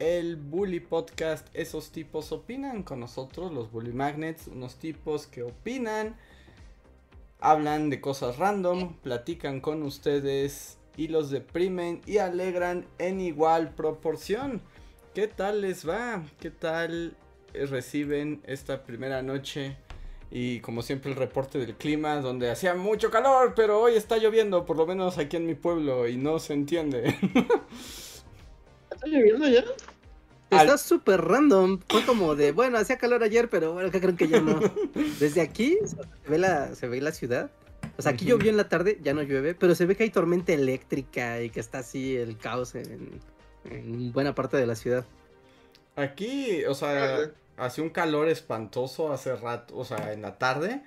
el Bully Podcast. Esos tipos opinan con nosotros, los Bully Magnets, unos tipos que opinan, hablan de cosas random, platican con ustedes y los deprimen y alegran en igual proporción. ¿Qué tal les va? ¿Qué tal reciben esta primera noche? Y como siempre el reporte del clima, donde hacía mucho calor, pero hoy está lloviendo, por lo menos aquí en mi pueblo, y no se entiende. ¿Está lloviendo ya? Está súper random. Fue como de, bueno, hacía calor ayer, pero bueno, ¿qué creen que ya no? Desde aquí se ve la, se ve la ciudad. O sea, aquí llovió en la tarde, ya no llueve, pero se ve que hay tormenta eléctrica y que está así el caos en, en buena parte de la ciudad. Aquí, o sea, hacía un calor espantoso hace rato, o sea, en la tarde,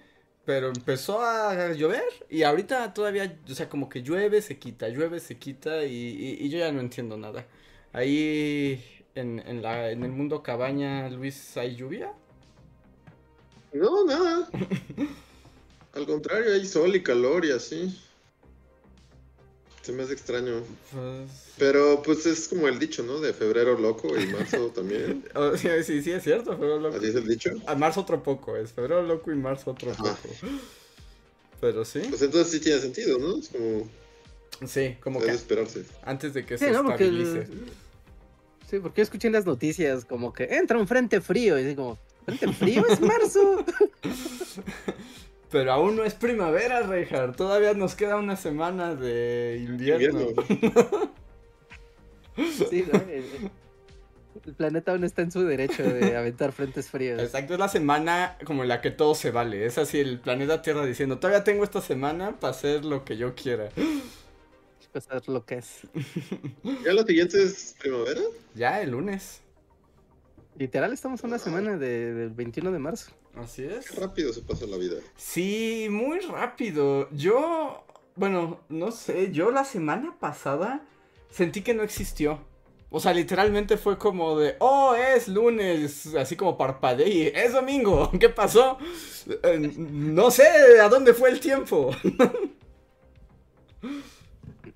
pero empezó a llover y ahorita todavía, o sea, como que llueve, se quita, llueve, se quita y, y, yo ya no entiendo nada. Ahí en, en, la, en el mundo cabaña, Luis, ¿hay lluvia? No, nada. Al contrario, hay sol y calor y así. Se me hace extraño. Pues... Pero pues es como el dicho, ¿no? De febrero loco y marzo también. Sí, sí, sí, es cierto, febrero loco. ¿Así es el dicho? A marzo otro poco, es febrero loco y marzo otro Ajá. poco. Pero sí. Pues entonces sí tiene sentido, ¿no? Es como... Sí, como Debe que esperarse. antes de que Sí, se ¿no? Porque el- estabilice. Sí, porque yo escuché en las noticias como que entra un frente frío y así como, ¿frente frío es marzo? Pero aún no es primavera, Reinhardt. Todavía nos queda una semana de invierno. Invierno. Sí, ¿no? El, el planeta aún está en su derecho de aventar frentes fríos. Exacto, es la semana como en la que todo se vale. Es así el planeta Tierra diciendo, todavía tengo esta semana para hacer lo que yo quiera. Pasar lo que es. ¿Ya la siguiente es primavera? Ya, el lunes. Literal, estamos a una semana de- del 21 de marzo. Así es. Qué rápido se pasa la vida. Sí, muy rápido. Yo, bueno, no sé, yo la semana pasada sentí que no existió. O sea, literalmente fue como de, oh, es lunes, así como parpadeé, y es domingo, ¿qué pasó? Eh, no sé, ¿a dónde fue el tiempo?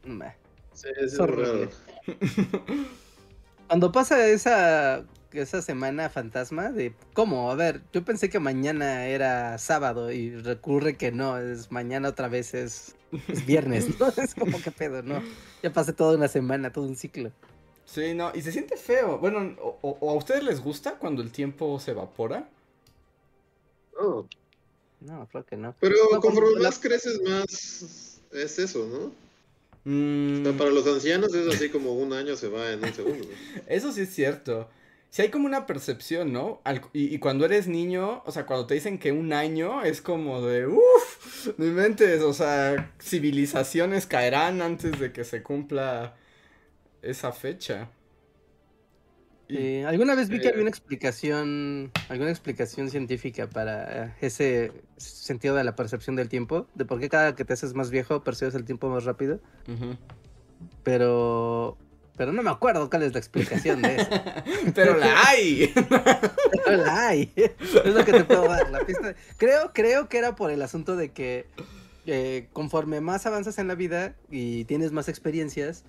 Meh. Sí, es Es horrible. raro. Cuando pasa esa, esa semana fantasma de, ¿cómo? A ver, yo pensé que mañana era sábado y recurre que no, es mañana otra vez es, es viernes, ¿no? Es como que pedo, ¿no? Ya pasé toda una semana, todo un ciclo. Sí, no, y se siente feo. Bueno, o, o- o a ustedes les gusta cuando el tiempo se evapora? No, No, creo que no. Pero No, conforme cuando la- más creces, más es eso, ¿no? Mm, O sea, para los ancianos es así como un año se va en un segundo. Eso sí es cierto. Si hay como una percepción, ¿no? Al- y, y cuando eres niño, o sea, cuando te dicen que un año es como de, uff, no inventes, o sea, civilizaciones caerán antes de que se cumpla esa fecha. Sí, alguna vez vi que Eh. había una explicación, alguna explicación científica para eh, ese sentido de la percepción del tiempo, de por qué cada que te haces más viejo percibes el tiempo más rápido, pero pero no me acuerdo cuál es la explicación de eso. Pero la hay. Pero la hay. Es lo que te puedo dar. La pista. Creo, creo que era por el asunto de que eh, conforme más avanzas en la vida y tienes más experiencias,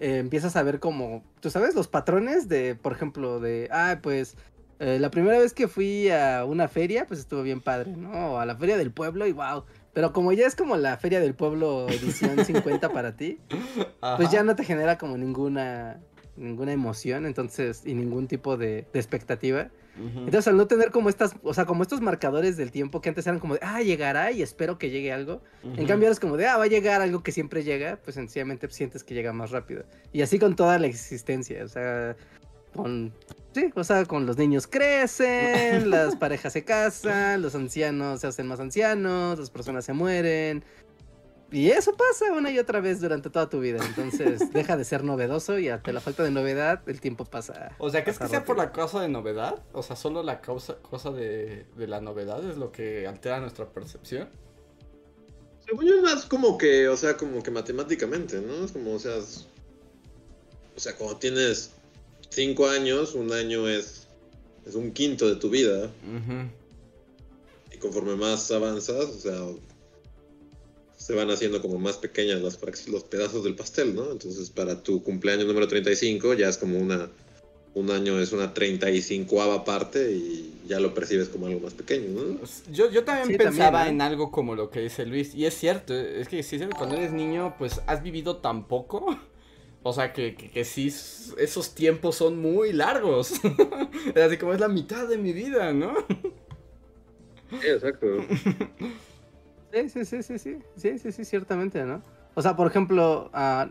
eh, empiezas a ver como, tú sabes, los patrones de, por ejemplo, de, ah, pues eh, la primera vez que fui a una feria, pues estuvo bien padre, ¿no? O a la feria del pueblo y wow. Pero como ya es como la feria del pueblo edición 50 para ti, pues ya no te genera como ninguna ninguna emoción, entonces, y ningún tipo de, de expectativa. Entonces, al no tener como estas, o sea, como estos marcadores del tiempo que antes eran como de, ah, llegará y espero que llegue algo. En cambio, ahora es como de, ah, va a llegar algo que siempre llega, pues sencillamente sientes que llega más rápido. Y así con toda la existencia, o sea, con, sí, o sea, con los niños crecen, las parejas se casan, los ancianos se hacen más ancianos, las personas se mueren. Y eso pasa una y otra vez durante toda tu vida. Entonces deja de ser novedoso y ante la falta de novedad el tiempo pasa. O sea, ¿crees que sea por la causa de novedad? O sea, solo la causa, cosa de, de la novedad es lo que altera nuestra percepción. Según yo es más como que, o sea, como que matemáticamente, ¿no? Es como, o sea, es- o sea, cuando tienes cinco años, un año es, es un quinto de tu vida. Ujú. Y conforme más avanzas, o sea, se van haciendo como más pequeñas las los pedazos del pastel, ¿no? Entonces, para tu cumpleaños número 35 ya es como una... Un año es una 35ava parte y ya lo percibes como algo más pequeño, ¿no? Pues, Yo, yo también Sí, pensaba también, en algo como lo que dice Luis. Y es cierto, es que cierto, cuando eres niño, pues has vivido tan poco. O sea, que, que, que sí, esos tiempos son muy largos. Es así como es la mitad de mi vida, ¿no? Sí, exacto. Sí, sí, sí, sí, sí, sí, sí, sí, ciertamente, ¿no? O sea, por ejemplo, ah,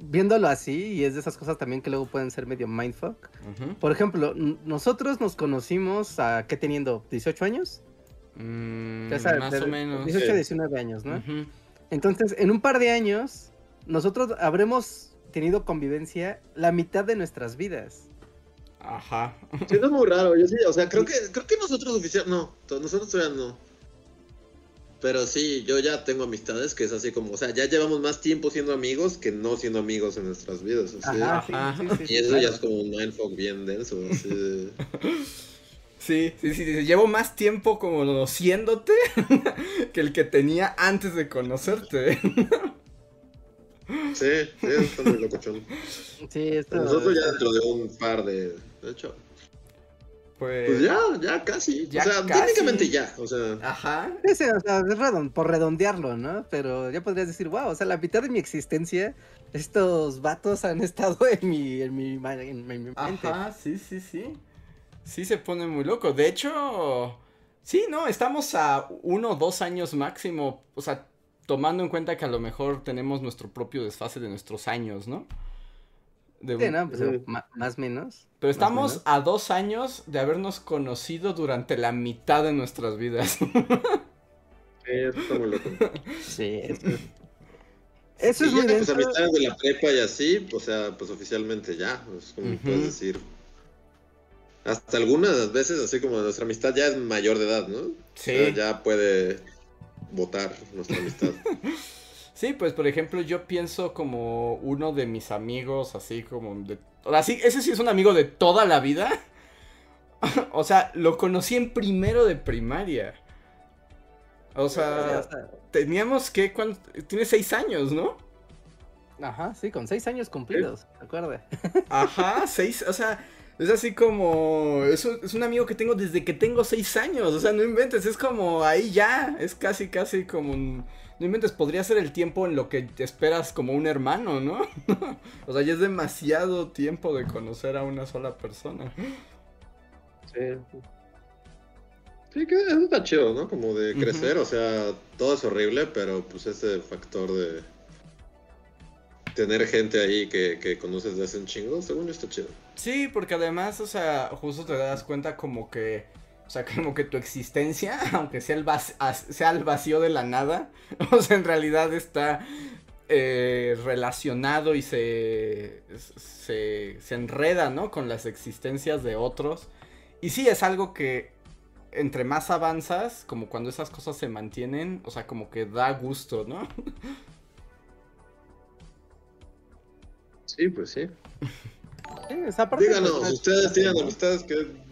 viéndolo así, y es de esas cosas también que luego pueden ser medio mindfuck. Ujú. Por ejemplo, nosotros nos conocimos a, ¿qué teniendo? ¿18 años? Mm, Ya sabes, más de- o menos. 18, Sí. 19 años, ¿no? Entonces, en un par de años, nosotros habremos tenido convivencia la mitad de nuestras vidas. Ajá. Es muy raro, yo sí, o sea, creo que, creo que nosotros oficial, no, nosotros todavía no. Pero sí, yo ya tengo amistades que es así como, o sea, ya llevamos más tiempo siendo amigos que no siendo amigos en nuestras vidas, así. Ajá, sí, Ajá. sí, sí, Y eso claro. ya es como un mindfuck bien denso, así de- Sí, sí, sí, sí, Llevo más tiempo como conociéndote que el que tenía antes de conocerte. Sí, sí, está muy locochón. Sí, esto... Nosotros ya dentro de un par de... De hecho, Pues, pues ya, ya casi. ya o sea, casi. técnicamente ya, o sea... Ajá. O sea, es redon- por redondearlo, ¿no? Pero ya podrías decir, wow, o sea, la mitad de mi existencia, estos vatos han estado en mi, en mi, ma- en mi- en mi mente. Ajá, sí, sí, sí. Sí se pone muy loco. De hecho, sí, no, estamos a uno o dos años máximo. O sea, tomando en cuenta que a lo mejor tenemos nuestro propio desfase de nuestros años, ¿no? De Sí, un- ¿no? Pues, ma- más o menos. Pero estamos menos. a dos años de habernos conocido durante la mitad de nuestras vidas. Sí, eso está muy loco. Sí, eso es... Eso es Y muy ya, pues denso. amistades de la prepa y así, o sea, pues oficialmente ya, es como Ujú. puedes decir. Hasta algunas veces, así como nuestra amistad ya es mayor de edad, ¿no? Sí. O sea, ya puede votar nuestra amistad. Sí, pues por ejemplo, yo pienso como uno de mis amigos, así como de. O sea, sí, ese sí es un amigo de toda la vida. o sea, lo conocí en primero de primaria. O sea, teníamos que. ¿cuánto? Tiene seis años, ¿no? Ajá, sí, con seis años cumplidos, recuerda. Ajá, seis. O sea, es así como. Es un, es un amigo que tengo desde que tengo seis años. O sea, no inventes, es como ahí ya. Es casi, casi como un. No inventes, podría ser el tiempo en lo que te esperas como un hermano, ¿no? o sea, ya es demasiado tiempo de conocer a una sola persona. Sí. Sí, que eso está chido, ¿no? Como de crecer, o sea, todo es horrible, pero pues ese factor de tener gente ahí que, que conoces de hace un chingo, según yo está chido. Sí, porque además, o sea, justo te das cuenta como que. O sea, como que tu existencia, aunque sea el, sea vacío de la nada, o sea, en realidad está eh, relacionado y se, se, se enreda, ¿no? Con las existencias de otros. Y sí, es algo que entre más avanzas, como cuando esas cosas se mantienen, o sea, como que da gusto, ¿no? Sí, pues sí. Sí, esa parte, Díganos, pues, ¿ustedes tienen amistades que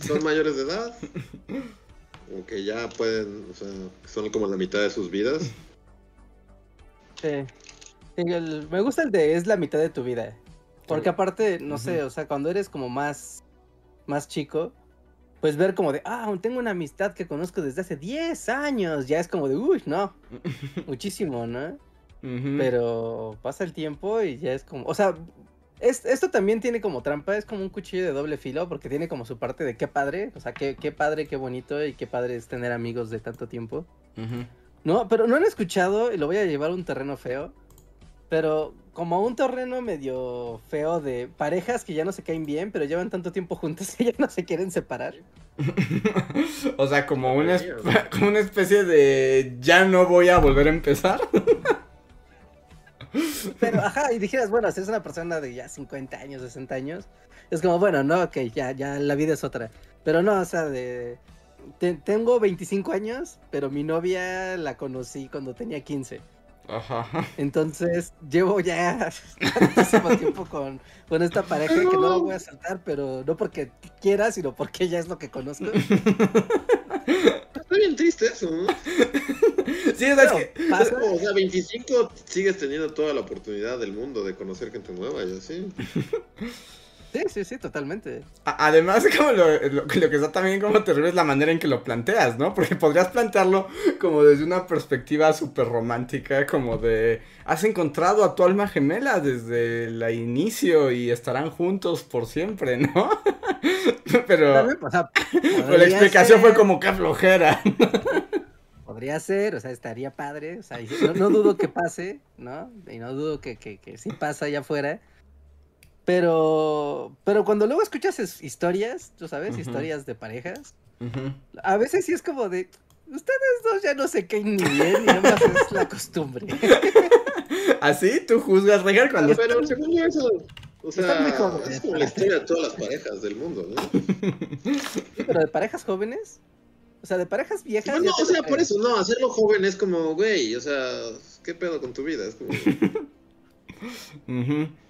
son mayores de edad? O que ya pueden, o sea, son como la mitad de sus vidas. Sí. El- me gusta el de es la mitad de tu vida. Porque Claro. aparte, no sé, o sea, cuando eres como más, más chico, pues ver como de, ah, tengo una amistad que conozco desde hace 10 años. Ya es como de, uy, no, muchísimo, ¿no? Pero pasa el tiempo y ya es como, o sea, es- esto también tiene como trampa, es como un cuchillo de doble filo porque tiene como su parte de qué padre, o sea, qué, qué padre, qué bonito y qué padre es tener amigos de tanto tiempo. No, pero no han escuchado, y lo voy a llevar a un terreno feo, pero como un terreno medio feo de parejas que ya no se caen bien, pero llevan tanto tiempo juntos que ya no se quieren separar. o sea, como una, como una especie de ya no voy a volver a empezar. Pero, ajá, y dijeras, bueno, si es una persona de ya 50 años, 60 años, es como, bueno, no, ok, ya, ya la vida es otra. Pero no, o sea, de... tengo 25 años, pero mi novia la conocí cuando tenía 15. Ajá. Entonces, llevo ya muchísimo tiempo con, con esta pareja que no la voy a saltar, pero no porque quiera, sino porque ya es lo que conozco. Está bien triste eso, ¿no? Sí, es que... O sea, 25 sigues teniendo toda la oportunidad del mundo de conocer gente nueva y así. Sí, sí, sí, totalmente. Además, como lo, lo, que está también como terrible es la manera en que lo planteas, ¿no? Porque podrías plantearlo como desde una perspectiva súper romántica, como de, has encontrado a tu alma gemela desde el inicio y estarán juntos por siempre, ¿no? Pero, la explicación fue como que flojera. Podría ser, o sea, estaría padre, o sea, no, dudo que pase, ¿no? Y no dudo que, que, que sí pasa allá afuera pero, pero cuando luego escuchas historias, tú sabes, historias de parejas, a veces sí es como de, ustedes dos ya no sé qué ni bien, y además es la costumbre. ¿Así? ¿Tú juzgas, Regal, cuando... Pero según eso, o sea, es como la historia de todas las parejas del mundo, ¿no? pero de parejas jóvenes, o sea, de parejas viejas... No, no o sea, por eso, no, hacerlo joven es como, güey, o sea, ¿qué pedo con tu vida? Es como...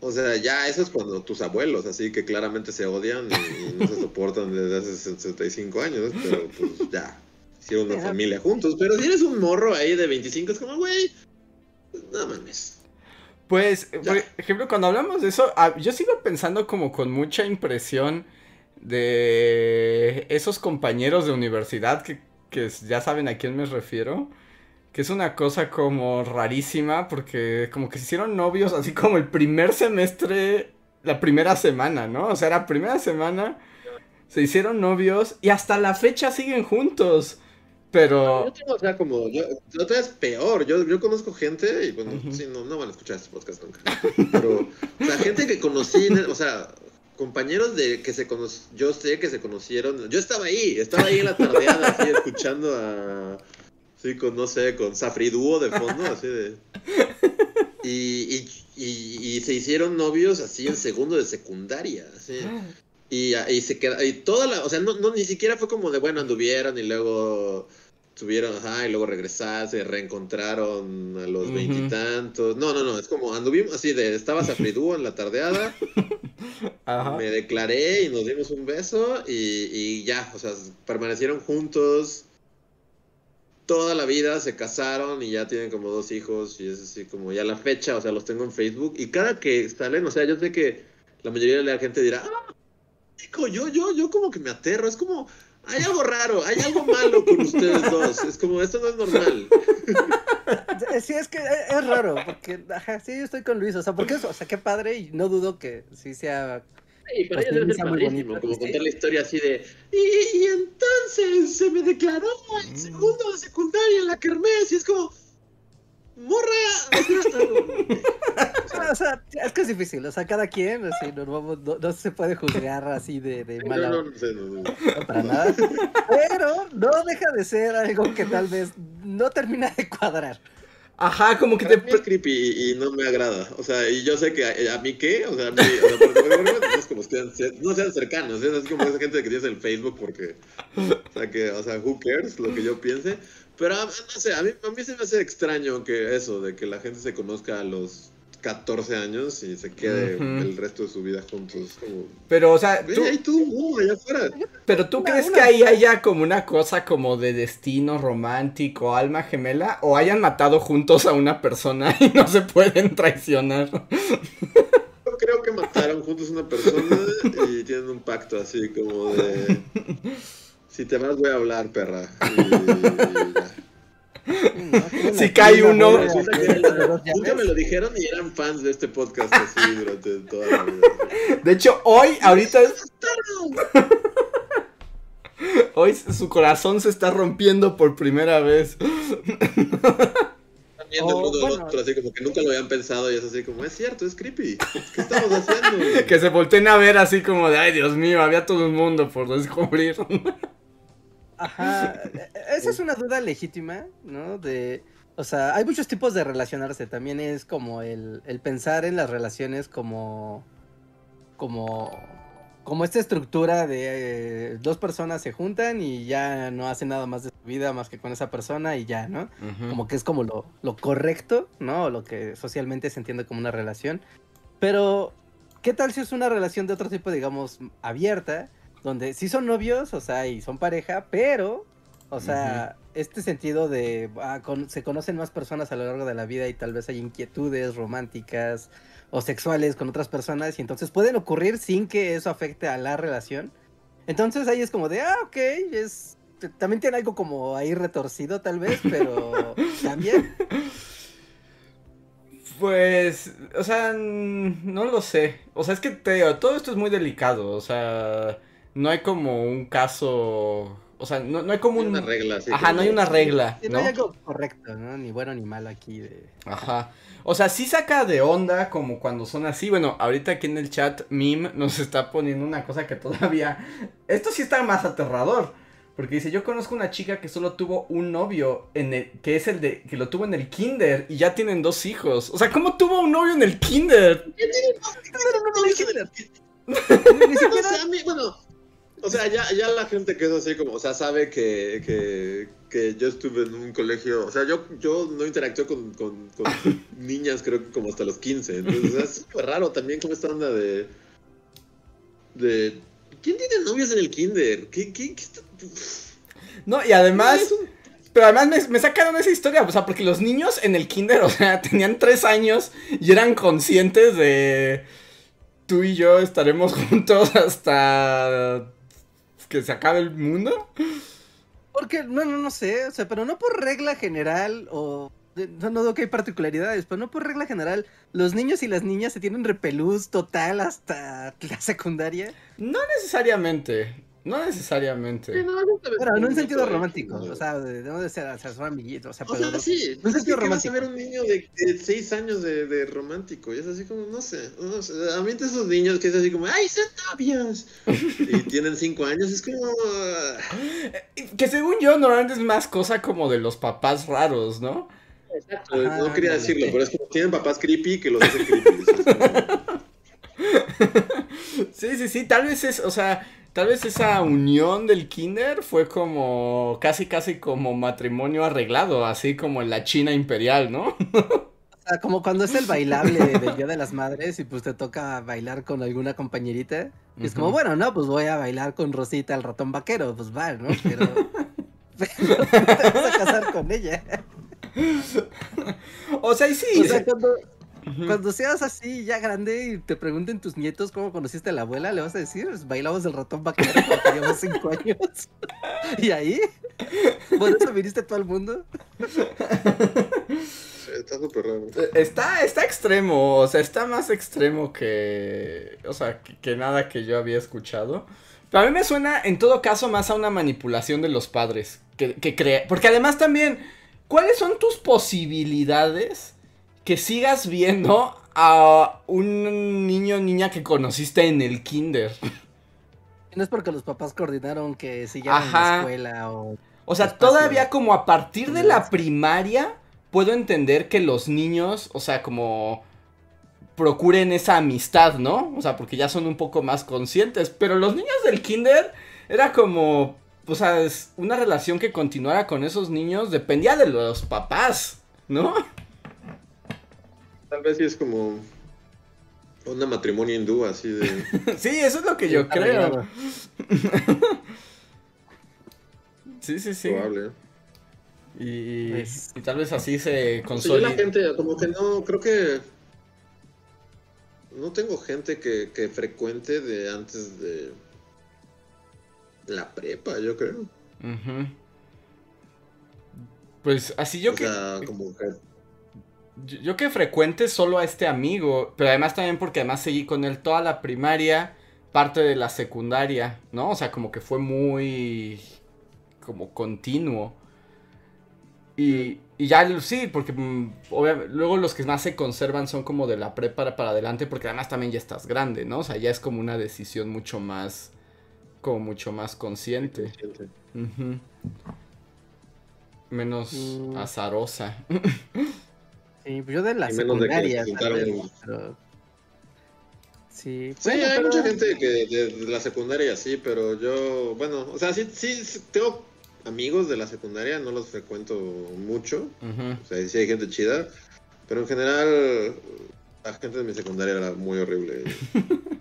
O sea, ya eso es cuando tus abuelos, así que claramente se odian y, no se soportan desde hace 65 años, pero pues ya, hicieron una familia juntos. Pero si eres un morro ahí de 25, es como, güey, no mames. Pues, por ejemplo, cuando hablamos de eso, ah, yo sigo pensando como con mucha impresión de esos compañeros de universidad que, que ya saben a quién me refiero que es una cosa como rarísima porque como que se hicieron novios así como el primer semestre, la primera semana, ¿no? O sea, la primera semana se hicieron novios y hasta la fecha siguen juntos. Pero. Yo tengo, o sea, como. Yo, otra vez peor. Yo, yo conozco gente y bueno, sí, no, no van a escuchar este podcast nunca. Pero, o sea, gente que conocí, o sea, compañeros de que se conocieron. Yo sé que se conocieron. Yo estaba ahí, estaba ahí en la tardeada, así, escuchando a Sí, con, no sé, con Safriduo de fondo, así de... Y, y, se hicieron novios así en segundo de secundaria, así. Y, y se queda, y toda la, o sea, no, no, ni siquiera fue como de, bueno, anduvieron y luego tuvieron, ajá, y luego regresaron, se reencontraron a los veintitantos. No, no, no, es como anduvimos así de, estaba Safriduo en la tardeada, me declaré y nos dimos un beso y, y ya, o sea, permanecieron juntos toda la vida se casaron y ya tienen como dos hijos y es así como ya la fecha, o sea, los tengo en Facebook y cada que salen, o sea, yo sé que la mayoría de la gente dirá, ah, yo, yo, yo como que me aterro, es como, hay algo raro, hay algo malo con ustedes dos, es como, esto no es normal. Sí, es que es raro, porque, ajá, sí, yo estoy con Luis, o sea, porque eso, o sea, qué padre y no dudo que sí sea y para ella debe ser padrísimo, como contar la historia así de. Y, entonces se me declaró en mm. segundo de secundaria en la kermés, y es como. ¡Morra! o sea, es que es difícil, o sea, cada quien, así, no, no, se puede juzgar así de, de mala. No, no, no, no, para nada. Pero no deja de ser algo que tal vez no termina de cuadrar. Ajá, como que te. Es creepy y, no me agrada. O sea, y yo sé que a, mí qué, o sea, a mí, o sea, es como sean, no sean cercanos, es como esa gente que tienes en Facebook porque, o sea, que, o sea, who cares lo que yo piense. Pero, no sé, a mí, a mí se me hace extraño que eso, de que la gente se conozca a los 14 años y se quede el resto de su vida juntos. Pero, o sea, tú... allá afuera. Pero tú crees que ahí haya como una cosa como de destino romántico, alma gemela, o hayan matado juntos a una persona y no se pueden traicionar. Yo creo que mataron juntos a una persona y tienen un pacto así como de... Si te vas voy a hablar, perra. Y, si cae uno. Nunca me lo dijeron y eran fans de este podcast así durante toda la vida. De hecho, hoy, ahorita. Hoy su corazón se está rompiendo por primera vez. Mi viendo el O, mundo del bueno. otro, así como que nunca lo habían pensado y es así como, es cierto, es creepy. ¿Qué estamos haciendo? Que se volteen a ver así como de, ay Dios mío, había todo un mundo por descubrir. Ajá, e- esa es una duda legítima, ¿no? De, o sea, hay muchos tipos de relacionarse. También es como el, el pensar en las relaciones como, como, como esta estructura de eh, dos personas se juntan y ya no hacen nada más de su vida más que con esa persona y ya, ¿no? Como que es como lo, lo correcto, ¿no? O lo que socialmente se entiende como una relación. Pero, ¿qué tal si es una relación de otro tipo, digamos, abierta? Donde sí son novios, o sea, y son pareja, pero, o sea, este sentido de ah, con- se conocen más personas a lo largo de la vida y tal vez hay inquietudes románticas o sexuales con otras personas y entonces pueden ocurrir sin que eso afecte a la relación. Entonces ahí es como de, ah, ok, es... También tiene algo como ahí retorcido tal vez, pero también. Pues, o sea, no lo sé. O sea, es que te digo, todo esto es muy delicado. O sea, no hay como un caso. O sea, no, no hay como Hay un. una regla así. Ajá, no hay una regla, Sí, no ¿no? hay algo correcto, ¿no? Ni bueno ni malo aquí de... Ajá. O sea, sí saca de onda como cuando son así. Bueno, ahorita aquí en el chat Mim nos está poniendo una cosa que todavía... Esto sí está más aterrador. Porque dice, yo conozco una chica que solo tuvo un novio, en el, que es el de, que lo tuvo en el kinder y ya tienen dos hijos. O sea, ¿cómo tuvo un novio en el kinder? Ni O siquiera... sea, a mí, bueno, o sea, ya, ya la gente que es así como, o sea, sabe que, que, que yo estuve en un colegio, o sea, yo, yo no interactué con, con, con niñas creo que como hasta los 15, entonces es súper raro también como esta onda de, de, ¿quién tiene novios en el kinder? ¿Qué, qué, qué está- No, y además... Pero además me, me sacaron esa historia, o sea, porque los niños en el kinder, o sea, tenían tres años y eran conscientes de tú y yo estaremos juntos hasta que se acabe el mundo. Porque, no, no, no sé, o sea, pero no por regla general o... No, no digo que hay particularidades, pero no por regla general, los niños y las niñas se tienen repelús total hasta la secundaria. No necesariamente, no necesariamente. Sí, no, Pero en un tengo sentido romántico, ¿no? o sea, de, de no de ser, o sea, son amiguitos, o sea, O pero sea, no- sí, no pues es que sentido ¿qué vas a romántico. ver un niño de, de seis años de, de romántico, y es así como, no sé, no sé, a mí de esos niños que es así como, ¡ay, son novios! y tienen cinco años, es como, ah, Que según yo normalmente es más cosa como de los papás raros, ¿no? exacto, Ajá, no quería decirlo, pero es como, tienen papás creepy que los hacen creepy. Sí, sí, sí, tal vez es, o sea, tal vez esa unión del kinder fue como casi, casi como matrimonio arreglado, así como en la China imperial, ¿no? O sea, como cuando es el bailable del Día de las Madres y pues te toca bailar con alguna compañerita. y es como, bueno, no, pues voy a bailar con Rosita el ratón vaquero, pues va, ¿no? Pero, pero no te vas a casar con ella. O sea, y sí, O sea, cuando, Cuando seas así ya grande y te pregunten tus nietos cómo conociste a la abuela, le vas a decir, pues bailamos el ratón vaquero cuando teníamos cinco años. Y ahí, por eso viniste todo el mundo. Está súper raro. Está, está extremo, o sea, está más extremo que, o sea, que, que nada que yo había escuchado. Pero a mí me suena, en todo caso, más a una manipulación de los padres, que, que crea, porque además también, ¿cuáles son tus posibilidades que sigas viendo a un niño o niña que conociste en el kinder? No es porque los papás coordinaron que siguieran en la escuela o... O sea, todavía como a partir de la primaria puedo entender que los niños, o sea, como procuren esa amistad, ¿no? O sea, porque ya son un poco más conscientes, pero los niños del kinder era como, o sea, una relación que continuara con esos niños dependía de los papás, ¿no? Tal vez sí es como una matrimonio hindú, así de... sí, eso es lo que yo creo. Sí, sí, sí. Probable. ¿eh? Y, Pues- y tal vez así se sea, yo la consolida. gente, como que no, creo que no tengo gente que, que frecuente de antes de la prepa, yo creo. Ujú. Pues así yo o que... sea, como que Yo, que frecuente solo a este amigo, pero además también porque además seguí con él toda la primaria, parte de la secundaria, ¿no? O sea, como que fue muy como continuo. Y, Y ya sí, porque mm, luego los que más se conservan son como de la prepa para adelante, porque además también ya estás grande, ¿no? O sea, ya es como una decisión mucho más, como mucho más consciente. Menos Mm. azarosa. Sí, pues yo de la Y menos de que secundaria. pero- Sí, Sí, bueno, hay pero- mucha gente que de, de la secundaria sí, pero yo, bueno, o sea, sí, sí, sí, tengo amigos de la secundaria, no los frecuento mucho, o sea, sí hay gente chida, pero en general la gente de mi secundaria era muy horrible.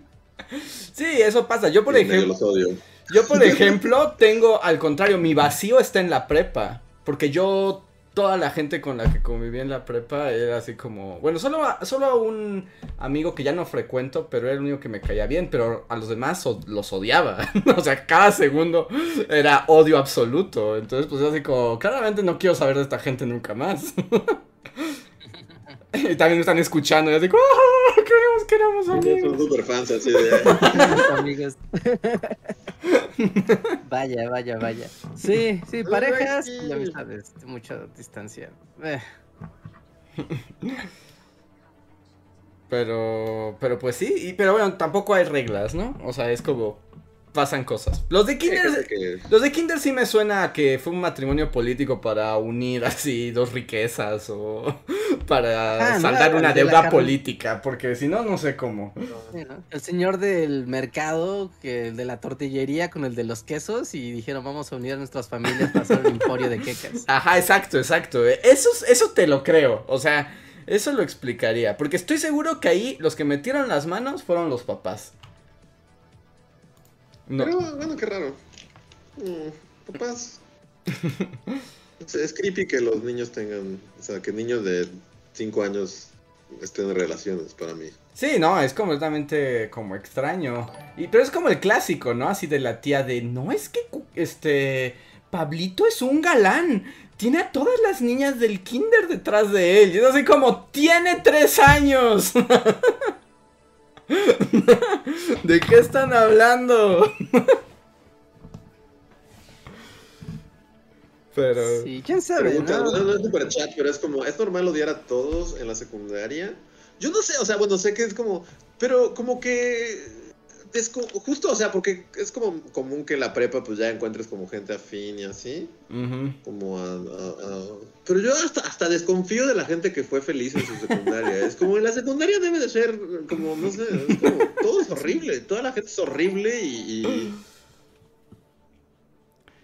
Sí, eso pasa. Yo, por ejemplo, los odio. yo, por ejemplo, tengo, al contrario, mi vacío está en la prepa. Porque yo, toda la gente con la que conviví en la prepa era así como. Bueno, solo a, solo a un amigo que ya no frecuento, pero era el único que me caía bien. Pero a los demás los odiaba. o sea, cada segundo era odio absoluto. Entonces, pues así como, claramente no quiero saber de esta gente nunca más. y también me están escuchando y así como, "Ah, queremos Son amigos. super fans así de... amigos. vaya, vaya, vaya. Sí, sí, parejas Becky. y amistades, mucha distancia. Eh, Pero, pero pues sí, y, pero bueno, tampoco hay reglas, ¿no? O sea, es como, pasan cosas. Los de Kinder, que- los de Kinder sí me suena a que fue un matrimonio político para unir así dos riquezas o para Ah, saldar una deuda política, porque si no, no sé cómo. El señor del mercado, que el de la tortillería con el de los quesos y dijeron vamos a unir a nuestras familias para hacer un emporio de quecas. Ajá, exacto, exacto. Eso, eso te lo creo, o sea, eso lo explicaría, porque estoy seguro que ahí los que metieron las manos fueron los papás. No. Pero bueno, qué raro. Mm, papás. es, es creepy que los niños tengan, o sea, que niños de 5 años estén en relaciones para mí. Sí, no, es completamente como extraño. Y, pero es como el clásico, ¿no? Así de la tía de, no es que este Pablito es un galán. Tiene a todas las niñas del kinder detrás de él. Y es así como, tiene tres años. ¿De qué están hablando? Pero... Sí, quién sabe, Pregunta, ¿no? no, no es super chat, pero es como, ¿es normal odiar a todos en la secundaria? Yo no sé, o sea, bueno, sé que es como, pero como que es co- justo, o sea, porque es como común que en la prepa pues ya encuentres como gente afín y así, como a, a- a- Pero yo hasta, hasta desconfío de la gente que fue feliz en su secundaria. es como, en la secundaria debe de ser como, no sé, es como, todo es horrible, toda la gente es horrible y... y-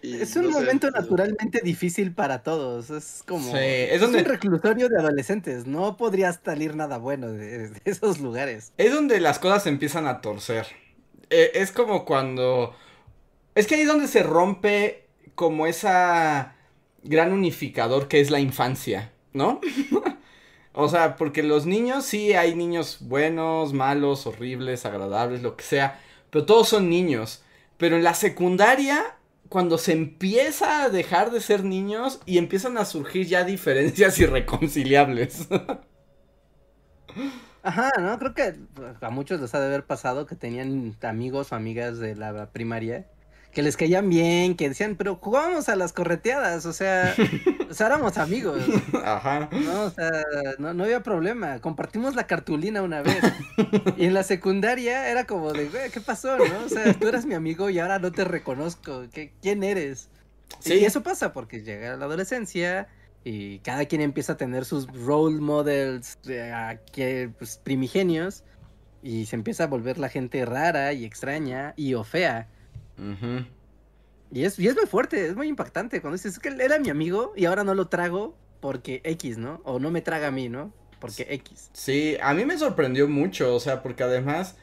y Es un no momento naturalmente difícil para todos. Es como. Sí, es un reclusorio de adolescentes. No podría salir nada bueno de, de esos lugares. Es donde las cosas se empiezan a torcer. Eh, es como cuando... Es que ahí es donde se rompe como esa gran unificador que es la infancia, ¿no? o sea, porque los niños sí hay niños buenos, malos, horribles, agradables, lo que sea, pero todos son niños. Pero en la secundaria, cuando se empieza a dejar de ser niños y empiezan a surgir ya diferencias irreconciliables. Ajá, ¿no? Creo que a muchos les ha de haber pasado que tenían amigos o amigas de la primaria que les caían bien, que decían, pero jugábamos a las correteadas, o sea, o sea, éramos amigos, Ajá. ¿no? O sea, no, no había problema, compartimos la cartulina una vez. Y en la secundaria era como de, güey, ¿qué pasó, no? O sea, tú eras mi amigo y ahora no te reconozco, ¿qué, ¿quién eres? Sí. Y eso pasa porque llega la adolescencia y cada quien empieza a tener sus role models eh, que, pues, primigenios y se empieza a volver la gente rara y extraña y o fea. Ujú. Y es, y es muy fuerte, es muy impactante cuando dices, es que él era mi amigo y ahora no lo trago porque X, ¿no? O no me traga a mí, ¿no? Porque X. Sí, a mí me sorprendió mucho, o sea, porque además,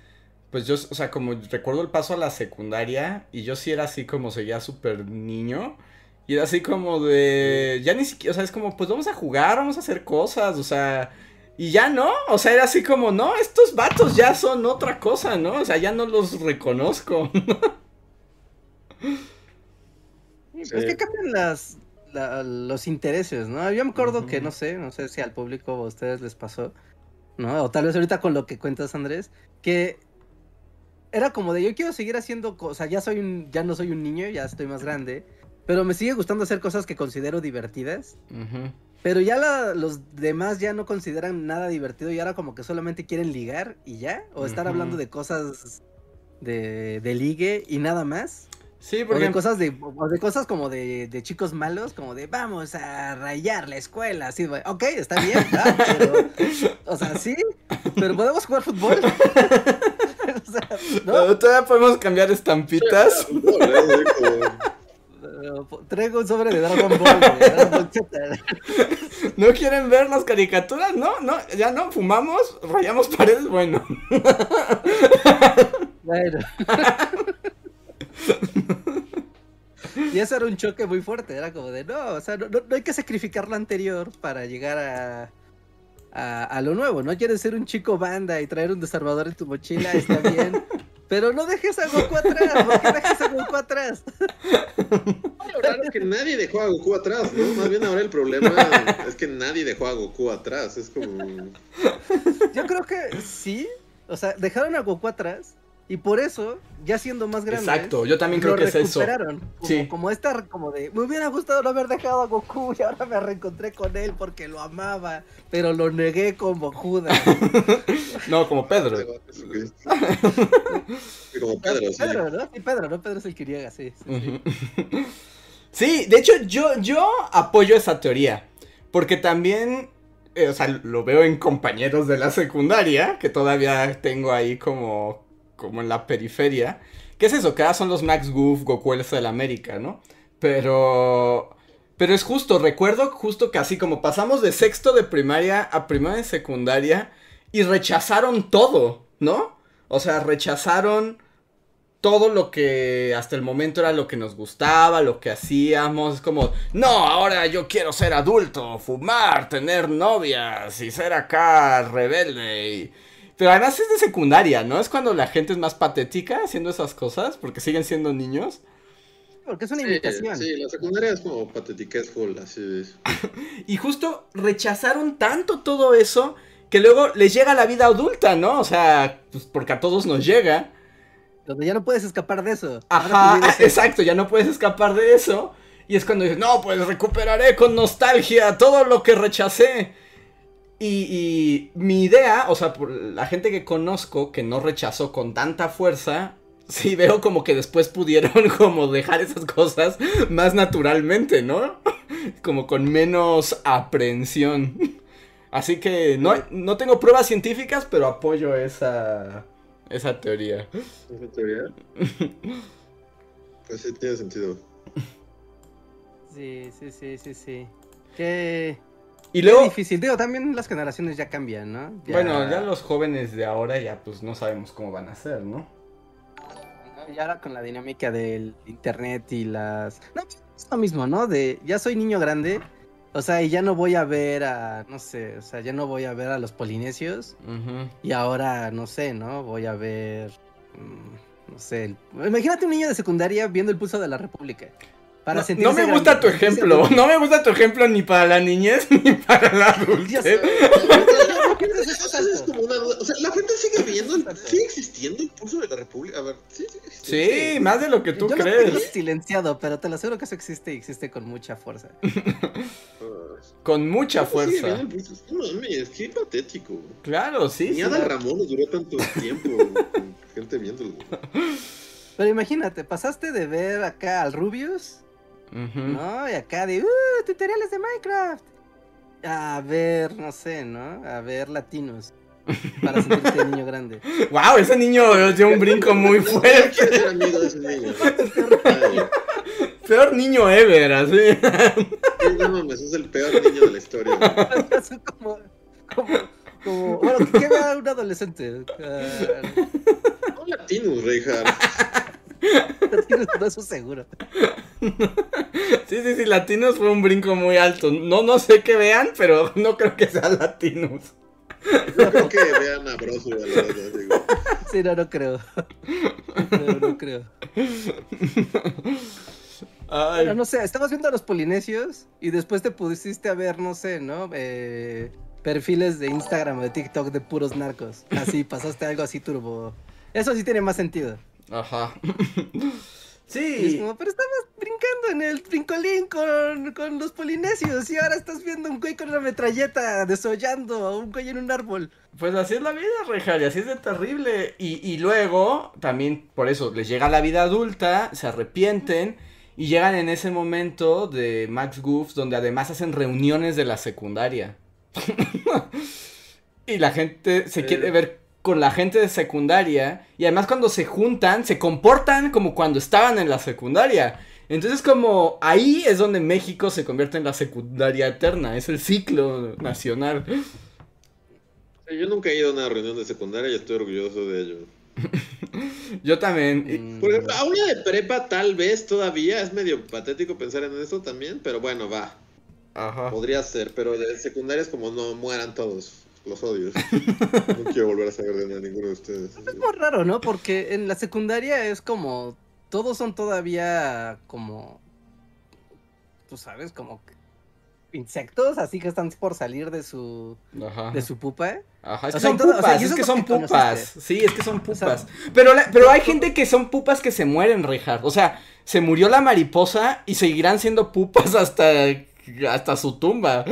pues yo, o sea, como recuerdo el paso a la secundaria y yo sí era así como seguía súper niño y era así como de, ya ni siquiera, o sea, es como, pues vamos a jugar, vamos a hacer cosas, o sea, y ya no, o sea, era así como, no, estos vatos ya son otra cosa, ¿no? O sea, ya no los reconozco. Sí, Sí. Es que cambian las, la- los intereses, ¿no? Yo me acuerdo que, no sé, no sé si al público o a ustedes les pasó, ¿no? O tal vez ahorita con lo que cuentas, Andrés, que era como de yo quiero seguir haciendo cosas, ya soy un, ya no soy un niño, ya estoy más grande, pero me sigue gustando hacer cosas que considero divertidas. Pero ya la- los demás ya no consideran nada divertido y ahora como que solamente quieren ligar y ya. O estar hablando de cosas de, de ligue y nada más. Sí, O porque de cosas de, o de cosas como de, de chicos malos, como de vamos a rayar la escuela, así, ok, está bien, va, pero, o sea, sí, pero podemos jugar fútbol. o sea, no, todavía podemos cambiar estampitas. No, ¿eh? Traigo un sobre de Dragon Ball, güey, Dragon Ball. ¿No quieren ver las caricaturas? No, no, ya no, fumamos, rayamos paredes, bueno. Bueno. Y eso era un choque muy fuerte, era como de, no, o sea, no, no- no hay que sacrificar lo anterior para llegar a, a, a lo nuevo, ¿no? Quieres ser un chico banda y traer un desarmador en tu mochila, está bien, pero no dejes a Goku atrás, ¿por qué dejas a Goku atrás? Es que nadie dejó a Goku atrás, ¿no? Más bien ahora el problema es que nadie dejó a Goku atrás. Es como. Yo creo que sí, o sea, dejaron a Goku atrás y por eso, ya siendo más grandes... Exacto, yo también creo lo que es eso. Como, Sí. como esta, como de, me hubiera gustado no haber dejado a Goku y ahora me reencontré con él porque lo amaba, pero lo negué como Judas. No, como Pedro. Como Pedro, sí. Pedro, ¿no? Sí, Pedro, ¿no? Pedro es el que niega, sí. sí. Sí, de hecho yo, yo apoyo esa teoría. Porque también, eh, o sea, lo veo en compañeros de la secundaria, que todavía tengo ahí como, como en la periferia. ¿Qué es eso? Que ahora son los Max Goof, Goku el del América, ¿no? Pero... Pero es justo, recuerdo justo que así como pasamos de sexto de primaria a primera de secundaria y rechazaron todo, ¿no? O sea, rechazaron todo lo que hasta el momento era lo que nos gustaba, lo que hacíamos. Es como, no, ahora yo quiero ser adulto, fumar, tener novias y ser acá rebelde. y- Pero además es de secundaria, ¿no? Es cuando la gente es más patética haciendo esas cosas porque siguen siendo niños. Porque es una Sí, invitación. sí, la secundaria es como patetiquez full, así es. Y justo rechazaron tanto todo eso que luego les llega la vida adulta, ¿no? O sea, pues porque a todos nos llega. Donde ya no puedes escapar de eso. Ajá, es exacto, ya no puedes escapar de eso. Y es cuando dices, no, pues recuperaré con nostalgia todo lo que rechacé. Y, y mi idea, o sea, por la gente que conozco que no rechazó con tanta fuerza, sí veo como que después pudieron como dejar esas cosas más naturalmente, ¿no? Como con menos aprehensión. Así que no, no tengo pruebas científicas, pero apoyo esa, esa teoría. ¿Esa teoría? Pues sí, tiene sentido. Sí, sí, sí, sí, sí. Qué, Y qué luego, difícil. Digo, también las generaciones ya cambian, ¿no? Bueno, ya los jóvenes de ahora ya pues no sabemos cómo van a ser, ¿no? Y ahora con la dinámica del internet y las... No, es lo mismo, ¿no? De ya soy niño grande, o sea, y ya no voy a ver a, no sé, o sea, ya no voy a ver a los polinesios y ahora, no sé, ¿no? Voy a ver, mm, no sé, el- imagínate un niño de secundaria viendo el pulso de la República. Para No, sentirse no me gusta grande, tu ejemplo, no me gusta tu ejemplo ni para la niñez ni para la adultez. O sea, es como una duda. O sea, la gente sigue viendo, sigue existiendo el pulso de la República. A ver, sí, sí. Sí, más de lo que tú Yo lo tengo crees. silenciado, pero te lo aseguro que eso existe y existe con mucha fuerza. Con mucha ¿cómo sigue fuerza. No mames, qué patético. Claro, sí. Ni sí. Adal Ramón duró tanto tiempo con gente viéndolo. Pero imagínate, pasaste de ver acá al Rubius ¿no? Y acá de, uh, tutoriales de Minecraft. A ver, no sé, ¿no? A ver latinos. Para sentirte niño grande. Wow, ese niño dio un brinco muy fuerte. quiero ser amigo de ese niño. Ay, Peor niño ever, así. sí, no mames, es el peor niño de la historia. como, como, como, bueno, ¿qué ve a un adolescente? Ah, No latinos, Reinhardt. Latinos, no, eso seguro. Sí, sí, sí, latinos fue un brinco muy alto. No, no sé qué vean, pero no creo que sea latinos. No creo que vean a Broso, la verdad, digo. Sí, no, no creo. No, no creo. Ay, Bueno, no sé, estabas viendo a los polinesios y después te pusiste a ver, no sé, ¿no? Eh, perfiles de Instagram o de TikTok de puros narcos. Así, pasaste algo así turbo. Eso sí tiene más sentido. Ajá. Y es Sí, como, pero estabas brincando en el brincolín con, con los polinesios y ahora estás viendo un güey con una metralleta desollando a un güey en un árbol. pues así es la vida, Rejar, y así es de terrible. Y, y luego, también por eso, les llega la vida adulta, se arrepienten y llegan en ese momento de Max Goofs donde además hacen reuniones de la secundaria. y la gente se Eh. quiere ver con la gente de secundaria y además cuando se juntan se comportan como cuando estaban en la secundaria. Entonces como ahí es donde México se convierte en la secundaria eterna, es el ciclo nacional. Yo nunca he ido a una reunión de secundaria y estoy orgulloso de ello. Yo también. Mm, Por ejemplo, a una de prepa tal vez todavía es medio patético pensar en eso también, pero bueno, va, Ajá. podría ser, pero de secundaria es como no mueran todos, los odios. No quiero volver a saber de nada, ninguno de ustedes. Es muy raro, ¿no? Porque en la secundaria es como. Todos son todavía como. Tú sabes, como. Insectos, así que están por salir de su. Ajá. de su pupa. Ajá, es O que sea, son todo- o sea, pupas, es que son que pupas. conociste. Sí, es que son O sea, pupas. Pero, la- pero hay gente que son pupas que se mueren, Richard. O sea, se murió la mariposa y seguirán siendo pupas hasta, hasta su tumba.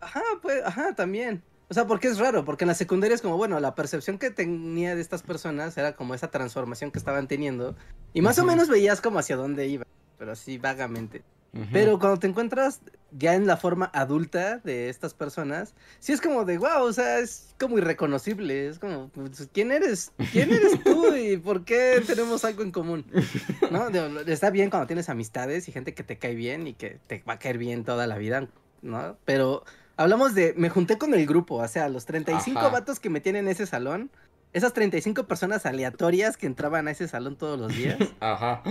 Ajá, pues, ajá, también. O sea, porque es raro, porque en la secundaria es como, bueno, la percepción que tenía de estas personas era como esa transformación que estaban teniendo. Y más o Ujú. menos veías como hacia dónde iba, pero así vagamente. Ujú. Pero cuando te encuentras ya en la forma adulta de estas personas, sí es como de, wow, o sea, es como irreconocible. Es como, pues, ¿quién eres? ¿Quién eres tú y por qué tenemos algo en común? ¿No? Digo, Está bien cuando tienes amistades y gente que te cae bien y que te va a caer bien toda la vida, ¿no? Pero hablamos de, me junté con el grupo, o sea, los 35 Ajá. vatos que me tienen en ese salón. Esas 35 personas aleatorias que entraban a ese salón todos los días. Ajá.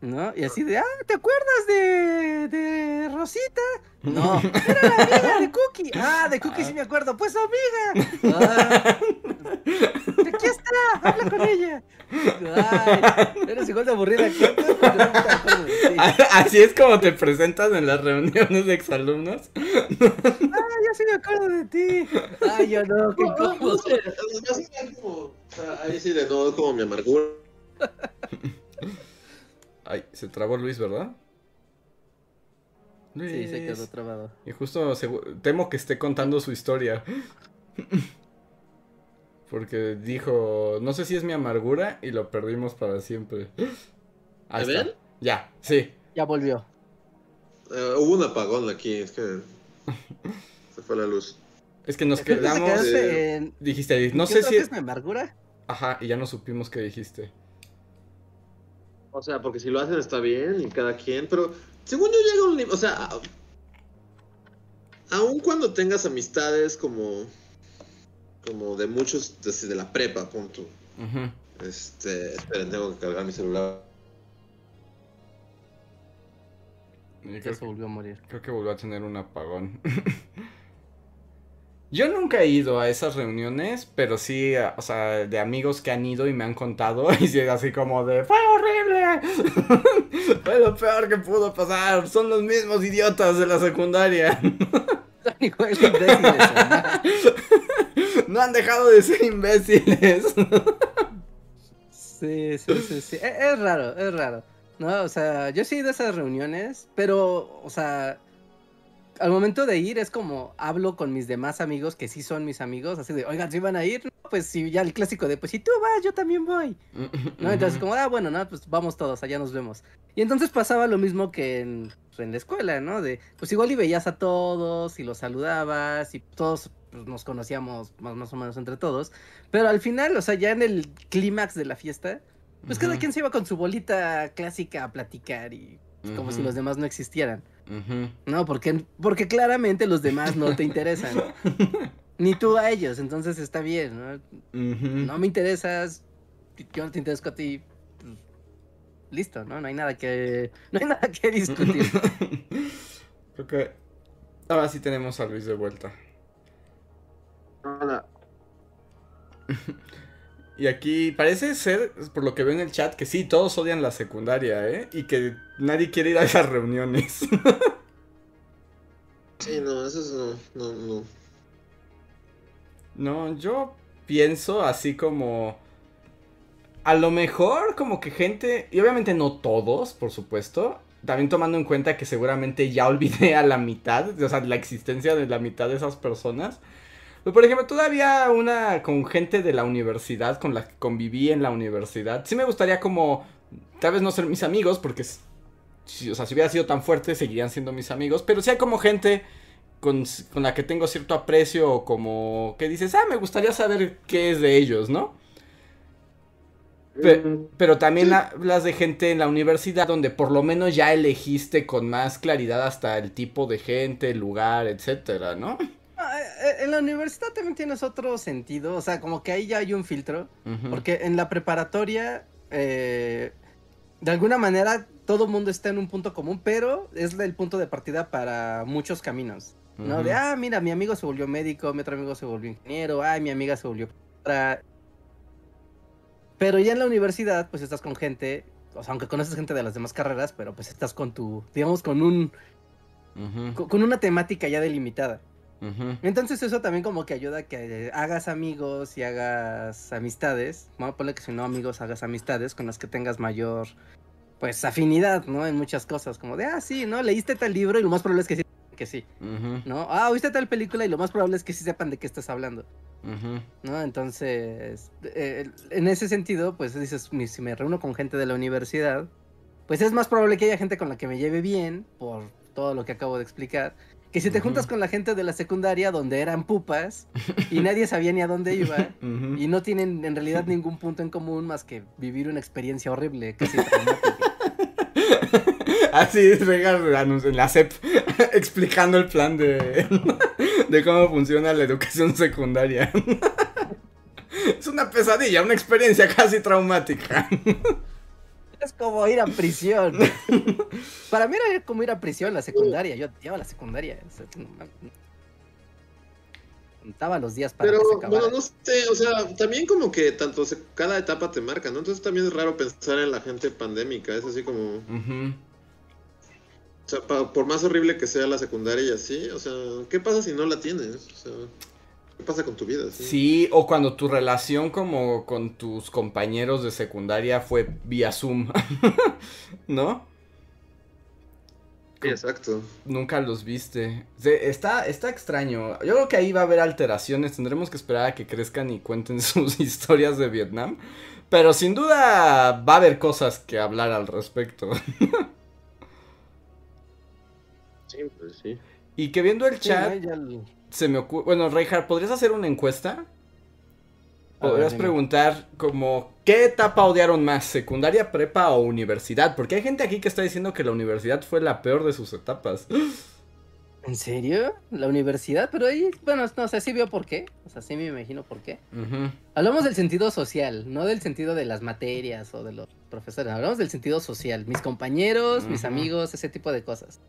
¿No? Y así de, ah, ¿te acuerdas de, de Rosita? No, era la amiga de Cookie. Ah, de Cookie sí me acuerdo, pues su amiga. Ah, aquí está, habla con ella. Ay, eres igual de aburrida que antes, pero no me acuerdo de ti. Ah, Así es como te presentas en las reuniones de exalumnos. yo sí me acuerdo de ti. Ay, yo no, qué No, sé, como, o sea, ahí sí de no, es como mi amargura. Ay, se trabó Luis, ¿verdad? Sí, se quedó Luis. trabado. Y justo segu- temo que esté contando su historia. Porque dijo, no sé si es mi amargura y lo perdimos para siempre. Ahí ¿Me está. ven? Ya, sí. Ya volvió. Eh, hubo un apagón aquí, es que se fue la luz. Es que nos quedamos. Dijiste, no ¿qué sé si. vez mi amargura? Ajá, y ya no supimos qué dijiste. O sea, porque si lo hacen está bien y cada quien, pero según yo llega un límite, o sea, aun cuando tengas amistades como como de muchos desde la prepa, punto. Este, esperen, tengo que cargar mi celular. Creo, se volvió a morir. creo que volvió a tener un apagón. Yo nunca he ido a esas reuniones, pero sí, a- o sea, de amigos que han ido y me han contado, y sí, así como de, ¡Fue horrible! Fue lo peor que pudo pasar, son los mismos idiotas de la secundaria. Imbéciles, ¿no? No han dejado de ser imbéciles. Sí, sí, sí, sí. Es, es raro, es raro. No, o sea, yo sí he ido a esas reuniones, pero, o sea, al momento de ir es como hablo con mis demás amigos que sí son mis amigos, así de, oigan, si van a ir, no, pues sí, ya el clásico de, pues si tú vas, yo también voy. ¿No? Entonces, como, ah, bueno, no, pues vamos todos, allá nos vemos. Y entonces pasaba lo mismo que en, pues, en la escuela, ¿no? De, pues igual y veías a todos y los saludabas y todos pues, nos conocíamos más, más o menos entre todos. Pero al final, o sea, ya en el clímax de la fiesta, pues cada quien se iba con su bolita clásica a platicar y pues, como si los demás no existieran. No, porque, porque claramente los demás no te interesan. Ni tú a ellos, entonces está bien, ¿no? No me interesas, yo no te interesco a ti, pues, listo, ¿no? No hay nada que, no hay nada que discutir. Creo que ahora sí tenemos a Luis de vuelta. Hola. Y aquí parece ser, por lo que veo en el chat, que sí, todos odian la secundaria, ¿eh? Y que nadie quiere ir a esas reuniones. Sí, no, eso es no, no, no. No, yo pienso así como... a lo mejor como que gente, y obviamente no todos, por supuesto, también tomando en cuenta que seguramente ya olvidé a la mitad, o sea, la existencia de la mitad de esas personas. Pero, por ejemplo, todavía una con gente de la universidad, con la que conviví en la universidad, sí me gustaría como, tal vez no ser mis amigos, porque, si, o sea, si hubiera sido tan fuerte, seguirían siendo mis amigos, pero sí hay como gente con, con la que tengo cierto aprecio o como que dices, ah, me gustaría saber qué es de ellos, ¿no? Mm, pero también sí. hablas de gente en la universidad donde por lo menos ya elegiste con más claridad hasta el tipo de gente, el lugar, etcétera, ¿no? Ah, eh, En la universidad también tienes otro sentido, o sea, como que ahí ya hay un filtro, porque en la preparatoria, eh, de alguna manera, todo mundo está en un punto común, pero es el punto de partida para muchos caminos, ¿no? De, ah, mira, mi amigo se volvió médico, mi otro amigo se volvió ingeniero, ay, mi amiga se volvió... profesora". Pero ya en la universidad, pues estás con gente, o sea, aunque conoces gente de las demás carreras, pero pues estás con tu, digamos, con un, con una temática ya delimitada. Entonces eso también como que ayuda a que hagas amigos y hagas amistades. Vamos a poner que si no amigos, hagas amistades con las que tengas mayor, pues, afinidad, ¿no? En muchas cosas, como de, ah, sí, ¿no? Leíste tal libro y lo más probable es que sí, que sí, ¿no? Ah, viste tal película y lo más probable es que sí sepan de qué estás hablando. ¿no? Entonces, eh, en ese sentido, pues dices, si me reúno con gente de la universidad, pues es más probable que haya gente con la que me lleve bien, por todo lo que acabo de explicar, que si te juntas con la gente de la secundaria donde eran pupas y nadie sabía ni a dónde iba y no tienen en realidad ningún punto en común más que vivir una experiencia horrible, casi traumática. Así regas en la CEP explicando el plan de, de cómo funciona la educación secundaria. Es una pesadilla, una experiencia casi traumática. Es como ir a prisión. Para mí era como ir a prisión la secundaria. Yo odiaba la secundaria. o sea. Contaba los días para Pero, que se acabara. bueno, no sé, o sea, también como que tanto se- cada etapa te marca, ¿no? Entonces también es raro pensar en la gente pandémica, es así como, o sea, pa- por más horrible que sea la secundaria y así, o sea, ¿qué pasa si no la tienes? O sea, ¿qué pasa con tu vida? Sí, Sí, o cuando tu relación como con tus compañeros de secundaria fue vía Zoom, ¿no? Sí, exacto. Nunca los viste. Está, está extraño. Yo creo que ahí va a haber alteraciones. Tendremos que esperar a que crezcan y cuenten sus historias de Vietnam. Pero sin duda va a haber cosas que hablar al respecto. Sí, pues sí. Y que viendo el Sí, chat, ¿no? Ya el- se me ocurre. Bueno, Reinhardt, ¿podrías hacer una encuesta? Ver, Podrías preguntar como, ¿qué etapa odiaron más? ¿Secundaria, prepa o universidad? Porque hay gente aquí que está diciendo que la universidad fue la peor de sus etapas. ¿En serio? ¿La universidad? Pero ahí, bueno, no sé, sí veo por qué. O sea, sí me imagino por qué. Hablamos del sentido social, no del sentido de las materias o de los profesores. Hablamos del sentido social. Mis compañeros, mis amigos, ese tipo de cosas.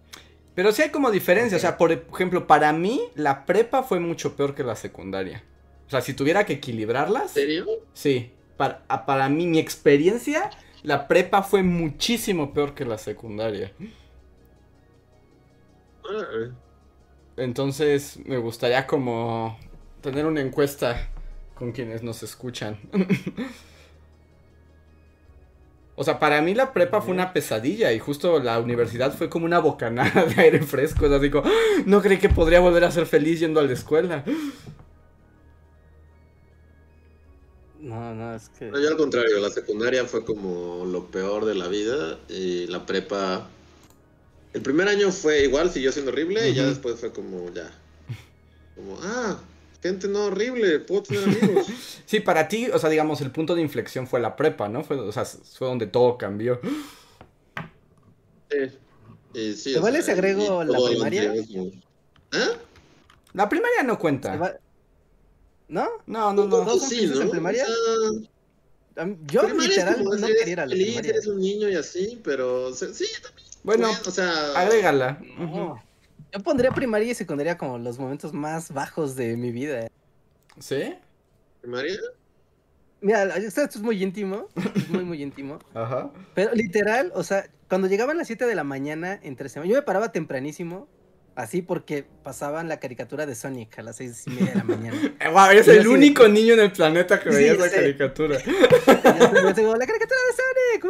Pero sí hay como diferencia, o sea, por ejemplo, para mí la prepa fue mucho peor que la secundaria. O sea, si tuviera que equilibrarlas, ¿En serio? sí, para, para mí, mi experiencia, la prepa fue muchísimo peor que la secundaria. Entonces, me gustaría como tener una encuesta con quienes nos escuchan. O sea, para mí la prepa fue una pesadilla y justo la universidad fue como una bocanada de aire fresco. O sea, digo, "Ah, no creí que podría volver a ser feliz yendo a la escuela. No, no, es que. No, yo al contrario, la secundaria fue como lo peor de la vida y la prepa... El primer año fue igual, siguió siendo horrible y ya después fue como ya. Como, ah, gente no horrible, puedo tener amigos. Sí, para ti, o sea, digamos, el punto de inflexión fue la prepa, ¿no? Fue, o sea, fue donde todo cambió. Sí. Y sí, ¿Te o vale sea, si agrego la primaria? ¿Ah? La primaria no ¿Se cuenta. va- ¿No? No, no, no. ¿Todos Pues sí, empiezas ¿no? en primaria? O sea, Yo primaria literal no eres quería ir a la feliz, primaria. eres un niño y así, pero sí, también. Bueno, o sea, agrégala. No. Ujú. Yo pondría primaria y secundaria como los momentos más bajos de mi vida. ¿Sí? primaria. Mira, esto es muy íntimo, es muy, muy íntimo. Ajá. Pero literal, o sea, cuando llegaban las 7 de la mañana entre semana, yo me paraba tempranísimo Así porque pasaban la caricatura de Sonic a las seis y media de la mañana. wow, eres el único niño en el planeta que veía esa caricatura. yo tengo la caricatura de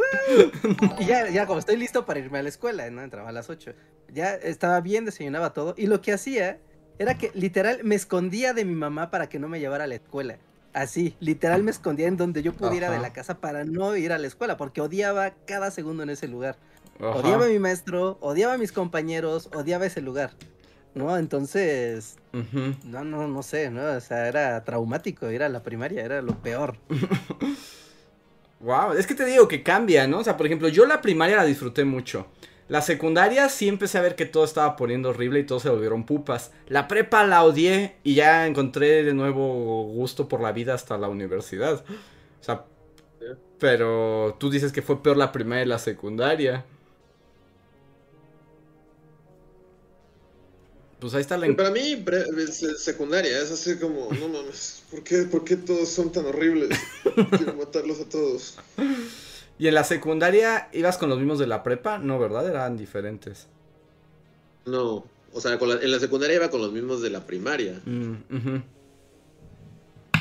Sonic, y ya, ya como estoy listo para irme a la escuela, ¿no? Entraba a las 8. Ya estaba bien, desayunaba todo. Y lo que hacía era que literal me escondía de mi mamá para que no me llevara a la escuela. Así, literal me escondía en donde yo pudiera de la casa para no ir a la escuela, porque odiaba cada segundo en ese lugar. Odiaba a mi maestro, odiaba a mis compañeros, odiaba ese lugar. ¿No? Entonces, no, no, no sé, ¿no? O sea, era traumático, era la primaria, era lo peor. wow, es que te digo que cambia, ¿no? O sea, por ejemplo, yo la primaria la disfruté mucho. La secundaria sí empecé a ver que todo estaba poniendo horrible y todos se volvieron pupas. La prepa la odié y ya encontré de nuevo gusto por la vida hasta la universidad. O sea, pero tú dices que fue peor la primaria y la secundaria. Pues ahí está la... Para mí, secundaria, es así como, no mames, ¿por qué, ¿por qué todos son tan horribles? Quiero matarlos a todos. ¿Y en la secundaria ibas con los mismos de la prepa? No, ¿verdad? Eran diferentes. No, o sea, en la secundaria iba con los mismos de la primaria. Mm,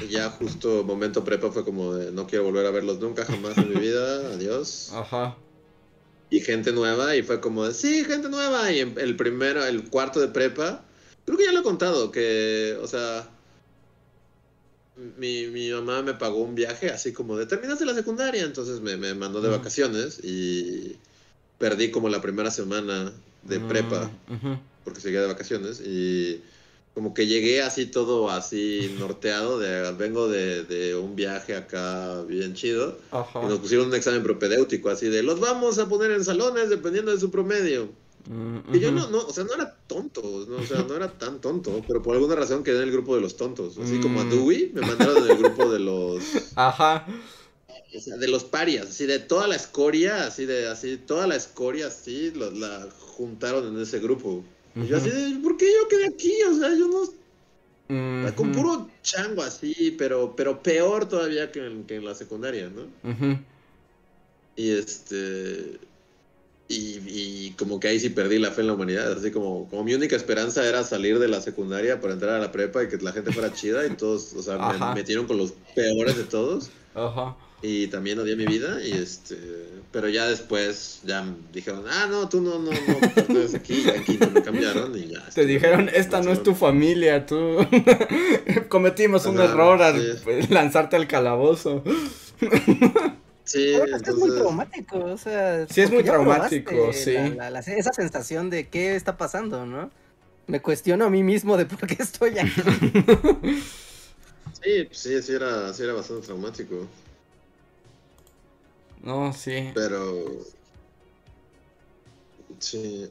y ya justo momento prepa fue como de, no quiero volver a verlos nunca, jamás en mi vida, adiós. Ajá y gente nueva y fue como de, sí, gente nueva y el primero, el cuarto de prepa, creo que ya lo he contado, que, o sea, mi, mi mamá me pagó un viaje así como de, terminaste la secundaria, entonces me, me mandó de vacaciones y perdí como la primera semana de prepa, porque seguía de vacaciones y como que llegué así todo así norteado, de, vengo de, un viaje acá bien chido, y nos pusieron un examen propedéutico, así de, los vamos a poner en salones dependiendo de su promedio. Mm, y yo no, no, o sea, no era tonto, no, o sea, no era tan tonto, pero por alguna razón quedé en el grupo de los tontos, así como a mm. Dewey, me mandaron en el grupo de los... Ajá. O sea, de los parias, así de toda la escoria, así de, así, toda la escoria, así, la juntaron en ese grupo. Y yo así de, ¿por qué yo quedé aquí? O sea, yo no... Con puro chango así, pero, pero peor todavía que en, que en la secundaria, ¿no? Y este... Y, y, como que ahí sí perdí la fe en la humanidad. Así como, como mi única esperanza era salir de la secundaria para entrar a la prepa y que la gente fuera chida y todos, o sea, me metieron con los peores de todos. Ajá y también odié mi vida y este pero ya después ya dijeron ah no tú no no no estás aquí y aquí me cambiaron y ya te este, dijeron esta no es tu familia tú cometimos un error al lanzarte al calabozo Sí, es muy traumático, o sea, sí es muy traumático, sí. esa sensación de qué está pasando, ¿no? Me cuestiono a mí mismo de por qué estoy aquí. sí, sí, sí era, sí era bastante traumático. No, sí. Pero. Sí.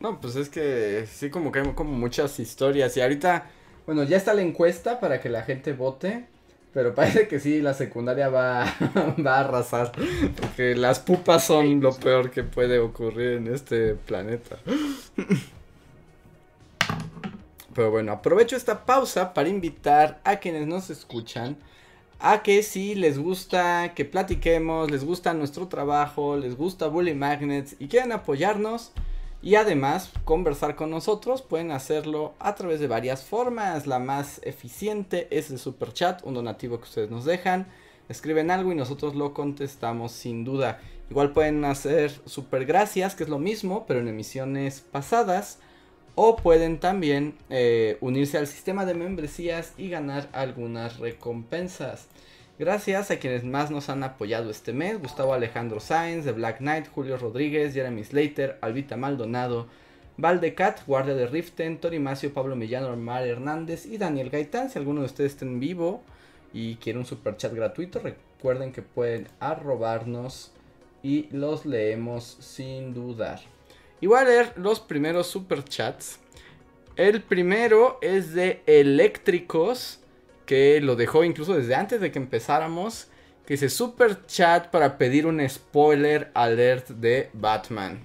No, pues es que sí, como que hay como muchas historias. Y ahorita, bueno, ya está la encuesta para que la gente vote. Pero parece que sí, la secundaria va, va a arrasar. Porque las pupas son lo peor que puede ocurrir en este planeta. Pero bueno, aprovecho esta pausa para invitar a quienes nos escuchan a que si les gusta que platiquemos, les gusta nuestro trabajo, les gusta Bully Magnets y quieren apoyarnos y además conversar con nosotros, pueden hacerlo a través de varias formas. La más eficiente es el super chat, un donativo que ustedes nos dejan. Escriben algo y nosotros lo contestamos sin duda. Igual pueden hacer super gracias, que es lo mismo, pero en emisiones pasadas. O pueden también eh, unirse al sistema de membresías y ganar algunas recompensas. Gracias a quienes más nos han apoyado este mes. Gustavo Alejandro Sáenz, de Black Knight, Julio Rodríguez, Jeremy Slater, Albita Maldonado, Valdecat, Guardia de Riften, Torimacio, Pablo Millán, Omar Hernández y Daniel Gaitán. Si alguno de ustedes está en vivo y quiere un super chat gratuito, recuerden que pueden arrobarnos y los leemos sin dudar. Y voy a leer los primeros super chats. El primero es de Eléctricos, que lo dejó incluso desde antes de que empezáramos. Que dice super chat para pedir un spoiler alert de Batman.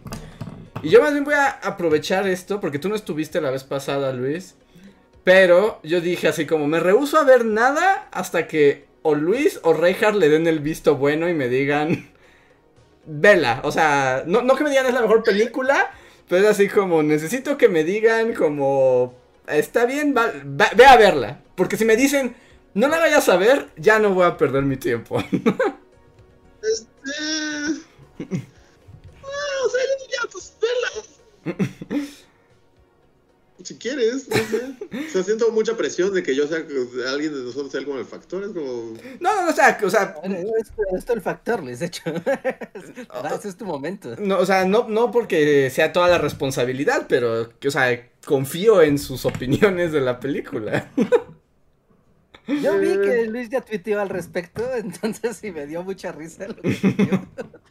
Y yo más bien voy a aprovechar esto porque tú no estuviste la vez pasada, Luis. Pero yo dije así como me rehuso a ver nada hasta que o Luis o Reinhardt le den el visto bueno y me digan vela. O sea, no, que me digan es la mejor película, Pero es así como, necesito que me digan como, está bien, va- va- ve a verla. Porque si me dicen, no la vayas a ver, ya no voy a perder mi tiempo. Este. Ah, o sea, ya, pues verla. Si quieres, no sé. O sea, siento mucha presión de que yo sea que alguien de nosotros sea como el factor. Es como. No, no, no, o sea, o sea, Esto es el factor, Luis, de hecho. Ah, Ese es tu momento. no, o sea, no, no porque sea toda la responsabilidad, pero, que, o sea, confío en sus opiniones de la película. Yo vi que Luis ya tuiteó al respecto, entonces sí me dio mucha risa lo que tuiteó.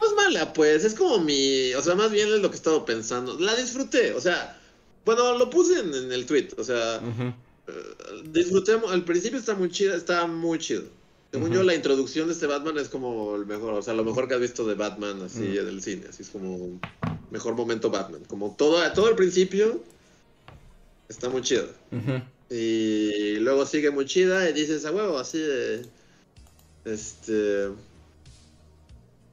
No es mala, pues. Es como mi. O sea, más bien es lo que he estado pensando. La disfruté. O sea, bueno, lo puse en, en el tweet. O sea, eh, disfruté. Al principio está muy chida. Está muy chido. Según yo, la introducción de este Batman es como el mejor. O sea, lo mejor que has visto de Batman así Mm. en el cine. Así es como. Mejor momento Batman. Como todo, todo el principio. Está muy chido. Y luego sigue muy chida y dices a huevo, así de. Este.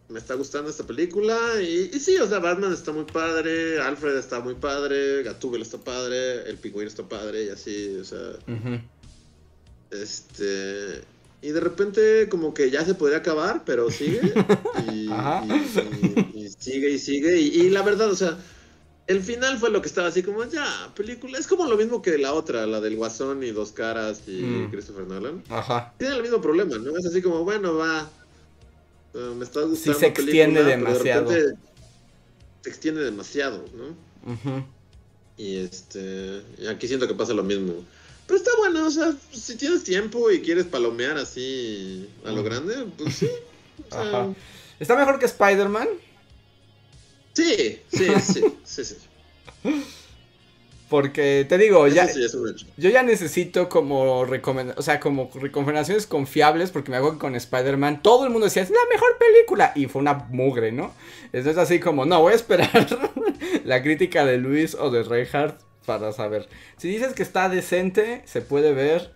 Me está gustando esta película. Y, y sí, o sea, Batman está muy padre. Alfred está muy padre. Gatúbel está padre. El pingüino está padre. Y así, o sea. Ujú. Este. Y de repente, como que ya se podría acabar, pero sigue. Y, y- y- sigue y sigue. Y, y la verdad, o sea, el final fue lo que estaba así como, ya, película. Es como lo mismo que la otra, la del Guasón y Dos Caras y Mm. Christopher Nolan. Ajá. Tiene el mismo problema, ¿no? Es así como, bueno, va. Eh, me está gustando. se la extiende película, pero de demasiado. repente Se extiende demasiado, ¿no? Y este. y aquí siento que pasa lo mismo. Pero está bueno, o sea, si tienes tiempo y quieres palomear así a lo grande, pues sí. O sea, Ajá. ¿Está mejor que Spider-Man? sí, sí, sí, sí, sí. Porque te digo, ya, sí es un hecho. yo ya necesito como o sea, como recomendaciones confiables, porque me hago que con Spider-Man todo el mundo decía, es la mejor película, y fue una mugre, ¿no? Entonces así como, no, voy a esperar la crítica de Luis o de Reinhardt para saber. Si dices que está decente, se puede ver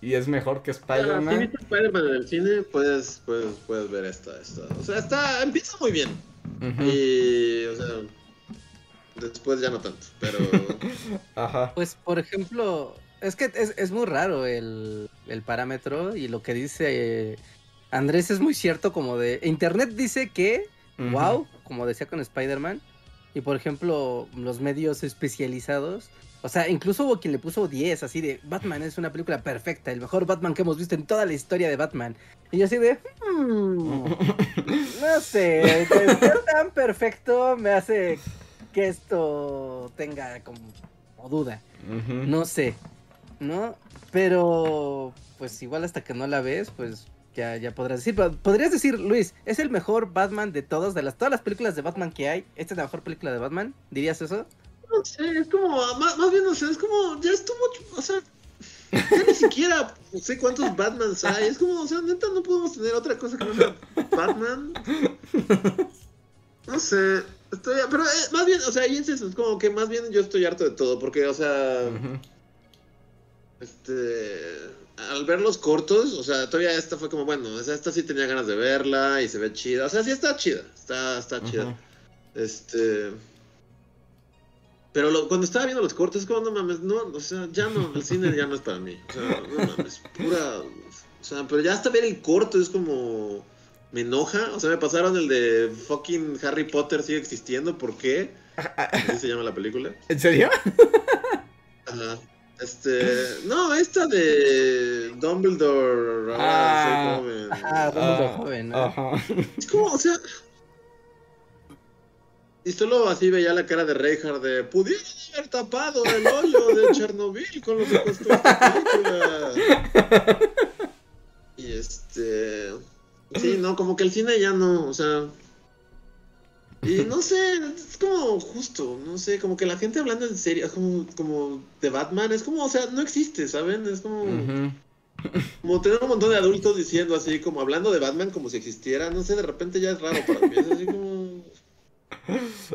y es mejor que Si Spider-Man. viste Spider-Man en el cine, puedes, puedes, puedes ver esta, esta. O sea, está, empieza muy bien. Y, o sea, después ya no tanto. Pero, Ajá. Pues, por ejemplo, es que es, es muy raro el, el parámetro y lo que dice eh, Andrés es muy cierto como de... Internet dice que, wow, como decía con Spider-Man, y por ejemplo, los medios especializados, o sea, incluso hubo quien le puso 10, así de, Batman es una película perfecta, el mejor Batman que hemos visto en toda la historia de Batman. Y yo así de, "Hmm, no sé, que sea tan perfecto me hace que esto tenga como como duda. No sé, ¿no? Pero, pues igual hasta que no la ves, pues ya, ya podrás decir. Pero Podrías decir, Luis, ¿es el mejor Batman de todos? De las, todas las películas de Batman que hay, ¿esta es la mejor película de Batman? ¿Dirías eso? no sé, es como, más, más bien, o sea, es como, ya estuvo, o sea, ya ni siquiera sé cuántos Batmans hay. Es como, o sea, neta, no podemos tener otra cosa que no sea Batman. No sé, estoy, pero eh, más bien, o sea, y es eso, es como que más bien yo estoy harto de todo, porque, o sea, este, al ver los cortos, o sea, todavía esta fue como, bueno, o sea, esta sí tenía ganas de verla y se ve chida, o sea, sí está chida, está, está chida. Este. Pero lo- cuando estaba viendo los cortes, como no mames, no, o sea, ya no, el cine ya no es para mí. O sea, no mames, pura. O sea, pero ya hasta ver el corto es como. Me enoja. O sea, me pasaron el de fucking Harry Potter sigue existiendo. ¿Por qué? Así se llama la película. ¿En serio? Ajá. Este. No, esta de Dumbledore. Ah. soy joven. Ajá, Dumbledore Ah, joven, ¿no? Ajá. Es como, o sea. Y solo así veía la cara de Reinhardt de. Pudieron haber tapado el hoyo de Chernobyl con lo que costó esta película. Y este. Sí, no, como que el cine ya no, o sea. Y no sé, es como justo, no sé, como que la gente hablando en serio, es como, como de Batman, es como, o sea, no existe, ¿saben? Es como. Como tener un montón de adultos diciendo así, como hablando de Batman como si existiera, no sé, de repente ya es raro para mí. Es así como.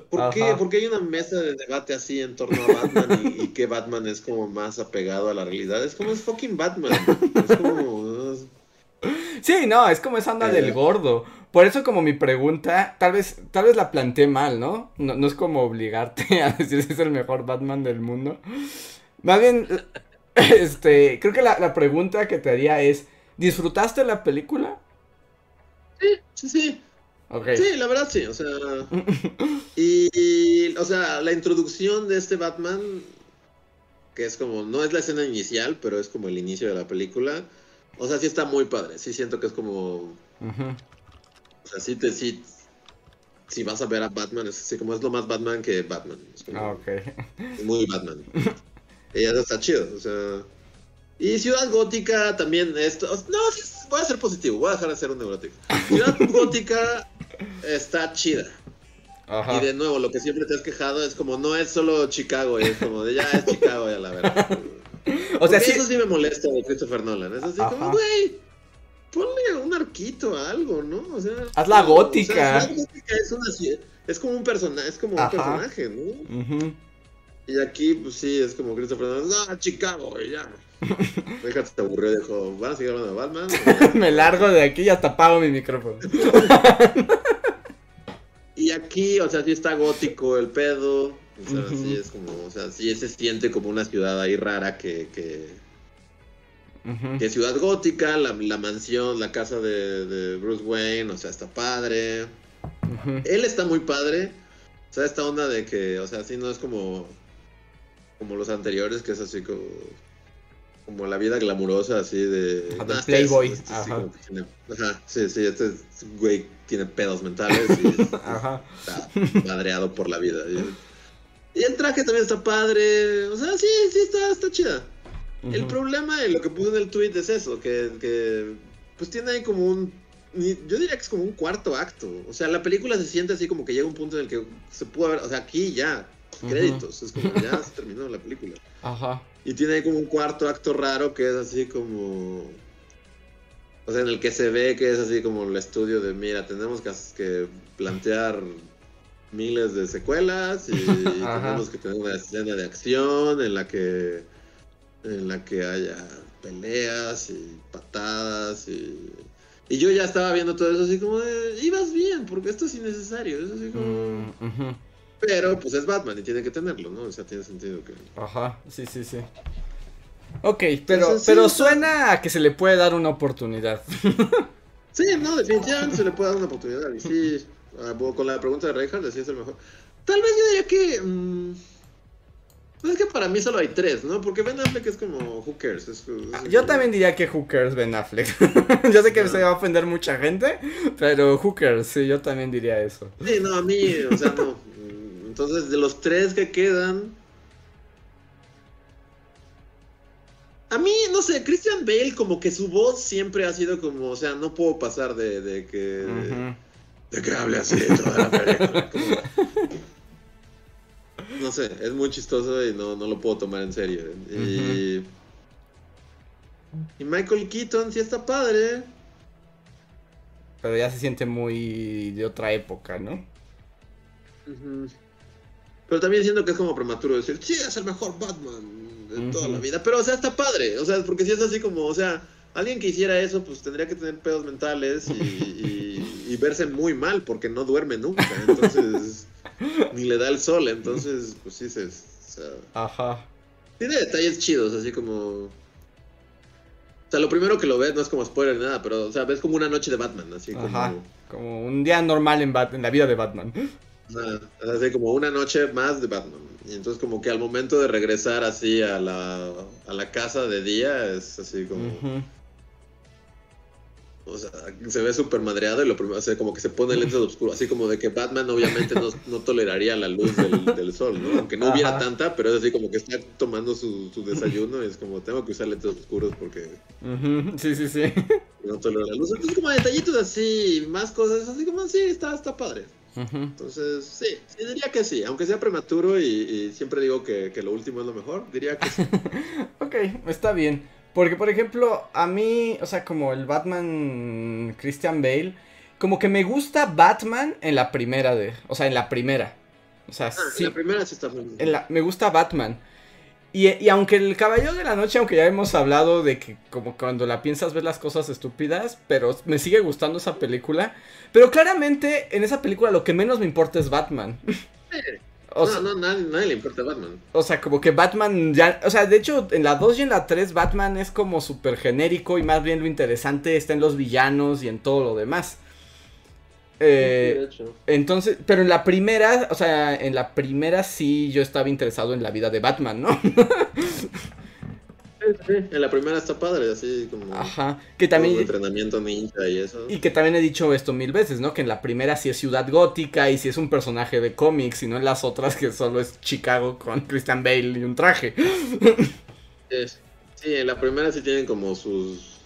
¿Por qué? Ajá. ¿Por qué hay una mesa de debate así en torno a Batman y, y que Batman es como más apegado a la realidad? Es como es fucking Batman. Es como. Sí, no, es como esa onda Eh. del gordo. por eso como mi pregunta, tal vez, tal vez la planteé mal, ¿no? ¿no? No es como obligarte a decir si es el mejor Batman del mundo. Más bien, este, creo que la, la pregunta que te haría es, ¿disfrutaste la película? Sí, sí, sí. Okay. Sí, la verdad sí, o sea. y, y, o sea, la introducción de este Batman, que es como, no es la escena inicial, pero es como el inicio de la película. O sea, sí está muy padre, sí siento que es como. O sea, sí te. Sí, si vas a ver a Batman, es así como es lo más Batman que Batman. Es como, ah, ok. Muy Batman. y eso está chido, o sea. Y Ciudad Gótica también esto. No, voy a ser positivo, voy a dejar de ser un neurótico. Ciudad Gótica está chida. Ajá. Y de nuevo, lo que siempre te has quejado es como no es solo Chicago, es como de ya es Chicago, ya la verdad. O sea, sí. eso sí me molesta de Christopher Nolan. Es así Ajá. como, güey, ponle un arquito a algo, ¿no? O sea, Hazla no, gótica. O sea, Ciudad Gótica es una ci- es como un personaje, es como un personaje, ¿no? Y aquí, pues sí, es como Christopher Nolan, ah, Chicago, güey, ya. Déjate, te aburrió, dijo, ¿van a seguir hablando de Batman? Me largo de aquí y hasta apago mi micrófono. Y aquí, o sea, sí está gótico el pedo. O sea, sí es como, o sea, sí se siente como una ciudad ahí rara que, que, Ujú. que ciudad gótica, la, la mansión, la casa de, de Bruce Wayne, o sea, está padre. Él está muy padre. O sea, esta onda de que, o sea, sí no es como, como los anteriores, que es así como, como la vida glamurosa, así de... Del este playboy, es- este sí ajá. tiene- ajá, sí, sí, este güey tiene pedos mentales y Ajá. está madreado por la vida. Y, y el traje también está padre. O sea, sí, sí, está, está chida. El problema, y lo que puse en el tweet es eso, que, que pues tiene ahí como un... Yo diría que es como un cuarto acto. O sea, la película se siente así como que llega un punto en el que se pudo haber... O sea, aquí ya, créditos. Es como ya se terminó la película. Ajá. Y tiene ahí como un cuarto acto raro que es así como... O sea, en el que se ve que es así como el estudio de, mira, tenemos que, que plantear miles de secuelas y tenemos que tener una escena de acción en la que en la que haya peleas y patadas y y yo ya estaba viendo todo eso así como de, ibas bien porque esto es innecesario es así como Mm, pero pues es Batman y tiene que tenerlo no o sea tiene sentido que Ajá, sí, sí, sí. Ok, pero, Entonces, pero suena a que se le puede dar una oportunidad. Sí, no, definitivamente se le puede dar una oportunidad. Y sí, con la pregunta de Reinhardt, sí es el mejor. Tal vez yo diría que. mm, pues es que para mí solo hay tres, ¿no? Porque Ben Affleck es como. Who cares? Es- es- Yo también diría que Hookers Ben Affleck. yo sé que se va a ofender mucha gente, pero Hookers, sí, yo también diría eso. Sí, no, a mí, o sea, no. Mm, Entonces, de los tres que quedan. A mí, no sé, Christian Bale, como que su voz siempre ha sido como, o sea, no puedo pasar de, de que. Ujú. De que hable así toda la película. como- No sé, es muy chistoso y no, no lo puedo tomar en serio. Y, y Michael Keaton sí está padre. Pero ya se siente muy de otra época, ¿no? Pero también siento que es como prematuro decir, sí, es el mejor Batman de toda la vida. Pero, o sea, está padre. O sea, porque si es así como, o sea, alguien que hiciera eso, pues tendría que tener pedos mentales y, y- y verse muy mal porque no duerme nunca. Entonces, ni le da el sol. Entonces, pues sí, se, Ajá. tiene detalles chidos, así como. O sea, lo primero que lo ves no es como spoiler ni nada, pero, o sea, ves como una noche de Batman, así como. Ajá. Como un día normal en, Bat- en la vida de Batman. Ajá, así como una noche más de Batman. Y entonces como que al momento de regresar así a la, a la casa de día es así como... Ujú. O sea, se ve súper madreado y lo primero, o sea, como que se pone lentes oscuros. Así como de que Batman obviamente no, no toleraría la luz del, del sol, ¿no? Aunque no hubiera Ajá. tanta, pero es así como que está tomando su, su desayuno y es como tengo que usar lentes oscuros porque. Sí, sí, sí. no tolero la luz. Entonces como detallitos así, más cosas, así como sí, está, está padre. Entonces, sí, sí, diría que sí. Aunque sea prematuro y, y siempre digo que, que lo último es lo mejor, diría que sí. Ok, está bien. Porque, por ejemplo, a mí, o sea, como el Batman Christian Bale, como que me gusta Batman en la primera de, o sea, en la primera. O sea, Ah, sí, La primera sí está muy en la- me gusta Batman. Y, y aunque el Caballero de la Noche, aunque ya hemos hablado de que como cuando la piensas ves las cosas estúpidas, pero me sigue gustando esa película. Pero claramente en esa película lo que menos me importa es Batman. O no, sea, no, nadie, nadie, le importa Batman. O sea, como que Batman ya. O sea, de hecho, en la 2 y en la 3, Batman es como súper genérico y más bien lo interesante está en los villanos y en todo lo demás. Eh, sí, entonces, pero en la primera, o sea, en la primera sí yo estaba interesado en la vida de Batman, ¿no? En la primera está padre, así como. Ajá. Que también. entrenamiento ninja y eso. Y que también he dicho esto mil veces, ¿no? Que en la primera sí es ciudad gótica y sí es un personaje de cómics y no en las otras que solo es Chicago con Christian Bale y un traje. Sí, en la primera sí tienen como sus.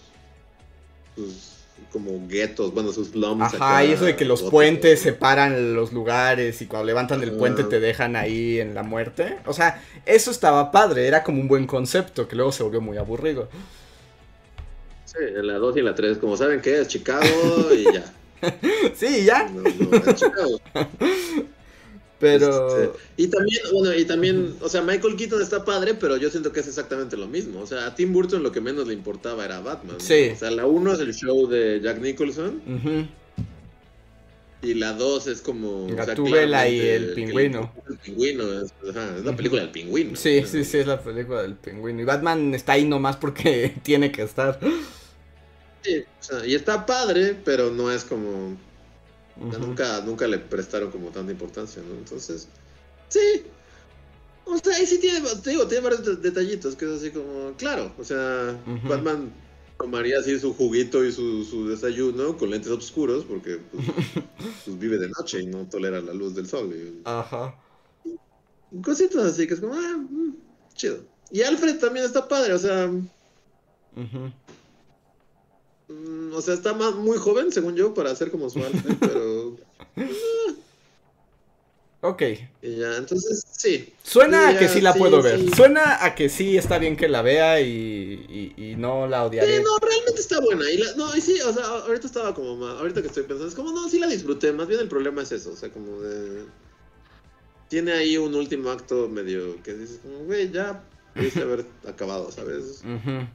sus como guetos, bueno, sus slums. Ajá, y eso de que los puentes separan los lugares y cuando levantan el puente te dejan ahí en la muerte. O sea, eso estaba padre, era como un buen concepto que luego se volvió muy aburrido. Sí, en la 2 y en la 3, como saben que es Chicago y ya. sí, ya. No, no, es Chicago. Pero. Este, y también, bueno, y también, o sea, Michael Keaton está padre, pero yo siento que es exactamente lo mismo. O sea, a Tim Burton lo que menos le importaba era Batman. Sí. O sea, la 1 es el show de Jack Nicholson. Y la 2 es como. Gatúbela o sea, y el pingüino. El, el pingüino, es, ajá, es la película del pingüino. Sí, sí, sí, es la película del pingüino. Y Batman está ahí nomás porque tiene que estar. Sí, o sea, y está padre, pero no es como Uh -huh. nunca, nunca le prestaron como tanta importancia, ¿no? Entonces, sí. O sea, ahí sí tiene, te digo, tiene varios detallitos que es así como, claro, o sea, uh -huh. Batman tomaría así su juguito y su, su desayuno con lentes oscuros porque pues, pues, vive de noche y no tolera la luz del sol. Y, Ajá. Cositas así que es como, ah, mm, chido. Y Alfred también está padre, o sea. Uh -huh. Mm, o sea, está más, muy joven, según yo, para ser como su Alfred, pero. Uh, ok. Y ya, entonces, sí. Suena a que sí la sí, puedo ver. sí. Suena a que sí está bien que la vea y, y, y no la odiaré. Sí, no, realmente está buena. Y la, no, y sí, o sea, ahorita estaba como más. Ahorita que estoy pensando, es como, no, sí la disfruté. Más bien el problema es eso, o sea, como de. Tiene ahí un último acto medio que dices, como, güey, ya pudiste haber acabado, ¿sabes? Ujú.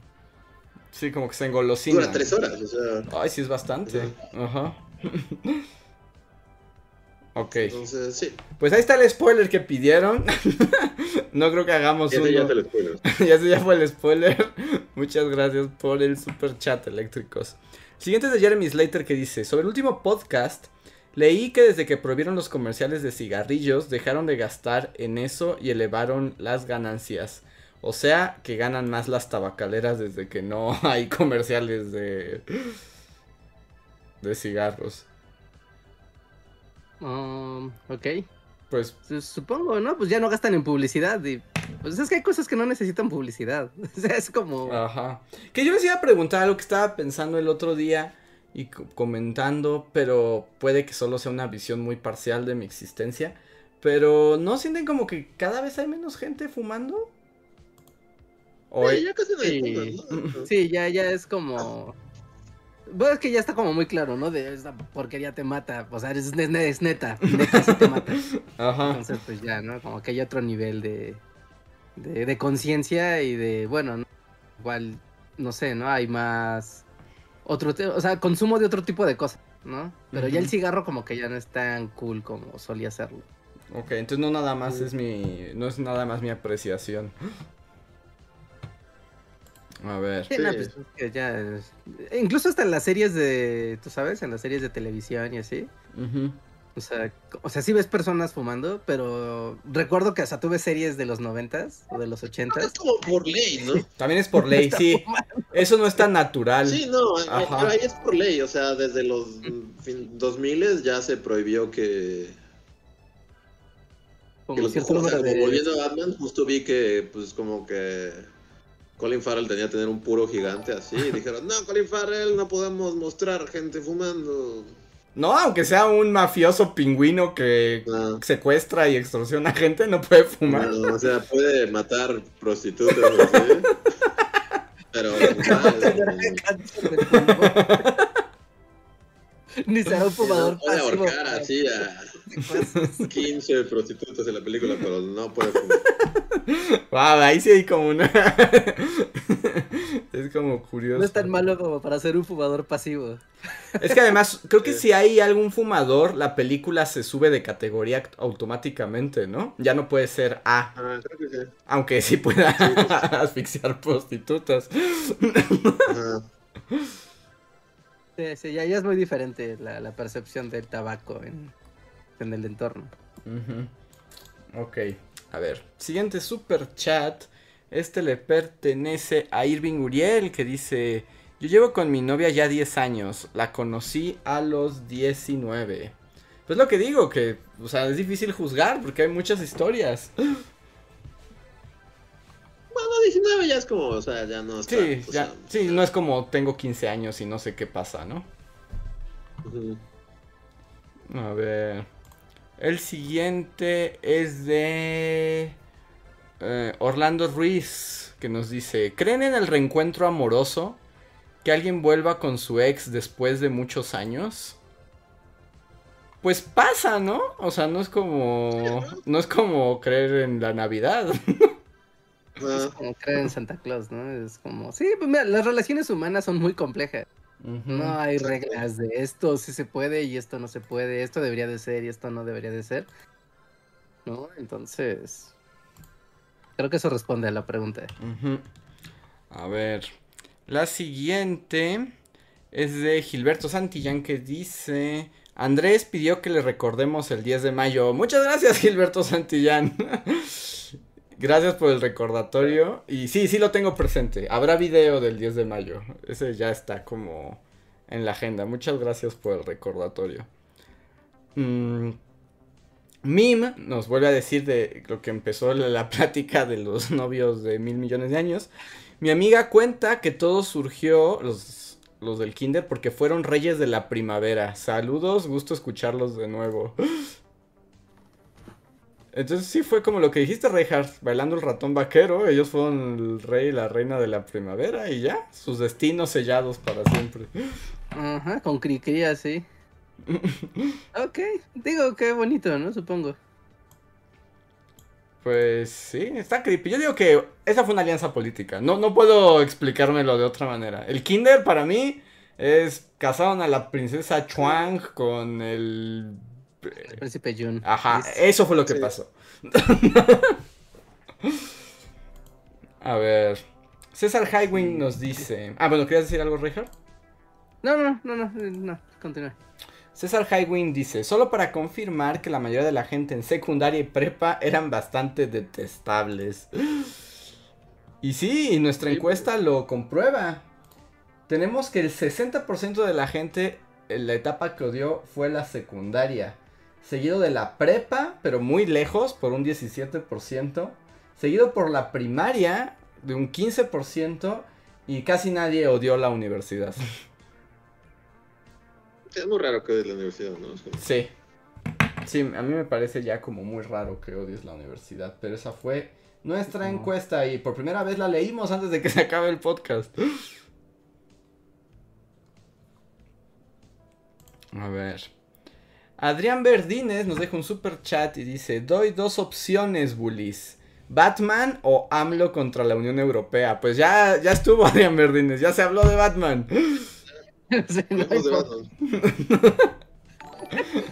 Sí, como que se engolosina. Dura tres horas, o sea. Ay, sí es bastante. Ajá. ok. Entonces, sí. Pues ahí está el spoiler que pidieron. no creo que hagamos Ese uno. ya te lo spoiler. ya ese ya fue el spoiler. Muchas gracias por el super chat eléctricos. Siguiente es de Jeremy Slater que dice, sobre el último podcast, leí que desde que prohibieron los comerciales de cigarrillos, dejaron de gastar en eso y elevaron las ganancias. O sea, que ganan más las tabacaleras desde que no hay comerciales de de cigarros. Um, ok. Pues Pues, supongo, ¿no? Pues ya no gastan en publicidad y pues es que hay cosas que no necesitan publicidad. O sea, es como Ajá. Que yo les iba a preguntar algo que estaba pensando el otro día y co- comentando, pero puede que solo sea una visión muy parcial de mi existencia. Pero ¿no sienten como que cada vez hay menos gente fumando? O Sí, ya casi nadie Sí. fuma, ¿no? Sí, ya, ya es como. Bueno, es que ya está como muy claro, ¿no? De esta porquería te mata. O sea, es, es- es neta. Neta sí te mata. Ajá. Entonces, pues ya, ¿no? Como que hay otro nivel de. de, de conciencia y de. Bueno, ¿no? igual, no sé, ¿no? Hay más. Otro. O sea, consumo de otro tipo de cosas, ¿no? Pero ya el cigarro, como que ya no es tan cool como solía serlo. Ok, entonces no nada más es mi. No es nada más mi apreciación. A ver. Sí, no, pues, es que ya es- Incluso hasta en las series de, tú sabes, en las series de televisión y así. O sea, o sea, sí ves personas fumando, pero recuerdo que hasta tuve series de los noventas o de los Es ochentas. como por ley, ¿no? También es por ley, sí. Eso no es tan natural. Sí, no, Ajá. pero ahí es por ley, o sea, desde los mm, fin, 2000 ya se prohibió que, que Como los cierto o sea, número como de... volviendo a Batman, justo vi que, pues, como que Colin Farrell tenía que tener un puro gigante así, y dijeron, no, Colin Farrell, no podemos mostrar gente fumando. No, aunque sea un mafioso pingüino que No, secuestra y extorsiona gente, no puede fumar. no, o sea, puede matar prostitutas, así, pero... Ni será un fumador puede pasivo. ahorcar así a... 15 prostitutas en la película, pero no puede fumar. Wow, ahí sí hay como una. es como curioso. No es tan malo como para ser un fumador pasivo. Es que además, creo que si hay algún fumador, la película se sube de categoría automáticamente, ¿no? Ya no puede ser A. Ah, creo que sí. Aunque sí pueda Sí, pues. asfixiar prostitutas. Ajá. Sí, sí, ya, ya es muy diferente la, la percepción del tabaco en, en el entorno. Ujú. Ok, a ver. Siguiente super chat. Este le pertenece a Irving Uriel que dice: Yo llevo con mi novia ya 10 años. La conocí a los 19. Pues lo que digo, que, o sea, es difícil juzgar porque hay muchas historias. Bueno, 19 ya es como, o sea, ya no está. Sí, ya, sea, sí, no es como tengo 15 años y no sé qué pasa, ¿no? A ver. El siguiente es de eh, Orlando Ruiz, que nos dice, ¿creen en el reencuentro amoroso? ¿Que alguien vuelva con su ex después de muchos años? Pues pasa, ¿no? O sea, no es como... No es como creer en la Navidad. Ajá. Como creer en Santa Claus, ¿no? Es como, sí, pues mira, las relaciones humanas son muy complejas. No hay reglas de esto sí se puede y esto no se puede, esto debería de ser y esto no debería de ser. ¿No? Entonces, creo que eso responde a la pregunta. A ver. La siguiente es de Gilberto Santillán que dice... Andrés pidió que le recordemos el 10 de mayo. Muchas gracias Gilberto Santillán. Gracias por el recordatorio. Y sí, sí lo tengo presente. Habrá video del 10 de mayo. Ese ya está como en la agenda. Muchas gracias por el recordatorio. Mm, Mim nos vuelve a decir de lo que empezó la, plática de los novios de mil millones de años. Mi amiga cuenta que todo surgió, los, los del kinder, porque fueron reyes de la primavera. Saludos, gusto escucharlos de nuevo. Entonces sí fue como lo que dijiste, Reinhardt, bailando el ratón vaquero. Ellos fueron el rey y la reina de la primavera y ya, sus destinos sellados para siempre. Ajá, con Cricri así. ok, digo qué bonito, ¿no? Supongo. Pues sí, está creepy. Yo digo que esa fue una alianza política. No, no puedo explicármelo de otra manera. El Kinder para mí es casaron a la princesa Chuang con el... El príncipe Jun. Ajá, Es- eso fue lo que Sí. pasó. a ver. César Highwing nos dice... Ah, bueno, ¿querías decir algo, Richard? No, no, no, no, no, continúa. César Highwing dice, solo para confirmar que la mayoría de la gente en secundaria y prepa eran bastante detestables. Y sí, y nuestra encuesta lo comprueba. Tenemos que el 60% de la gente en la etapa que odió fue la secundaria. Seguido de la prepa, pero muy lejos, por un 17%. Seguido por la primaria, de un 15%. Y casi nadie odió la universidad. Es muy raro que odies la universidad, ¿no? Sí. Sí, a mí me parece ya como muy raro que odies la universidad, pero esa fue nuestra No. encuesta y por primera vez la leímos antes de que se acabe el podcast. A ver. Adrián Verdines nos deja un super chat y dice, doy dos opciones, bullies. Batman o AMLO contra la Unión Europea. Pues ya, ya estuvo Adrián Verdines, ya se habló de Batman. Sí, no hay Hablemos de forma. Batman.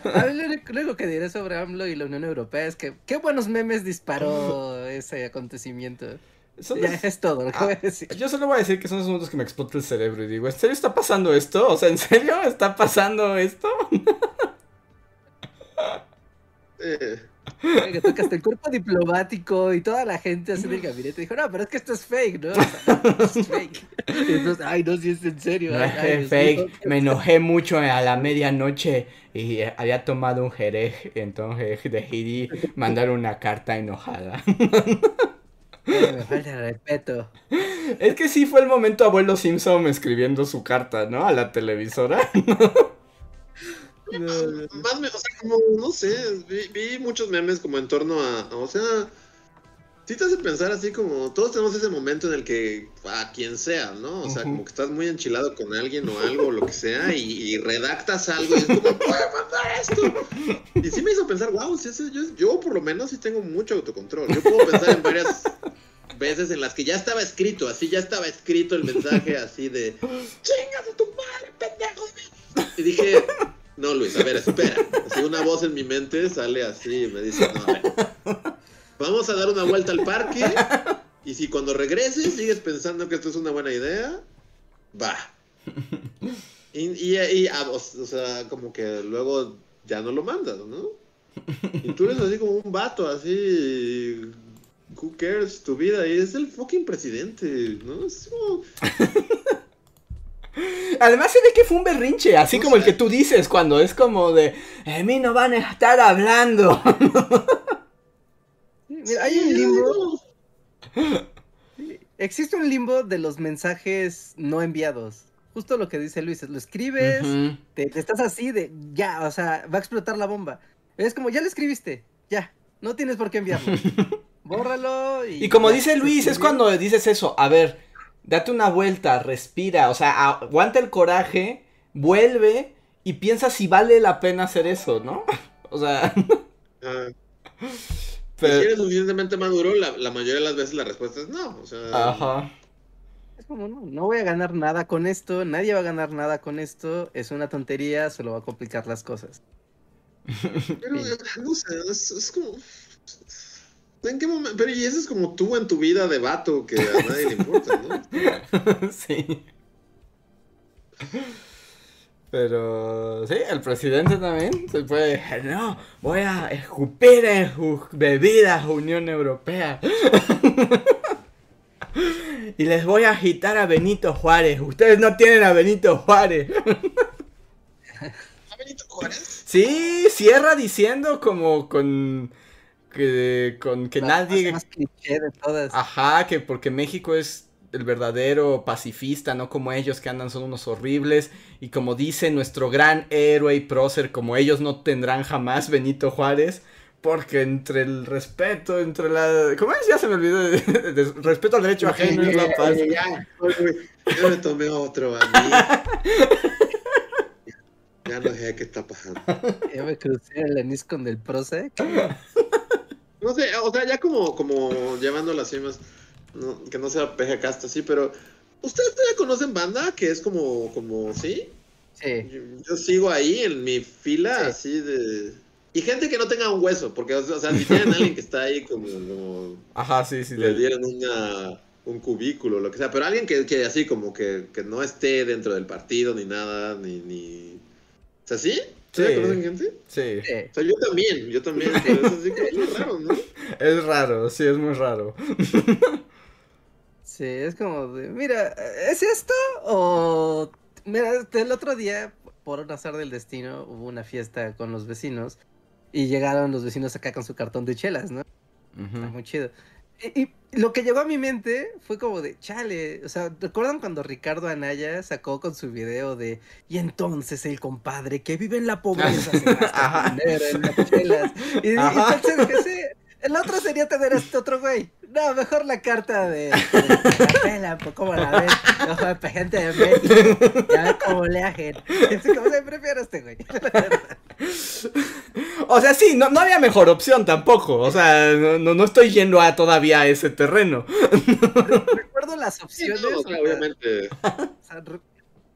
A ver, lo único- que diré sobre AMLO y la Unión Europea es que qué buenos memes disparó ese acontecimiento. Son Ya es todo lo que Ah, voy a decir. Yo solo voy a decir que son esos momentos que me explota el cerebro y digo, ¿en serio está pasando esto? O sea, ¿en serio está pasando esto? Que toca hasta el cuerpo diplomático y toda la gente así del gabinete dijo, no, pero es que esto es fake, ¿no? O sea, es fake. Y entonces, ay, no, si es en serio. No ay, es fake, me enojé mucho a la medianoche y había tomado un jerez, entonces decidí mandar una carta enojada. Me falta el respeto. Es que sí fue el momento abuelo Simpson escribiendo su carta, ¿no? A la televisora. Más me, o sea, como, no sé, vi, vi muchos memes como en torno a, a- o sea, sí te hace pensar así como, todos tenemos ese momento en el que, a quien sea, ¿no? O sea, como que estás muy enchilado con alguien o algo, lo que sea, y, redactas algo y es como, ¡puedo mandar esto! Y sí me hizo pensar, wow, sí, yo, yo por lo menos sí tengo mucho autocontrol. Yo puedo pensar en varias veces en las que ya estaba escrito, así ya estaba escrito el mensaje así de, ¡chingas a tu madre, pendejo! Y dije, no, Luis, a ver, espera. Así una voz en mi mente sale así y me dice, no, a ver Vamos a dar una vuelta al parque. Y si cuando regreses sigues pensando que esto es una buena idea, va. Y, y, ah, o, sea, como que luego ya no lo mandas, ¿no? Y tú eres así como un vato, así. Who cares tu vida? Y es el fucking presidente, ¿no? Es como... Además se ve que fue un berrinche, así como el que tú dices cuando es como de, a mí no van a estar hablando. hay un limbo. Existe un limbo de los mensajes no enviados. Justo lo que dice Luis, lo escribes, te, estás así de, ya, o sea, va a explotar la bomba. Es como, ya lo escribiste, ya, no tienes por qué enviarlo. Bórralo y... Y como dice Luis, es cuando dices eso, a ver, date una vuelta, respira, o sea, aguanta el coraje, vuelve y piensa si vale la pena hacer eso, ¿no? o sea... Ah. Si eres suficientemente maduro, la, mayoría de las veces la respuesta es no. O sea, Ajá. Es como, no, no voy a ganar nada con esto, nadie va a ganar nada con esto, es una tontería, solo va a complicar las cosas. Pero, no sé, es, como... ¿En qué momento? Pero y eso es como tú en tu vida de vato que a nadie le importa, ¿no? sí. Pero sí, el presidente también se puede. No, voy a escupir en sus bebidas, Unión Europea. y les voy a agitar a Benito Juárez. Ustedes no tienen a Benito Juárez. ¿A Benito Juárez? Sí, cierra diciendo como con. Que, con que nadie. Más cliché de todas. Ajá, que porque México es el verdadero pacifista, no como ellos que andan son unos horribles. Y como dice nuestro gran héroe y prócer, como ellos no tendrán jamás Benito Juárez. Porque entre el respeto, entre la... ¿Cómo es? Ya se me olvidó. De, respeto al derecho ajeno es la paz. Ya, yo me tomé otro a mí. Ya no sé qué está pasando. Ya me crucé el anís con el prócer. No sé, o sea, ya como, como llevándolo así más que no sea peje casta, sí, pero ¿ustedes ya conocen banda que es como, como, sí? Sí. Yo, sigo ahí en mi fila, así de... Y gente que no tenga un hueso, porque, o sea, si tienen a alguien que está ahí como... Ajá, sí, sí. Le dieron una, un cubículo, lo que sea, pero alguien que, que así como que, que, no esté dentro del partido ni nada, ni... ni... O sea, ¿sí? ¿Sí? conocen gente? Sí. O sea, yo también, yo también, pero es así como es raro, ¿no? Es raro, sí, es muy raro. Sí, es como de, mira, ¿es esto? O, mira, el otro día, por un azar del destino, hubo una fiesta con los vecinos y llegaron los vecinos acá con su cartón de chelas, ¿no? muy chido. Y, lo que llegó a mi mente fue como de, chale, o sea, ¿recuerdan cuando Ricardo Anaya sacó con su video de, y entonces el compadre que vive en la pobreza se gasta dinero en las chelas? Y, y entonces dije, el otro sería tener a este otro güey. No, mejor la carta de, de, la pues como la ven, ojo gente de México, ya ves cómo le ajen. Como se prefiero a este güey. O sea, sí, no, no había mejor opción tampoco. O sea, no, no estoy yendo a todavía a ese terreno. Recuerdo las opciones. Sí, obviamente.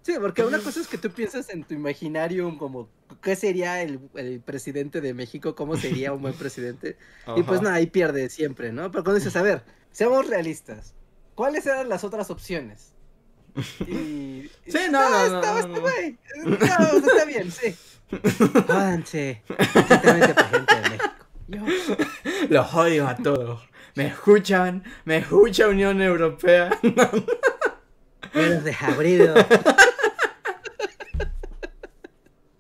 Sí, porque una cosa es que tú piensas en tu imaginario como qué sería el, presidente de México, cómo sería un buen presidente. Y pues nada, ahí pierde siempre, ¿no? Pero cuando dices, a ver, seamos realistas, ¿cuáles eran las otras opciones? Y, sí, no, no, no, está, no, no, está bien, sí. Jódanse, exactamente para gente de México. Yo... Los odio a todos. Me escuchan, me escucha Unión Europea. Menos desabrido.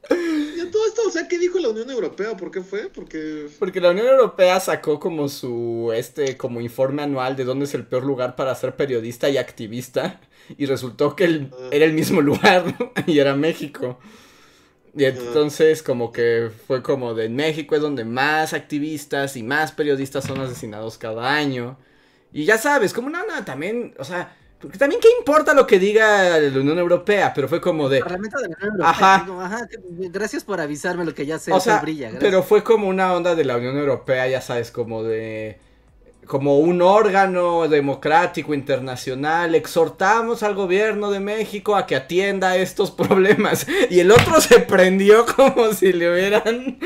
Y todo esto, o sea, ¿qué dijo la Unión Europea? ¿Por qué fue? Porque... Porque la Unión Europea sacó como su, este, como informe anual de dónde es el peor lugar para ser periodista y activista. Y resultó que ah. era el mismo lugar, y era México. Y entonces como que fue como de en México es donde más activistas y más periodistas son asesinados cada año. Y ya sabes, como no, no, también, o sea, porque también qué importa lo que diga la Unión Europea, pero fue como de... Parlamento de la Unión Europea, Ajá. digo, ajá, gracias por avisarme lo que ya sé, O sea, brilla. gracias. pero fue como una onda de la Unión Europea, ya sabes, como de... Como un órgano democrático internacional, exhortamos al gobierno de México a que atienda estos problemas. Y el otro se prendió como si le hubieran...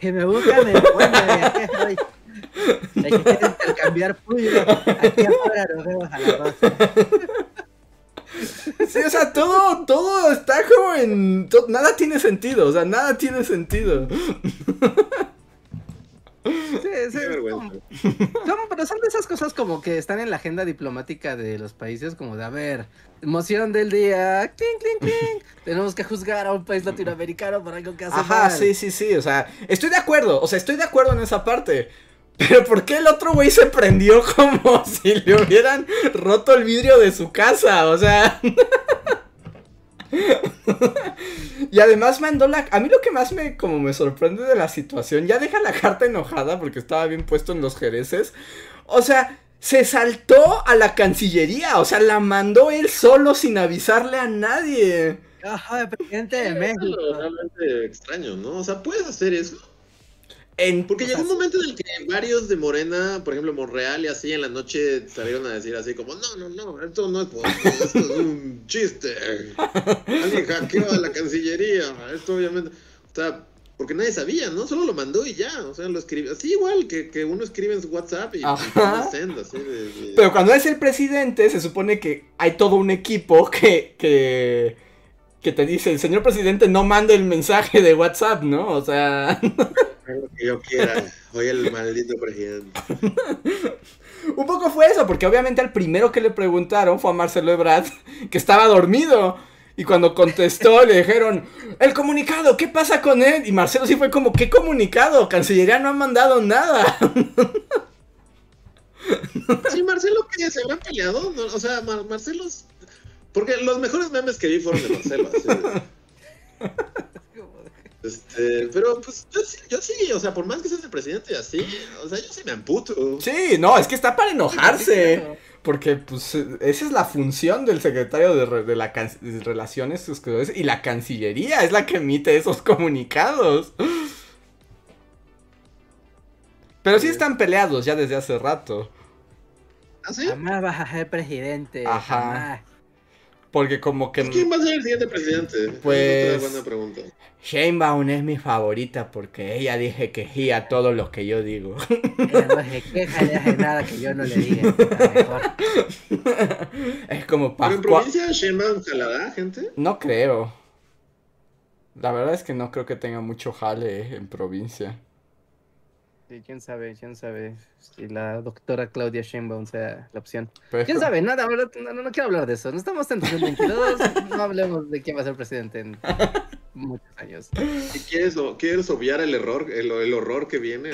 Que me buscan el pueblo, aquí estoy. Hay que intercambiar puño. Aquí afuera nos vemos a las 12. Sí, o sea, todo, todo está como en... nada tiene sentido, o sea, nada tiene sentido. Sí, sí, como- son- pero son de esas cosas como que están en la agenda diplomática de los países, como de, a ver, emoción del día, clink, clink, clink. Tenemos que juzgar a un país latinoamericano por algo que hace Ajá, mal. sí, sí, sí, o sea, estoy de acuerdo, o sea, estoy de acuerdo en esa parte. Pero ¿por qué el otro güey se prendió como si le hubieran roto el vidrio de su casa? O sea... y además mandó la... A mí lo que más me como me sorprende de la situación, ya deja la carta enojada porque estaba bien puesto en los jereces. O sea, se saltó a la Cancillería, o sea, la mandó él solo sin avisarle a nadie. Ajá, presidente de Es México. algo realmente extraño, ¿no? O sea, puedes hacer eso. En, Porque llegó un momento en el que varios de Morena, por ejemplo, Monreal y así, en la noche salieron a decir así como, no, no, no, esto no es político, esto es un chiste. Alguien hackeó a la Cancillería, esto obviamente... O sea, porque nadie sabía, ¿no? Solo lo mandó y ya, o sea, lo escribió. Así igual que, que uno escribe en su WhatsApp y, send, así de... de- Pero cuando es el presidente, se supone que hay todo un equipo que, que, que te dice, el señor presidente no mande el mensaje de WhatsApp, ¿no? O sea, Haz lo que yo quiera, soy el maldito presidente. un poco fue eso, porque obviamente al primero que le preguntaron fue a Marcelo Ebrard, que estaba dormido. Y cuando contestó le dijeron, el comunicado, ¿qué pasa con él? Y Marcelo sí fue como, ¿qué comunicado? Cancillería no ha mandado nada. Sí, Marcelo, que se habrán peleado, ¿no? o sea, Mar- Marcelo... Porque los mejores memes que vi fueron de Marcelo, así Este, pero pues yo sí, yo sí, o sea, por más que seas el presidente y así, o sea, yo sí me amputo. Sí, no, es que está para enojarse. Porque, pues, esa es la función del secretario de, re- de la can- de Relaciones Exteriores y la Cancillería es la que emite esos comunicados. Pero sí están peleados ya desde hace rato. ¿Ah, sí? Jamás vas a ser presidente. Ajá. Jamás. Porque como que Pues, ¿Quién va a ser el siguiente presidente? Pues- Es buena pregunta. Sheinbaum es mi favorita porque ella dije que sí a todo lo que yo digo. Ella no se queja hace nada que yo no le diga. Es como ¿Pero en Pascua... provincia Sheinbaum jalará gente? No creo. La verdad es que no creo que tenga mucho jale en provincia. Sí, quién sabe, quién sabe si la doctora Claudia Sheinbaum sea la opción. Pero- ¿Quién sabe? Nada, ahora no, no, no quiero hablar de eso. No estamos en 2022, no hablemos de quién va a ser presidente en muchos años. ¿Y ¿Quieres, quieres obviar el error, el, el horror que viene?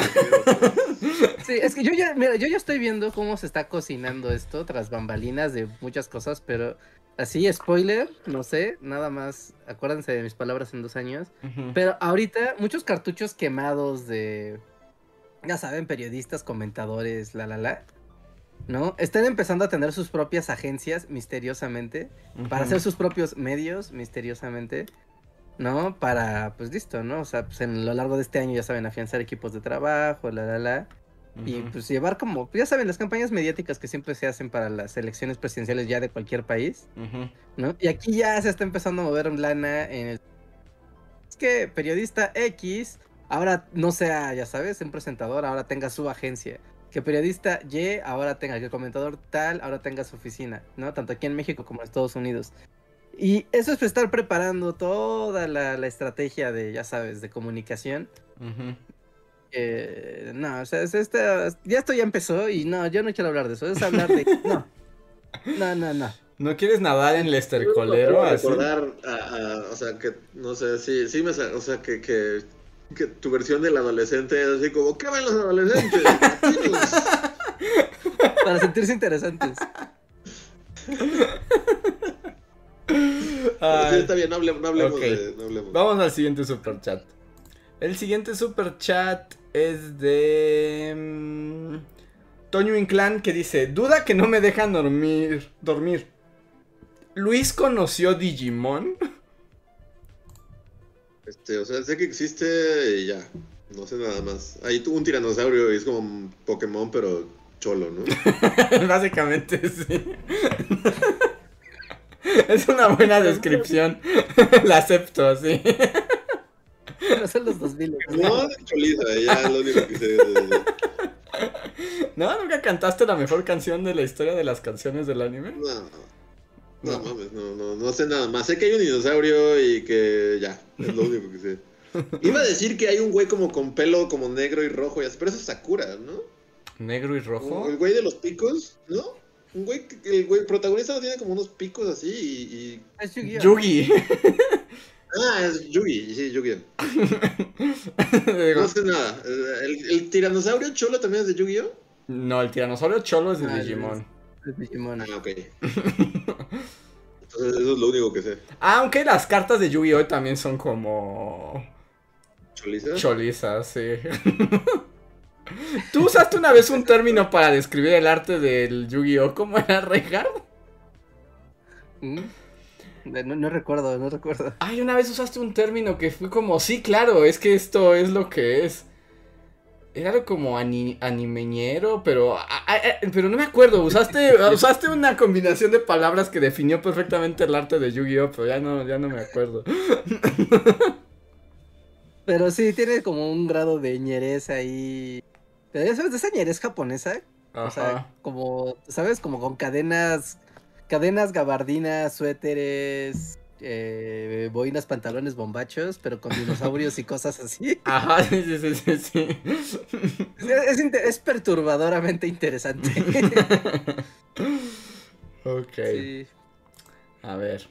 Sí, es que yo ya, mira, yo ya estoy viendo cómo se está cocinando esto tras bambalinas de muchas cosas, pero así, spoiler, no sé, nada más, acuérdense de mis palabras en dos años. Pero ahorita, muchos cartuchos quemados de, ya saben, periodistas, comentadores, la, la, la, ¿no? Están empezando a tener sus propias agencias misteriosamente, para hacer sus propios medios misteriosamente, ¿no? Para, pues listo, ¿no? O sea, pues en lo largo de este año, ya saben, afianzar equipos de trabajo, la, la, la. Y pues llevar como, ya saben, las campañas mediáticas que siempre se hacen para las elecciones presidenciales ya de cualquier país. ¿no? Y aquí ya se está empezando a mover lana en el... Es que periodista X ahora no sea, ya sabes, un presentador, ahora tenga su agencia. Que periodista Y ahora tenga, que el comentador tal ahora tenga su oficina, ¿no? Tanto aquí en México como en Estados Unidos. Y eso es estar preparando toda la, la estrategia de, ya sabes, de comunicación. Eh, no, o sea, es esta- ya esto ya empezó y no, yo no quiero hablar de eso, es hablar de... No, no, no, no. ¿No quieres nadar en de así? recordar, a, a- o sea, que, no sé, sí, sí me, o sea, que, que, que tu versión del adolescente es así como, ¿qué ven los adolescentes? Dinos". Para sentirse interesantes. sí, está bien, no hablemos, no hablemos ok. de. No hablemos. Vamos al siguiente super chat. El siguiente super chat es de mm, Toño Inclán que dice, "Duda que no me dejan dormir, dormir. Luis conoció Digimon." Este, o sea, sé que existe y ya. No sé nada más. Hay un tiranosaurio y es como un Pokémon, pero cholo, ¿no? Básicamente sí. es una buena descripción. La acepto, sí. No son los 2000. No, de choliza, ya es lo único que sé. ¿No? ¿Nunca cantaste la mejor canción de la historia de las canciones del anime? No, No. no mames, no, no, no sé nada más. Sé que hay un dinosaurio y que ya, es lo único que sé. Iba a decir que hay un güey como con pelo como negro y rojo y así, pero eso es Sakura, ¿no? Negro y rojo. El güey de los picos, ¿no? Un güey, que- el güey protagonista no tiene como unos picos así y... y- Es Yu-Gi-Oh. Yugi. Ah, es Yugi, sí, Yugi. No sé nada. ¿El, el tiranosaurio cholo también es de Yu-Gi-Oh? no, el tiranosaurio cholo es de Ah, Digimon. Es Digimon. Ah, ok. Entonces eso es lo único que sé. Ah, Aunque las cartas de Yu-Gi-Oh también son como ¿Choliza? cholizas, sí. ¿Tú usaste una vez un término para describir el arte del Yu-Gi-Oh? ¿Cómo era, Reinhardt? ¿Mm? No, no recuerdo, no recuerdo. Ay, una vez usaste un término que fue como, sí, claro, es que esto es lo que es. Era algo como ani- animeñero, pero, a- a- a- pero no me acuerdo. Usaste, usaste una combinación de palabras que definió perfectamente el arte de Yu-Gi-Oh, pero ya no, ya no me acuerdo. Pero sí, tiene como un grado de ñerez ahí. Pero ya sabes, de esa ñerez japonesa. O sea, como, ¿sabes? Como con cadenas, cadenas, gabardinas, suéteres, eh, boinas, pantalones, bombachos, pero con dinosaurios y cosas así. Ajá, sí, sí, sí, sí, sí. Es, es perturbadoramente interesante. Ok, Sí. a ver.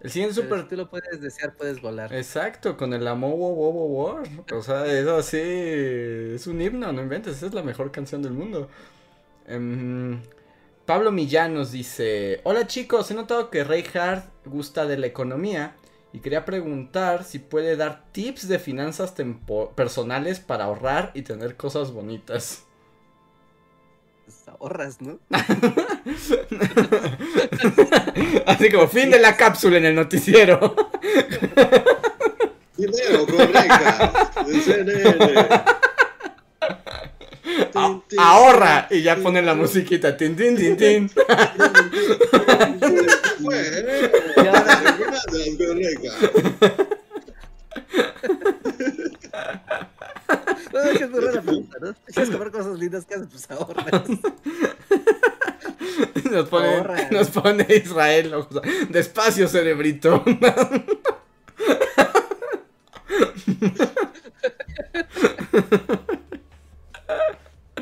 El siguiente super si tú lo puedes desear, puedes volar. Exacto, con el amor, wow, wow, wow, wow. O sea, eso así es un himno, no inventes, esa es la mejor canción del mundo. Em, Pablo Millán nos dice, hola chicos, he notado que Reinhardt gusta de la economía y quería preguntar si puede dar tips de finanzas tempo- personales para ahorrar y tener cosas bonitas. Pues ahorras, ¿no? Así como fin de la cápsula en el noticiero. Dinero con. A- ahorra y ya ponen la musiquita. Tin, tin, tin, tin. No, es que es buena pregunta, ¿no? Quieres comprar cosas lindas, ¿qué haces? Pues ahorras. Nos pone, Ahorra. nos pone Israel. o sea, despacio, cerebrito.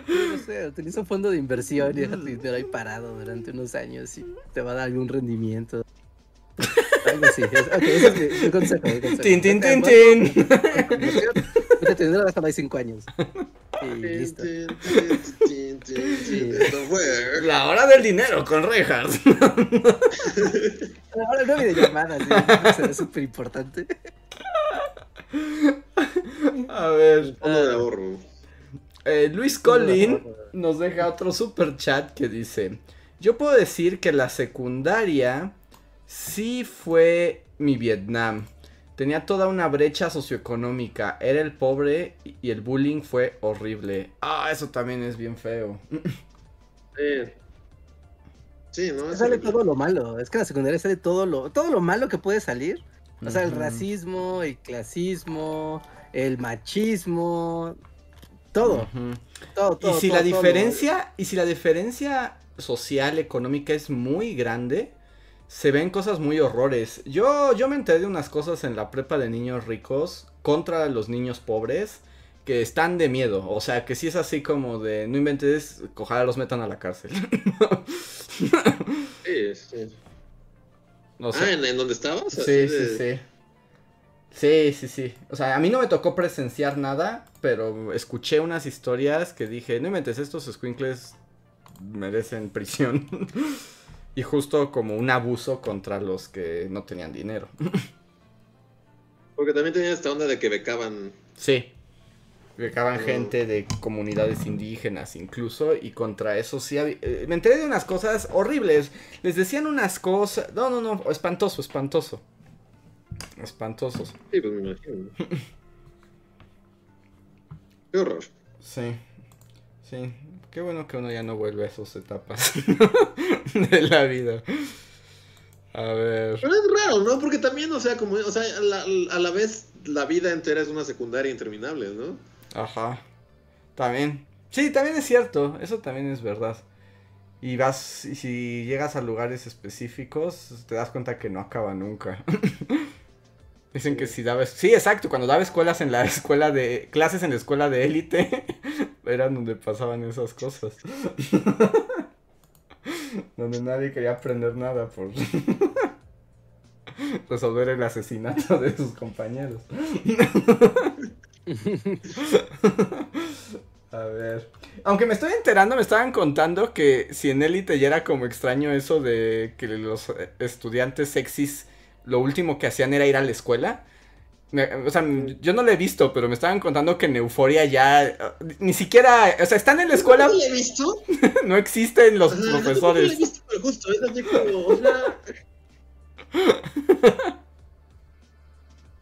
No sé, utiliza un fondo de inversión y deja tu dinero ahí parado durante unos años y te va a dar algún rendimiento. Algo así. Es, ok, ese es mi, mi consejo. mi consejo. tin, tin, tin, Vete tin. Mete tu dinero, déjalo ahí cinco años. Y listo. Esto fue. La hora del dinero con rejas. Ahora no videollamadas, sí, es súper importante. A ver. Fondo de ahorro. Eh, Luis Collin nos deja otro super chat que dice: Yo puedo decir que la secundaria sí fue mi Vietnam. Tenía toda una brecha socioeconómica. Era el pobre y el bullying fue horrible. Ah, eso también es bien feo. Sí. Sí, ¿no? Es Sale horrible. todo lo malo. Es que en la secundaria sale todo lo, todo lo malo que puede salir. O sea, el racismo, el clasismo, el machismo, todo, Ujú. todo, todo. y si todo, la todo diferencia, y si la diferencia social, económica es muy grande, se ven cosas muy horrores. Yo, yo me enteré de unas cosas en la prepa de niños ricos contra los niños pobres que están de miedo. O sea, que sí es así como de no inventes, ojalá los metan a la cárcel. Sí, sí. O sea, Ah, ¿en, en dónde estabas? Sí, sí, sí. Sí, sí, sí. O sea, a mí no me tocó presenciar nada, pero escuché unas historias que dije, no inventes, estos squinkles merecen prisión. Y justo como un abuso contra los que no tenían dinero. Porque también tenían esta onda de que becaban. Sí. Becaban Oh. gente de comunidades indígenas incluso. Y contra eso sí había... eh, me enteré de unas cosas horribles. Les decían unas cosas... No, no, no. Espantoso, espantoso. Espantosos. Sí, pues me imagino. Qué horror. Sí. Sí. Qué bueno que uno ya no vuelve a esas etapas de la vida. A ver. Pero es raro, ¿no? Porque también, o sea, como, o sea, a la, a la vez la vida entera es una secundaria interminable, ¿no? Ajá. También. Sí, también es cierto. Eso también es verdad. Y vas, y si llegas a lugares específicos, te das cuenta que no acaba nunca. Dicen que si dabas... Sí, exacto, cuando daba escuelas en la escuela de... Clases en la escuela de élite, eran donde pasaban esas cosas. donde nadie quería aprender nada por resolver el asesinato de sus compañeros. A ver. Aunque me estoy enterando, me estaban contando que si en élite ya era como extraño eso de que los eh, estudiantes sexys lo último que hacían era ir a la escuela. Me- o sea, yo no lo he visto, pero me estaban contando que en Euforia ya eh, ni siquiera, o sea, están en la escuela, ¿No lo he visto? no existen los Ajá, yo tampoco lo he profesores. visto, pero justo, es así como, o sea...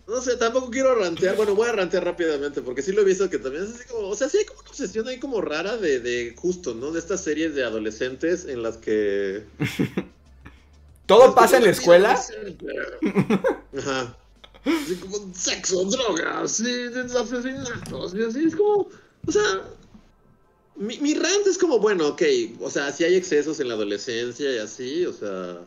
No sé, tampoco quiero rantear, bueno, voy a rantear rápidamente, porque sí lo he visto que también es así como, o sea, sí hay como una obsesión ahí como rara de, de justo, ¿no? De estas series de adolescentes en las que... Todo pasa en la escuela. Ajá. Así como sexo, drogas, y asesinatos, y así es como, o sea, mi, mi rant es como, bueno, ok, o sea, si hay excesos en la adolescencia y así, o sea,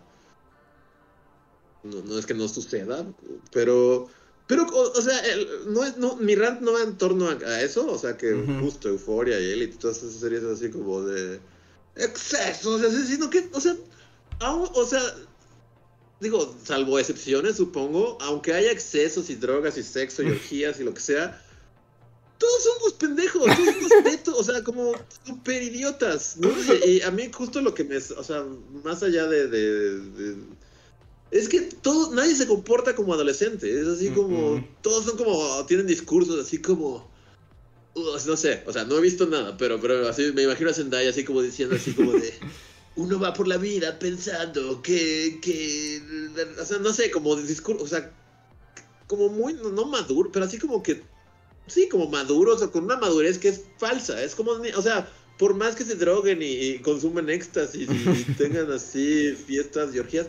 no, no es que no suceda, pero, pero, o, o sea, el- no, es- no, mi rant no va en torno a, a eso, o sea, que Ujú. justo Euforia y Elite, todas esas series así como de excesos, así, sino que, o sea, aún- o sea, digo, salvo excepciones, supongo, aunque haya excesos y drogas y sexo y orgías y lo que sea, todos son unos pendejos, todos son unos tetos, o sea, como super idiotas, ¿no? Y, y a mí justo lo que me, o sea, más allá de, de- de- es que todo, nadie se comporta como adolescente, es así como, todos son como, tienen discursos así como, uh, no sé, o sea, no he visto nada, pero, pero así me imagino a Zendaya así como diciendo así como de, uno va por la vida pensando que, que, o sea, no sé, como discurso, o sea, como muy, no, no maduro, pero así como que, sí, como maduros o con una madurez que es falsa, es como, o sea, por más que se droguen y, y consumen éxtasis y, tengan así fiestas y orgías,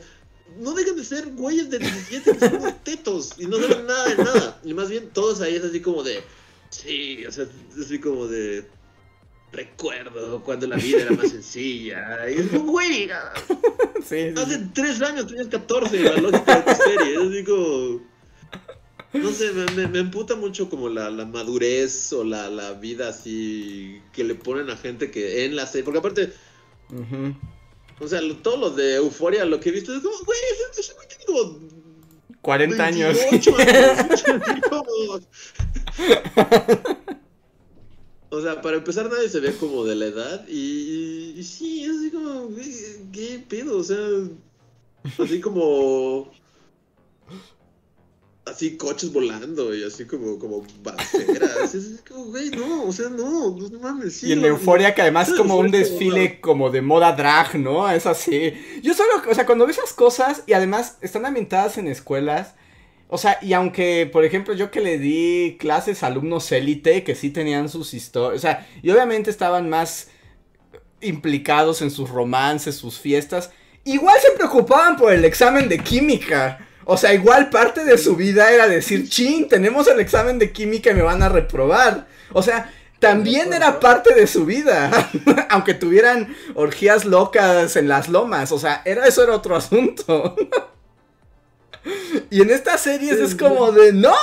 no dejan de ser güeyes de 17 que son tetos y no saben nada de nada, y más bien todos ahí es así como de, sí, o sea, es así como de... Recuerdo cuando la vida era más sencilla. Y es como, güey, Sí, sí, Hace tres años tenías 14, la lógica de tu serie. Es como. No sé, me, me, me emputa mucho como la, la madurez o la, la vida así que le ponen a gente que en la serie. Porque aparte, Ujú. o sea, lo- todos los de Euforia, lo que he visto es como, güey, ese- güey tiene como 40 años. 28 años. Así como- O sea, para empezar nadie se ve como de la edad y, y sí, es así como, ¿qué pedo? O sea, así como... Así coches volando y así como, como balaceras. Es así como, güey, no, o sea, no, no mames. sí, Y en lo- Euforia que además Sí, como un desfile como de moda drag, ¿no? Es así. Yo solo, o sea, cuando ves esas cosas y además están ambientadas en escuelas, o sea, y aunque, por ejemplo, yo que le di clases a alumnos élite que sí tenían sus historias, o sea, y obviamente estaban más implicados en sus romances, sus fiestas, igual se preocupaban por el examen de química. O sea, igual parte de su vida era decir, chin, tenemos el examen de química y me van a reprobar. O sea, también era parte de su vida. Aunque tuvieran orgías locas en las lomas. O sea, era, eso era otro asunto. Y en estas series es como de, no,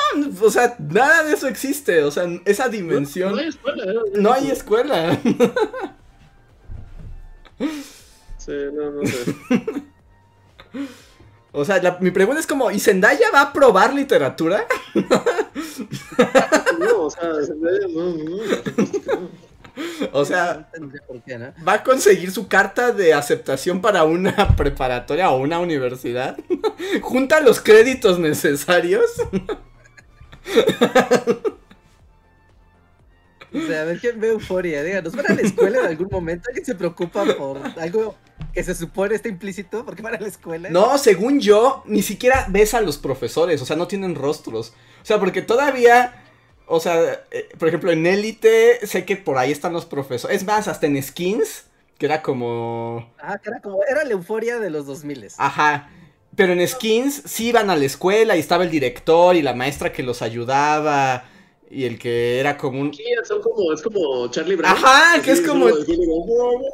o sea, nada de eso existe. O sea, esa dimensión. No hay escuela, ¿eh? No hay escuela. Sí, no, no sé. O sea, la- mi pregunta es como, ¿y Zendaya va a probar literatura? No, o sea, no, no, no, O sea, No tendría por qué, ¿no? va a conseguir su carta de aceptación para una preparatoria o una universidad. Junta los créditos necesarios. O sea, a ver quién ve euforia. Díganos, ¿van a la escuela en algún momento? ¿Alguien se preocupa por algo que se supone está implícito? ¿Por qué van a la escuela? No, según yo, ni siquiera ves a los profesores, o sea, no tienen rostros. O sea, porque todavía, o sea, eh, por ejemplo, en Élite, sé que por ahí están los profesores. Es más, hasta en Skins, que era como... Ah, que era como, era la euforia de los 2000 Ajá. Pero en Skins sí iban a la escuela y estaba el director y la maestra que los ayudaba y el que era como un... Aquí son como, es como Charlie Brown. Ajá, que es como-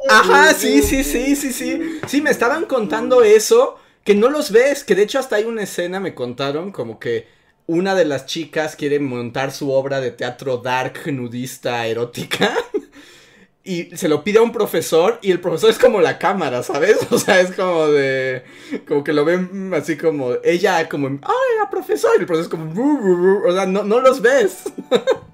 Ajá, sí, sí, sí, sí, sí. Sí, me estaban contando eso, que no los ves, que de hecho hasta hay una escena, me contaron, como que una de las chicas quiere montar su obra de teatro dark, nudista, erótica. Y se lo pide a un profesor y el profesor es como la cámara, ¿sabes? O sea, es como de... Como que lo ven así como... Ella como... ¡Ay, la profesor! Y el profesor es como... O sea, no, no los ves.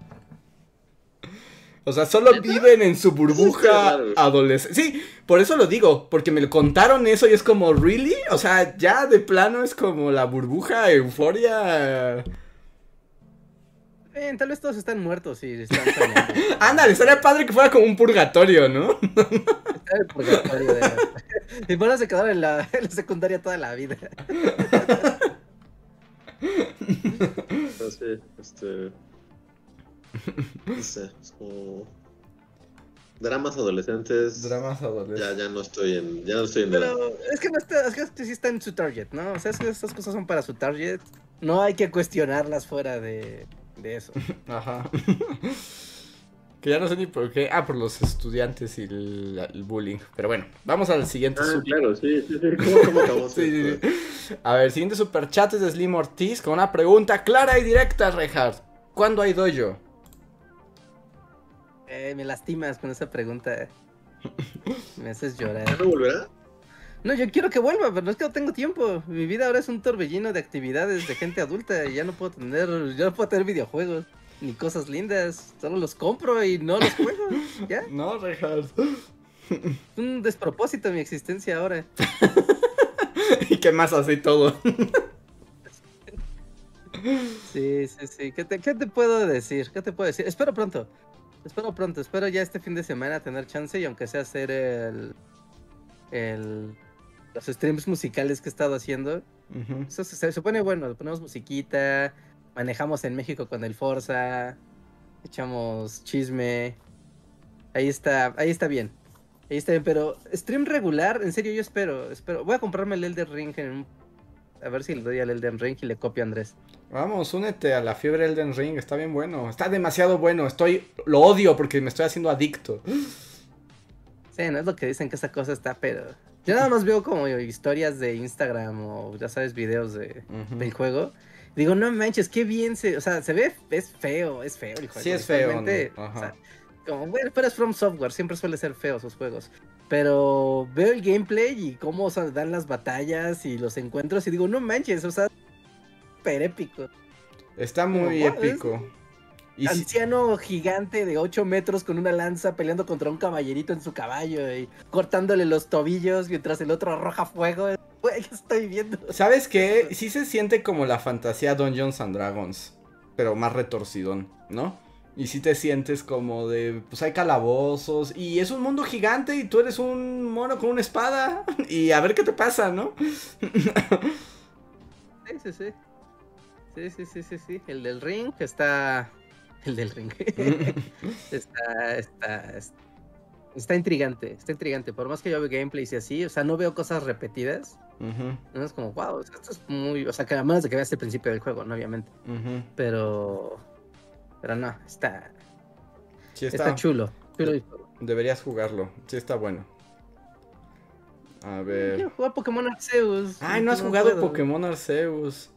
O sea, solo viven en su burbuja adolescente. Sí, por eso lo digo, porque me lo contaron eso y es como, ¿really? O sea, ya de plano es como la burbuja euforia. Eh, tal vez todos están muertos y están. Ándale, estaría padre que fuera como un purgatorio, ¿no? Está en el purgatorio de... Y bueno, se quedaron en la, en la secundaria toda la vida. Sé, este. No sé, es como. Dramas adolescentes. Dramas Ya, adolescentes. ya no estoy en. Ya no estoy en. Pero es que no está, es que esto sí está en su target, ¿no? O sea, es que estas cosas son para su target. No hay que cuestionarlas fuera de, de eso. Ajá. que ya no sé ni por qué. Ah, por los estudiantes y el, el bullying. Pero bueno, vamos al siguiente. Ah, claro, sí, sí, sí. ¿Cómo, cómo acabamos Sí, sí. A ver, siguiente superchat es de Slim Ortiz con una pregunta clara y directa, Reinhardt. ¿Cuándo hay dojo? Eh, me lastimas con esa pregunta. Me haces ¿Ya llorar. no volverá? No, yo quiero que vuelva, pero no es que no tengo tiempo. Mi vida ahora es un torbellino de actividades de gente adulta y ya no puedo tener, ya no puedo tener videojuegos ni cosas lindas. Solo los compro y no los juego. Ya, No, Reinhardt. es un despropósito mi existencia ahora. ¿Y qué más así todo? Sí, sí, sí. ¿Qué te, qué te puedo decir? ¿Qué te puedo decir? Espero pronto. Espero pronto. Espero ya este fin de semana tener chance y aunque sea hacer el. el los streams musicales que he estado haciendo. Eso se, se- se pone bueno. Ponemos musiquita. Manejamos en México con el Forza. Echamos chisme. Ahí está, ahí está bien. Ahí está bien, pero stream regular, en serio, yo espero, espero. Voy a comprarme el Elden Ring en un- A ver si le doy al Elden Ring y le copio a Andrés. Vamos, únete a la fiebre Elden Ring, está bien bueno. Está demasiado bueno, estoy... Lo odio porque me estoy haciendo adicto. Sí, no es lo que dicen que esa cosa está, pero. Yo nada más veo como historias de Instagram o ya sabes, videos de, del juego. Digo, no manches, qué bien se. O sea, se ve, es feo, es feo el juego. Sí es feo, ¿no? o Ajá. sea, como, bueno, pero es From Software, siempre suele ser feo sus juegos. Pero veo el gameplay y cómo o sea, dan las batallas y los encuentros y digo, no manches, o sea, súper épico. Está muy Como, épico. Y si- Anciano gigante de 8 metros con una lanza peleando contra un caballerito en su caballo y cortándole los tobillos mientras el otro arroja fuego. Güey, ¿qué estoy viendo? ¿Sabes qué? Sí se siente como la fantasía Dungeons and Dragons, pero más retorcidón, ¿no? Y sí te sientes como de, pues hay calabozos y es un mundo gigante y tú eres un mono con una espada y a ver qué te pasa, ¿no? Sí, sí, sí. Sí, sí, sí, sí, sí. El del ring está. El del ring. está, está, está. Está intrigante, está intrigante. Por más que yo veo gameplays y así, o sea, no veo cosas repetidas. Ujú, No es como, wow, esto es muy. O sea, que a menos de que veas el principio del juego, ¿no? Obviamente. ujú. Pero. Pero no, está. Sí Está, está, chulo. chulo deberías jugarlo, sí está bueno. A ver. Quiero jugar Pokémon Arceus. Ay, no has jugado puedo. Pokémon Arceus.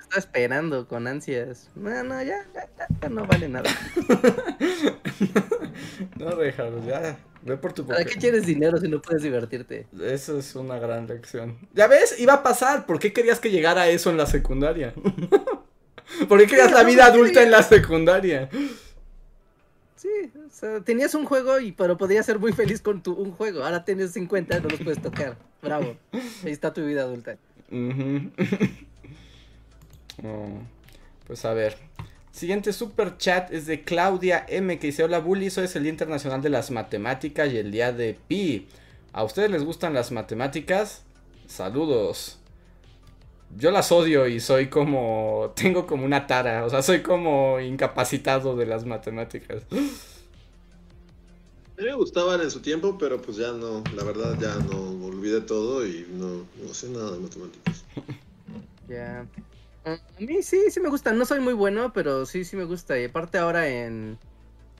Estaba esperando con ansias. No, no, ya, ya, ya, no vale nada. no, Reinhardt, ya. Ve por tu ¿Para qué quieres dinero si no puedes divertirte? Eso es una gran lección. Ya ves, iba a pasar. ¿Por qué querías que llegara eso en la secundaria? ¿Por qué querías la vida adulta en la secundaria? Sí, o sea, tenías un juego y pero podías ser muy feliz con tu un juego. Ahora tienes 50 y no los puedes tocar. Bravo. Ahí está tu vida adulta. Ujú. Oh, pues a ver. Siguiente super chat es de Claudia M que dice, hola bullies, hoy es el Día Internacional de las Matemáticas y el Día de Pi. ¿A ustedes les gustan las matemáticas? Saludos. Yo las odio y soy como... Tengo como una tara, o sea, soy como incapacitado de las matemáticas. A mí me gustaban en su tiempo, pero pues ya no, la verdad ya no olvidé todo y no, no sé nada de matemáticas. Ya. A mí sí, sí me gusta. No soy muy bueno, pero sí, sí me gusta. Y aparte ahora en,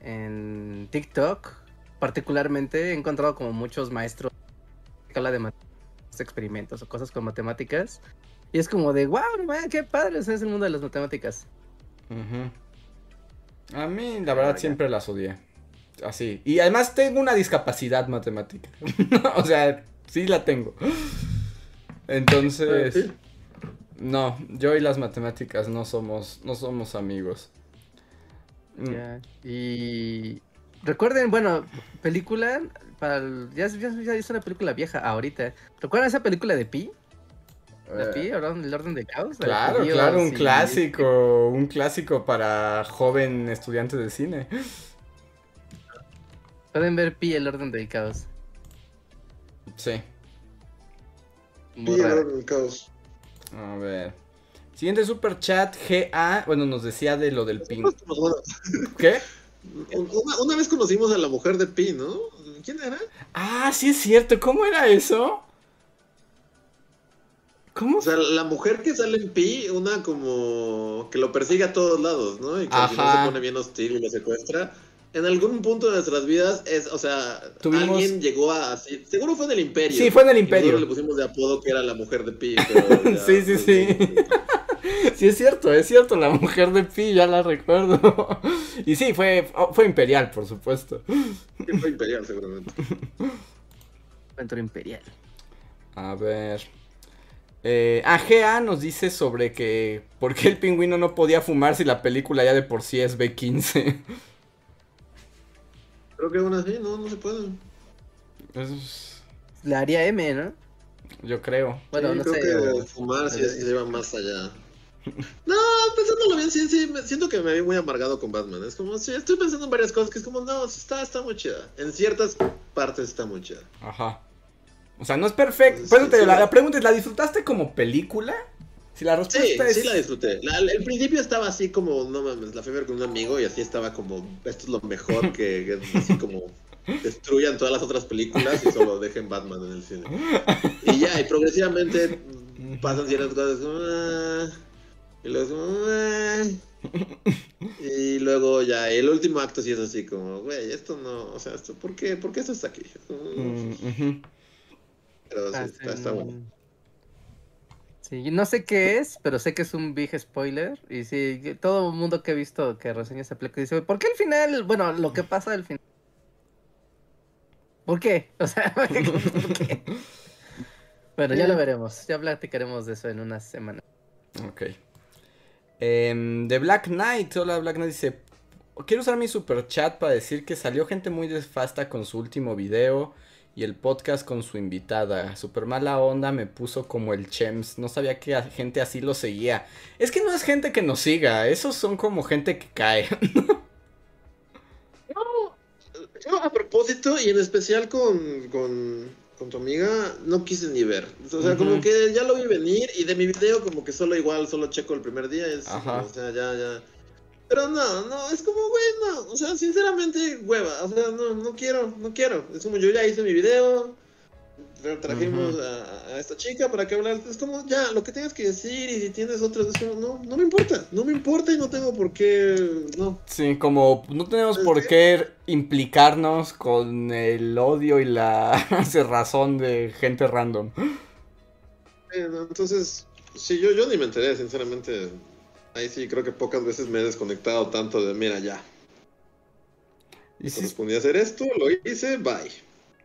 en TikTok, particularmente, he encontrado como muchos maestros que hablan de matemáticas, experimentos o cosas con matemáticas. Y es como de, wow, man, qué padre es el mundo de las matemáticas. A mí, la verdad, siempre las odié. Así. Y además tengo una discapacidad matemática. o sea, sí la tengo. Entonces... No, yo y las matemáticas no somos, no somos amigos. Mm, Ya. Y recuerden, bueno, película, para el- ya, ya, ya es una película vieja ahorita. ¿Recuerdan esa película de Pi? ¿La eh, Pi? ¿El orden, el orden de caos? Claro, claro, un y- clásico, un clásico para joven estudiante de cine. Pueden ver Pi, el orden del caos. Sí, Muy Y raro. ahora el caos. a ver. Siguiente super chat, GA, bueno, nos decía de lo del ping. Bueno, ¿Qué? una, una vez conocimos a la mujer de Pi, ¿no? ¿Quién era? Ah, sí es cierto, ¿cómo era eso? ¿Cómo? O sea, la mujer que sale en Pi, una como que lo persigue a todos lados, ¿no? Y que al final Ajá. se pone bien hostil y lo secuestra. En algún punto de nuestras vidas es, o sea, Tuvimos- alguien llegó a así, seguro fue en el Imperio. Sí, fue en el Imperio. nosotros le pusimos de apodo que era la mujer de Pi. pero ya- Sí, sí, sí. Sí, es cierto, es cierto, la mujer de Pi, ya la recuerdo. Y sí, fue, fue imperial, por supuesto. Sí, fue Imperial, seguramente. Aventura imperial. A ver. Eh, AGA nos dice sobre que por qué el pingüino no podía fumar si la película ya de por sí es B15. Creo que aún así, no, no se puede. Eso es- La haría M, ¿no? yo creo. Bueno, Sí, no creo sé. que fumar sí es- lleva más allá. No, pensándolo bien, sí, sí, me- siento que me vi muy amargado con Batman. Es como, sí, estoy pensando en varias cosas que es como, no, sí está, está muy chida. En ciertas partes está muy chida. Ajá. O sea, no es perfecto. Sí, digo, sí, la, pregunta es, ¿la disfrutaste como película? Si la Sí, respuesta es... sí la disfruté. La- el principio estaba así como, no mames, la fui a ver con un amigo y así estaba como, esto es lo mejor que, que así como destruyan todas las otras películas y solo dejen Batman en el cine. Y ya, y progresivamente pasan ciertas cosas como, "Ah", y luego "Ah", y luego ya, el último acto sí es así como, güey, esto no, o sea, esto, ¿por qué, por qué esto está aquí? Mm. Pero sí, Ah, está, bueno. Sí, no sé qué es, pero sé que es un big spoiler. Y sí, todo el mundo que he visto que reseña esa película dice, ¿por qué al final? Bueno, lo que pasa al final. ¿Por qué? O sea, ¿por qué? Bueno, ya lo veremos. Ya platicaremos de eso en unas semanas. Ok. Em, de Black Knight, hola Black Knight dice, quiero usar mi super chat para decir que salió gente muy desfasta con su último video y el podcast con su invitada. Super mala onda me puso como el Chems, no sabía que a- gente así lo seguía. Es que no es gente que nos siga, esos son como gente que cae. Yo, a propósito, y en especial con, con, con tu amiga, no quise ni ver. O sea, como que ya lo vi venir y de mi video como que solo igual, solo checo el primer día. Es, Ajá. O sea, ya, ya. Pero no, no, es como, güey, no. O sea, sinceramente, hueva. O sea, no, no quiero, no quiero. Es como yo ya hice mi video. tra- Trajimos a, a esta chica para que hablar. Es como, ya, lo que tengas que decir y si tienes otras, es como, no, no me importa. No me importa y no tengo por qué, no. Sí, como no tenemos por qué implicarnos con el odio y la cerrazón de gente random. Entonces, sí, yo, yo ni me enteré, sinceramente. Ahí sí creo que pocas veces me he desconectado tanto de, mira, ya. Correspondía hacer esto, lo hice, bye.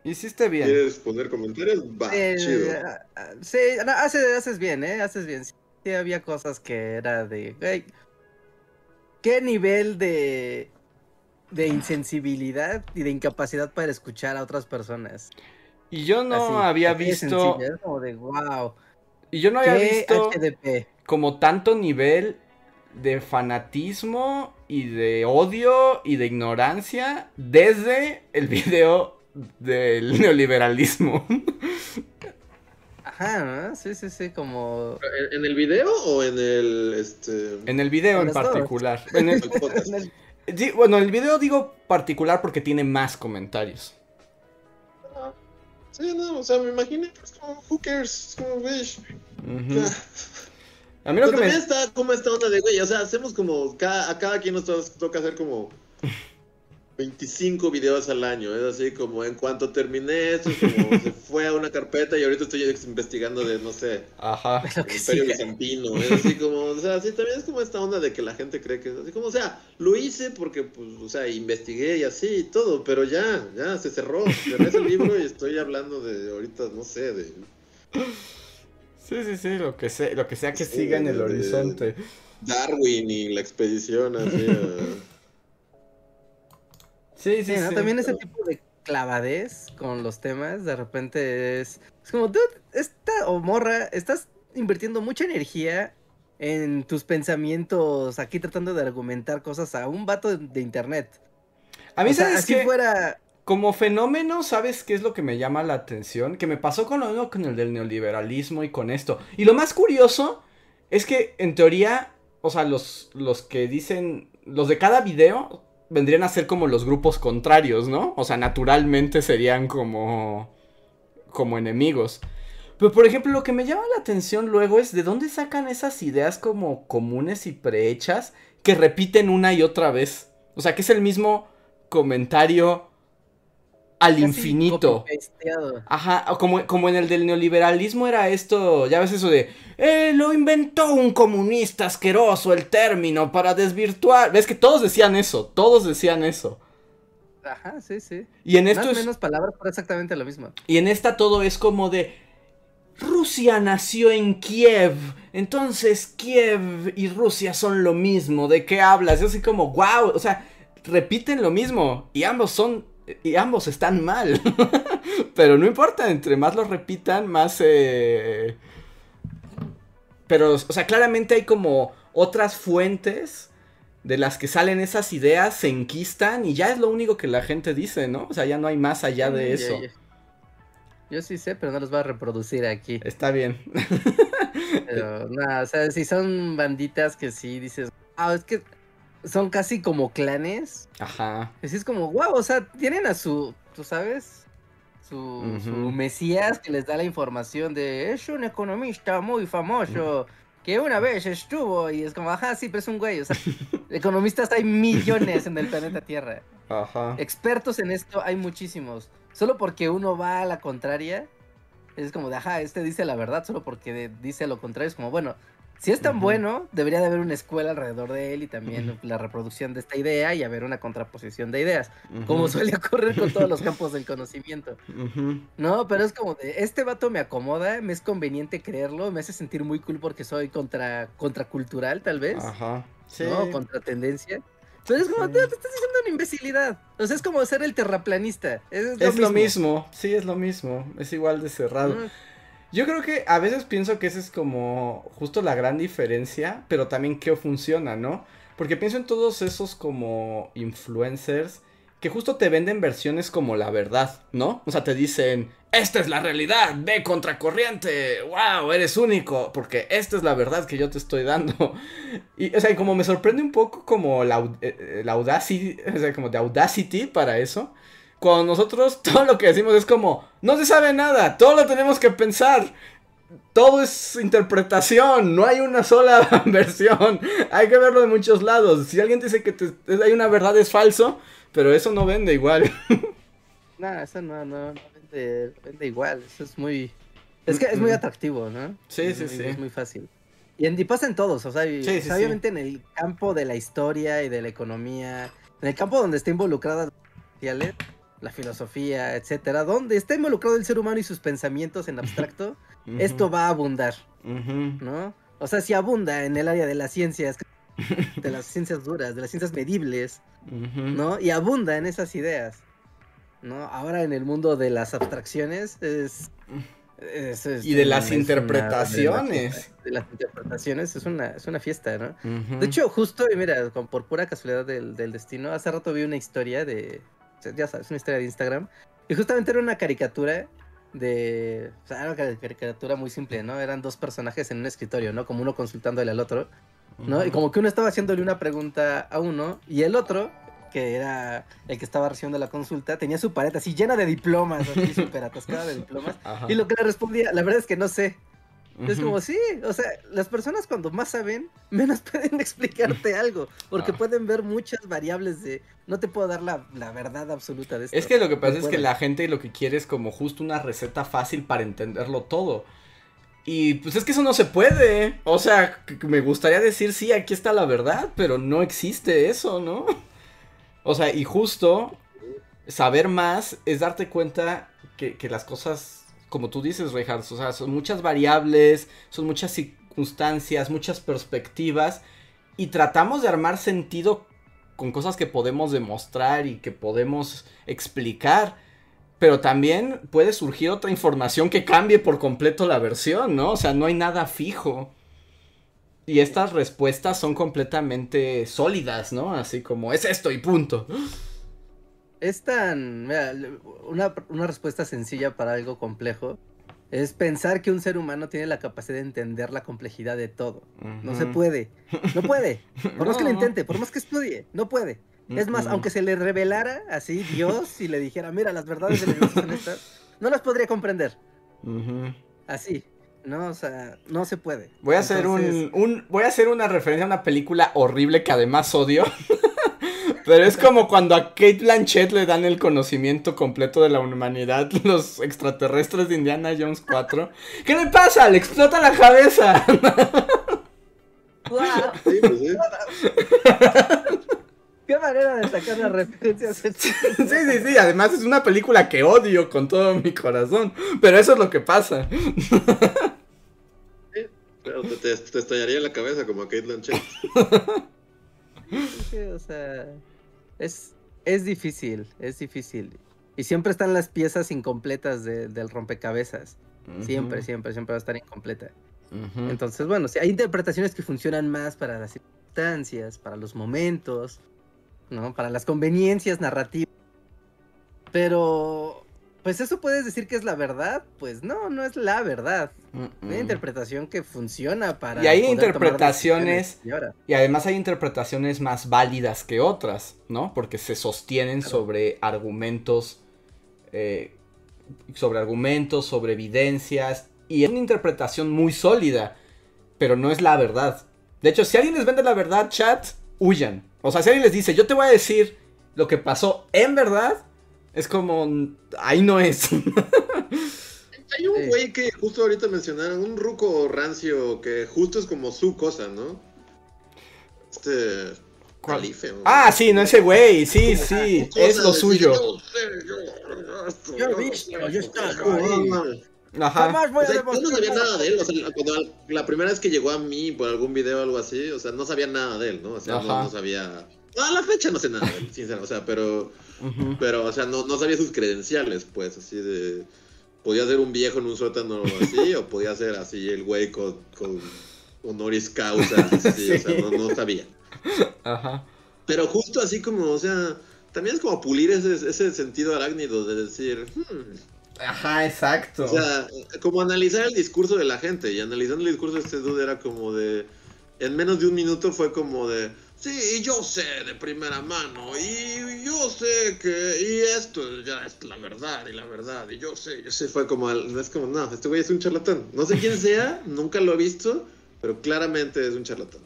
hiciste bien. ¿Quieres poner comentarios? Va, Eh, chido. ah, ah, sí, no, haces, haces bien, ¿eh? Haces bien. Sí, había cosas que era de... ¿Qué nivel de de insensibilidad y de incapacidad para escuchar a otras personas. Y yo no Así, había visto. como de wow. Y yo no había ¿Qué visto HDP? como tanto nivel de fanatismo y de odio y de ignorancia desde el video del neoliberalismo. Ajá, ¿no? Sí, sí, sí, como... ¿En, en el video o en el este En el video En en particular. En el- el podcast? sí, bueno, el video digo particular porque tiene más comentarios. Ah, Sí, no, o sea, me imaginé, pues como, who cares, es como, güey. Ujú. ya. A mí lo Pero que me... también está como esta onda de, güey, o sea, hacemos como, cada, a cada quien nos to- toca hacer como 25 videos al año, es así como, en cuanto terminé esto, es como, se fue a una carpeta y ahorita estoy Ah. investigando de, no sé, Ajá. El que Imperio. Bizantino, es así como, o sea, sí, también es como esta onda de que la gente cree que es así como, o sea, lo hice porque, pues, o sea, investigué y así y todo, pero ya, ya, se cerró, cerré ese libro y estoy hablando de, ahorita, no sé, de... Sí, sí, sí, lo que sea, lo que, sea que Sí, siga en el de- horizonte. Darwin y la expedición así a- Sí, sí, Sí, ¿no? sí. También ese tipo de clavadez con los temas, de repente es, es como, dude, esta o morra, estás invirtiendo mucha energía en tus pensamientos aquí tratando de argumentar cosas a un vato de, de internet. A mí, o sea, ¿sabes así qué? fuera... Como fenómeno, ¿sabes qué es lo que me llama la atención? Que me pasó con lo con el del neoliberalismo y con esto. Y lo más curioso es que, en teoría, o sea, los, los que dicen, los de cada video vendrían a ser como los grupos contrarios, ¿no? O sea, naturalmente serían como, como enemigos. Pero, por ejemplo, lo que me llama la atención luego es de dónde sacan esas ideas como comunes y prehechas que repiten una y otra vez. O sea, que es el mismo comentario al infinito. Ajá, como, como en el del neoliberalismo era esto, ya ves eso de, eh, lo inventó un comunista asqueroso el término para desvirtuar. Ves que todos decían eso, todos decían eso. Ajá, sí, sí. Y en esto es, menos palabras, pero exactamente lo mismo. y en esta todo es como de, Rusia nació en Kiev, entonces Kiev y Rusia son lo mismo, ¿de qué hablas? Yo así como, wow, o sea, repiten lo mismo y ambos son, y ambos están mal. Pero no importa, entre más lo repitan, más... eh, Pero, o sea, claramente hay como otras fuentes de las que salen esas ideas, se enquistan y ya es lo único que la gente dice, ¿no? O sea, ya no hay más allá de Ya, eso. Yo sí sé, pero no los voy a reproducir aquí. Está bien. Pero, nada, o sea, si son banditas que sí dices, ah, es que son casi como clanes. Ajá. Así es como, wow, o sea, tienen a su, tú sabes, su, mesías que les da la información de, es un economista muy famoso. Que una vez estuvo y es como, ajá, sí, pero es un güey. O sea, economistas hay millones en el planeta Tierra. Ajá. Expertos en esto hay muchísimos. Solo porque uno va a la contraria, es como de, ajá, este dice la verdad, solo porque dice lo contrario, es como, bueno, si es tan bueno, debería de haber una escuela alrededor de él y también la reproducción de esta idea y haber una contraposición de ideas, como suele ocurrir con todos los campos del conocimiento. No, pero es como de, este vato me acomoda, me es conveniente creerlo, me hace sentir muy cool porque soy contra, contracultural, tal vez. Ajá. Sí. ¿no? Contra tendencia. Pero es como, Sí. te, te estás diciendo una imbecilidad. O sea, es como ser el terraplanista. Es, Es lo mismo, sí, es lo mismo. Es igual de cerrado. Yo creo que a veces pienso que esa es como justo la gran diferencia, pero también que funciona, ¿no? Porque pienso en todos esos como influencers que justo te venden versiones como la verdad, ¿no? O sea, te dicen, esta es la realidad, ve contracorriente, wow, eres único, porque esta es la verdad que yo te estoy dando. Y, o sea, y como me sorprende un poco como la, eh, eh, la audacity, o sea, como de audacity para eso. Cuando nosotros todo lo que decimos es como, no se sabe nada, todo lo tenemos que pensar. Todo es interpretación, no hay una sola versión. Hay que verlo de muchos lados. Si alguien dice que te- hay una verdad es falso, pero eso no vende igual. No, eso no, no, no vende, vende igual. Eso es muy. Es que es muy atractivo, ¿no? Sí, Es sí, muy- sí. Es muy fácil. Y, en, y pasa en todos, o sea, y- Sí, o sí, sea, sí. obviamente en el campo de la historia y de la economía, en el campo donde está involucrada la filosofía, etcétera, donde está involucrado el ser humano y sus pensamientos en abstracto, esto va a abundar. ¿no? O sea, si abunda en el área de las ciencias, de las ciencias duras, de las ciencias medibles, ¿no? Y abunda en esas ideas, ¿no? Ahora en el mundo de las abstracciones es... y de las interpretaciones. de, las interpretaciones es una, es una fiesta, ¿no? De hecho, justo, mira, por pura casualidad del, del, destino, hace rato vi una historia de, ya sabes, una historia de Instagram, y justamente era una caricatura de, o sea, era una caricatura muy simple, ¿no? Eran dos personajes en un escritorio, ¿no? Como uno consultándole al otro. ¿no? Y como que uno estaba haciéndole una pregunta a uno y el otro, que era el que estaba recibiendo la consulta, tenía su pared así llena de diplomas, así súper atascada de diplomas. Y lo que le respondía, la verdad es que no sé. Es como, sí, o sea, las personas cuando más saben, menos pueden explicarte algo, porque ah. pueden ver muchas variables de, no te puedo dar la, la verdad absoluta de esto. Es que lo que pasa es que la gente lo que quiere es como justo una receta fácil para entenderlo todo. Y pues es que eso no se puede. O sea, me gustaría decir, sí, aquí está la verdad, pero no existe eso, ¿no? O sea, y justo saber más es darte cuenta que, las cosas, como tú dices, Reinhardt, o sea, son muchas variables, son muchas circunstancias, muchas perspectivas, y tratamos de armar sentido con cosas que podemos demostrar y que podemos explicar pero también puede surgir otra información que cambie por completo la versión, ¿no? O sea, no hay nada fijo. Y estas respuestas son completamente sólidas, ¿no? Así como es esto y punto. Es tan... Mira, una, respuesta sencilla para algo complejo es pensar que un ser humano tiene la capacidad de entender la complejidad de todo. No se puede. No puede. Por más que lo intente, por más que estudie, no puede. Es más, aunque se le revelara así Dios y le dijera, mira, las verdades de la son estas, no las podría comprender. Así. No, o sea, no se puede. Voy a hacer un, voy a hacer una referencia a una película horrible que además odio. Pero es como cuando a Kate Blanchett le dan el conocimiento completo de la humanidad los extraterrestres de Indiana Jones 4. ¿Qué le pasa? Le explota la cabeza. Sí, pues, Qué manera de sacar las referencias. sí, sí, sí. Además es una película que odio con todo mi corazón. Pero eso es lo que pasa. pero te, te, estallaría en la cabeza como a Kate Blanchett. o sea, es, es difícil, es difícil. Y siempre están las piezas incompletas del rompecabezas. Siempre, siempre, siempre va a estar incompleta. Entonces, bueno, si hay interpretaciones que funcionan más para las circunstancias, para los momentos, ¿no? Para las conveniencias narrativas. Pero, pues eso puedes decir que es la verdad. Pues no, no es la verdad. Una interpretación que funciona para... Y hay interpretaciones... Y además hay interpretaciones más válidas que otras, ¿no? Porque se sostienen sobre argumentos... Eh, sobre argumentos, sobre evidencias. Y es una interpretación muy sólida. Pero no es la verdad. De hecho, si alguien les vende la verdad, chat, huyan. O sea, si alguien les dice, yo te voy a decir lo que pasó en verdad, es como, ahí no es. Hay un güey que justo ahorita mencionaron, un ruco rancio que justo es como su cosa, ¿no? Este. Calife, ah, sí, no ese güey, sí, sí, es lo suyo. Yo, yo Ajá. yo no sabía nada de él. O sea, cuando la primera vez que llegó a mí por algún video o algo así, o sea, no sabía nada de él, ¿no? O sea, no, sabía. a la fecha no sé nada de él, sinceramente. O sea, pero. Pero, o sea, no, no sabía sus credenciales, pues, así de. Podía ser un viejo en un sótano así, o podía ser así el güey con, con honoris causa, así, o sea, no, no sabía. Ajá. Pero justo así como, o sea, también es como pulir ese, ese sentido arácnido de decir, hmm, Ajá, exacto. O sea, como analizar el discurso de la gente. Y analizando el discurso de este dude era como de. En menos de un minuto fue como de. Sí, yo sé de primera mano. Y yo sé que. Y esto ya es la verdad. Y la verdad. Y yo sé, yo sé. Fue como. No es como, no, este güey es un charlatán. No sé quién sea, nunca lo he visto. Pero claramente es un charlatán.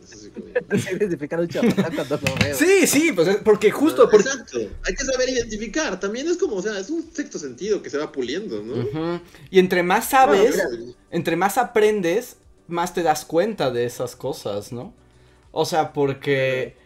identificar un charlatán cuando lo veo. Sí, sí, pues porque justo. Exacto. Hay que saber identificar. También es como, o sea, es un sexto sentido que se va puliendo, ¿no? Y entre más sabes, entre más aprendes, más te das cuenta de esas cosas, ¿no? O sea, porque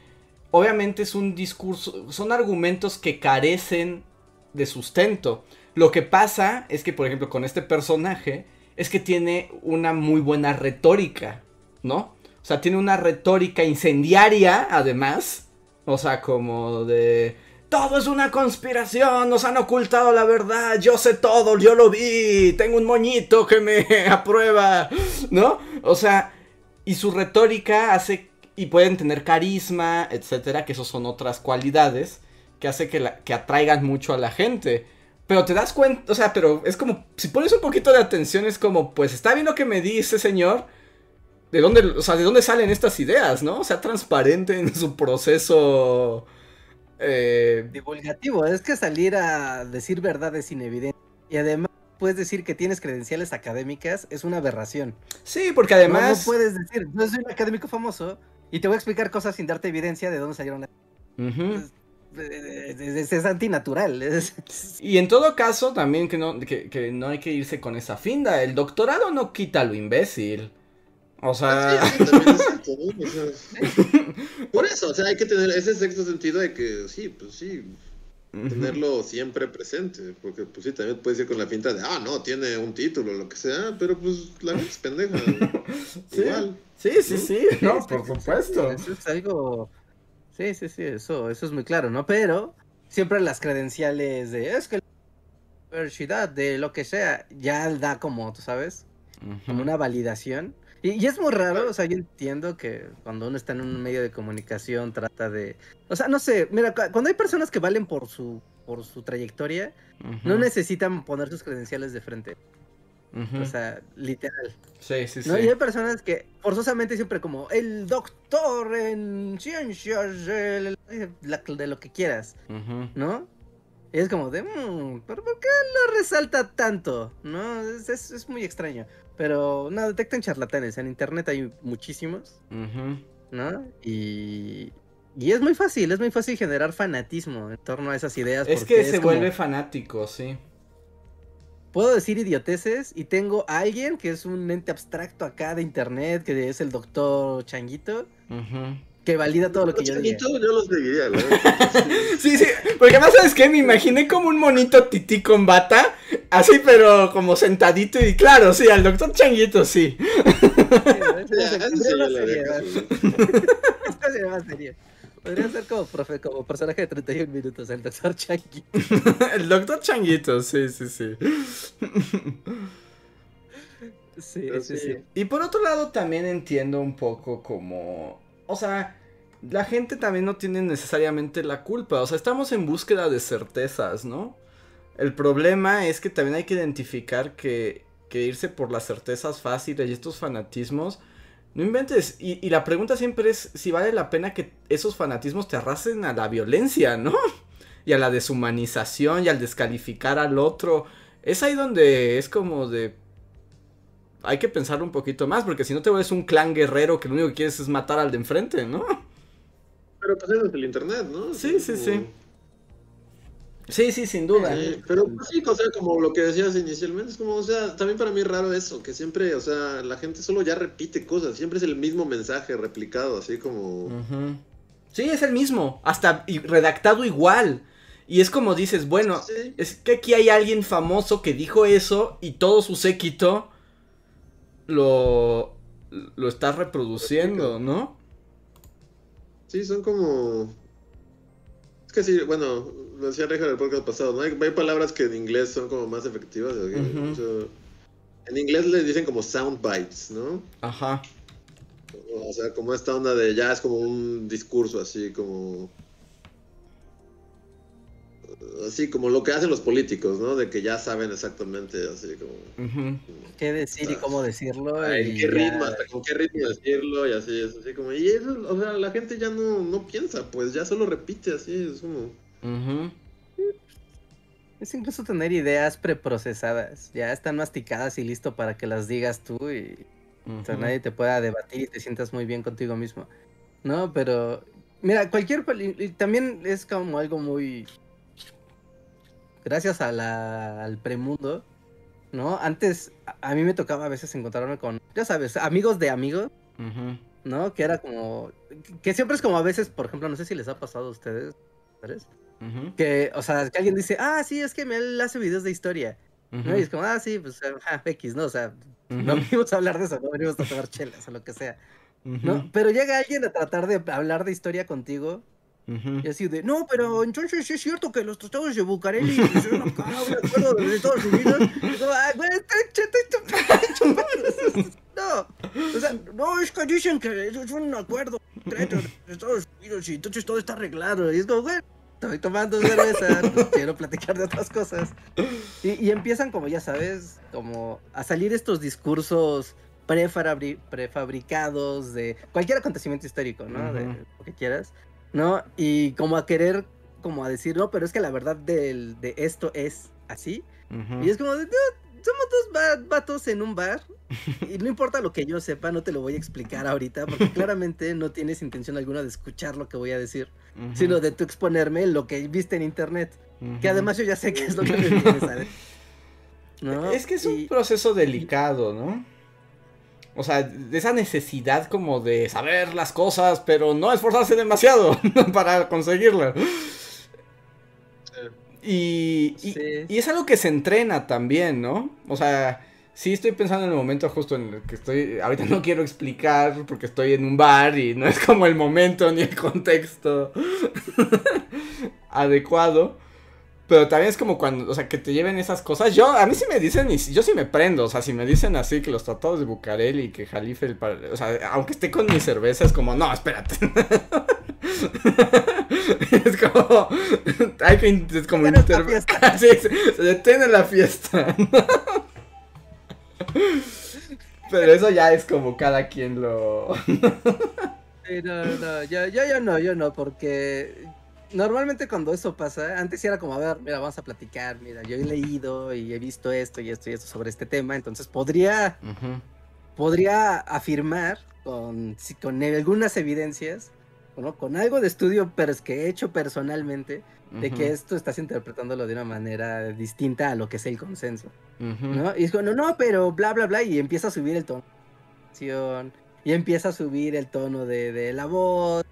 obviamente es un discurso, son argumentos que carecen de sustento. Lo que pasa es que, por ejemplo, con este personaje, es que tiene una muy buena retórica. ¿no? O sea, tiene una retórica incendiaria, además. O sea, como de... Todo es una conspiración, nos han ocultado la verdad, yo sé todo, yo lo vi, tengo un moñito que me aprueba, ¿no? O sea, y su retórica hace, y pueden tener carisma, etcétera, que esos son otras cualidades que hace que, la, que atraigan mucho a la gente. Pero te das cuenta, o sea, pero es como, si pones un poquito de atención, es como, pues está bien lo que me dice, señor. ¿De dónde, o sea, de dónde salen estas ideas, no? O sea, transparente en su proceso eh, divulgativo. Es que salir a decir verdades sin evidencia. Y además puedes decir que tienes credenciales académicas, es una aberración. Sí, porque además. No, puedes decir, no soy un académico famoso y te voy a explicar cosas sin darte evidencia de dónde salieron las. es, antinatural. Y en todo caso, también que no, que no hay que irse con esa finda. El doctorado no quita lo imbécil. O sea... por eso, o sea, hay que tener ese sexto sentido de que sí, pues sí, tenerlo siempre presente, porque pues sí, también puede ser con la finta de, ah, no, tiene un título, lo que sea, pero pues la gente es pendeja. ¿sí? Igual. Sí, sí, sí, no, por supuesto. Eso es algo... Sí, sí, sí, eso, eso es muy claro, ¿no? Pero siempre las credenciales de, es que la universidad de lo que sea, ya da como, tú sabes, como una validación y, es muy raro, o sea, yo entiendo que cuando uno está en un medio de comunicación trata de... O sea, no sé, mira, cuando hay personas que valen por su, por su trayectoria, no necesitan poner sus credenciales de frente. O sea, literal. Sí, sí, sí. Y hay personas que forzosamente siempre como el doctor en ciencias de, lo que quieras, ¿no? Y es como de, mmm, ¿pero por qué lo resalta tanto? ¿No? Es, es muy extraño. Pero no, detectan charlatanes. En internet hay muchísimos. ¿No? Y. Y es muy fácil, es muy fácil generar fanatismo en torno a esas ideas. Es que se vuelve fanático, sí. Puedo decir idioteces y tengo a alguien que es un ente abstracto acá de internet, que es el doctor Changuito. Ajá que valida todo lo que yo diga. yo lo seguiría, ¿no? sí, sí, porque además, ¿sabes qué? Me imaginé como un monito tití con bata, así, pero como sentadito y claro, sí, al doctor Changuito, sí. Podría ser como, profe, como personaje de 31 minutos, el doctor Changuito. el doctor Changuito, sí, sí, sí. Sí, sí, sí. Y por otro lado, también entiendo un poco como o sea, la gente también no tiene necesariamente la culpa. O sea, estamos en búsqueda de certezas, ¿no? El problema es que también hay que identificar que, que irse por las certezas fáciles y estos fanatismos. No inventes. Y, y, la pregunta siempre es si vale la pena que esos fanatismos te arrasen a la violencia, ¿no? Y a la deshumanización y al descalificar al otro. Es ahí donde es como de hay que pensar un poquito más, porque si no te vuelves un clan guerrero que lo único que quieres es matar al de enfrente, ¿no? Pero pues es el internet, ¿no? Sí, sí, sí. Sí, sí, sin duda. pero pues, sí, o sea, como lo que decías inicialmente, es como, o sea, también para mí es raro eso, que siempre, o sea, la gente solo ya repite cosas, siempre es el mismo mensaje replicado, así como... Sí, es el mismo, hasta redactado igual. Y es como dices, bueno, es que aquí hay alguien famoso que dijo eso y todo su séquito lo, lo estás reproduciendo, ¿no? Sí, son como... Es que sí, bueno, lo decía Reja en el podcast pasado, ¿no? Hay, palabras que en inglés son como más efectivas. en inglés le dicen como sound bites, ¿no? Ajá. O sea, como esta onda de ya es como un discurso así, como así como lo que hacen los políticos, ¿no? De que ya saben exactamente así como... ¿Qué decir y cómo decirlo? En qué ritmo, hasta con qué ritmo decirlo y así, es así como... Y eso, o sea, la gente ya no, no piensa, pues ya solo repite así, es como... Es incluso tener ideas preprocesadas, ya están masticadas y listo para que las digas tú y... O sea, nadie te pueda debatir y te sientas muy bien contigo mismo. No, pero... Mira, cualquier... También es como algo muy gracias a la, al premundo, ¿no? Antes a, mí me tocaba a veces encontrarme con, ya sabes, amigos de amigos, ¿no? Que era como, que siempre es como a veces, por ejemplo, no sé si les ha pasado a ustedes, ¿sabes? Que, o sea, que alguien dice, ah, sí, es que me hace videos de historia. ¿no? Y es como, ah, sí, pues, ah, X, ¿no? O sea, no venimos a hablar de eso, no venimos a tomar chelas o lo que sea. ¿no? Pero llega alguien a tratar de hablar de historia contigo Ujú. y así de, no, pero entonces sí es cierto que los tratados de Bucareli son acá, un acuerdo de Estados Unidos. Y como, "Ay, güey, estoy ch- estoy ch- chupando". No, o sea, no, es que dicen que eso es un acuerdo secreto de Estados Unidos y entonces todo está arreglado. Y es como, güey, estoy tomando cerveza, no quiero platicar de otras cosas. Y, y empiezan como, ya sabes, como a salir estos discursos prefabri- prefabricados de cualquier acontecimiento histórico, ¿no? De Ujú. lo que quieras, ¿no? Y como a querer, como a decir, no, pero es que la verdad del, de esto es así. Y es como, de, "No, somos dos va- vatos en un bar y no importa lo que yo sepa, no te lo voy a explicar ahorita porque claramente no tienes intención alguna de escuchar lo que voy a decir, sino de tú exponerme lo que viste en internet, que además yo ya sé que es lo que me vienes a decir. ¿no? Es que es un proceso delicado, ¿no? O sea, de esa necesidad como de saber las cosas, pero no esforzarse demasiado para conseguirlas. Y, y, Sí. y es algo que se entrena también, ¿no? O sea, sí estoy pensando en el momento justo en el que estoy. Ahorita no quiero explicar porque estoy en un bar y no es como el momento ni el contexto adecuado. Pero también es como cuando, o sea, que te lleven esas cosas. Yo, a mí sí me dicen, y yo sí me prendo. O sea, si me dicen así que los tratados de Bucareli y que Jalife, el par- o sea, aunque esté con mi cerveza, es como, no, espérate. es como, hay que, es como Bueno, esta inter- fiesta. Sí, se, se detiene la fiesta. Pero eso ya es como cada quien lo. Sí, no, no, yo, yo, yo no, yo no, porque normalmente cuando eso pasa, antes era como, a ver, mira, vamos a platicar, mira, yo he leído y he visto esto y esto y esto sobre este tema, entonces podría, podría afirmar con, con algunas evidencias, ¿no? con algo de estudio pero es que he hecho personalmente, de que esto estás interpretándolo de una manera distinta a lo que es el consenso. ¿no? Y es como, no, no, pero bla, bla, bla, y empieza a subir el tono. Y empieza a subir el tono de, de la voz.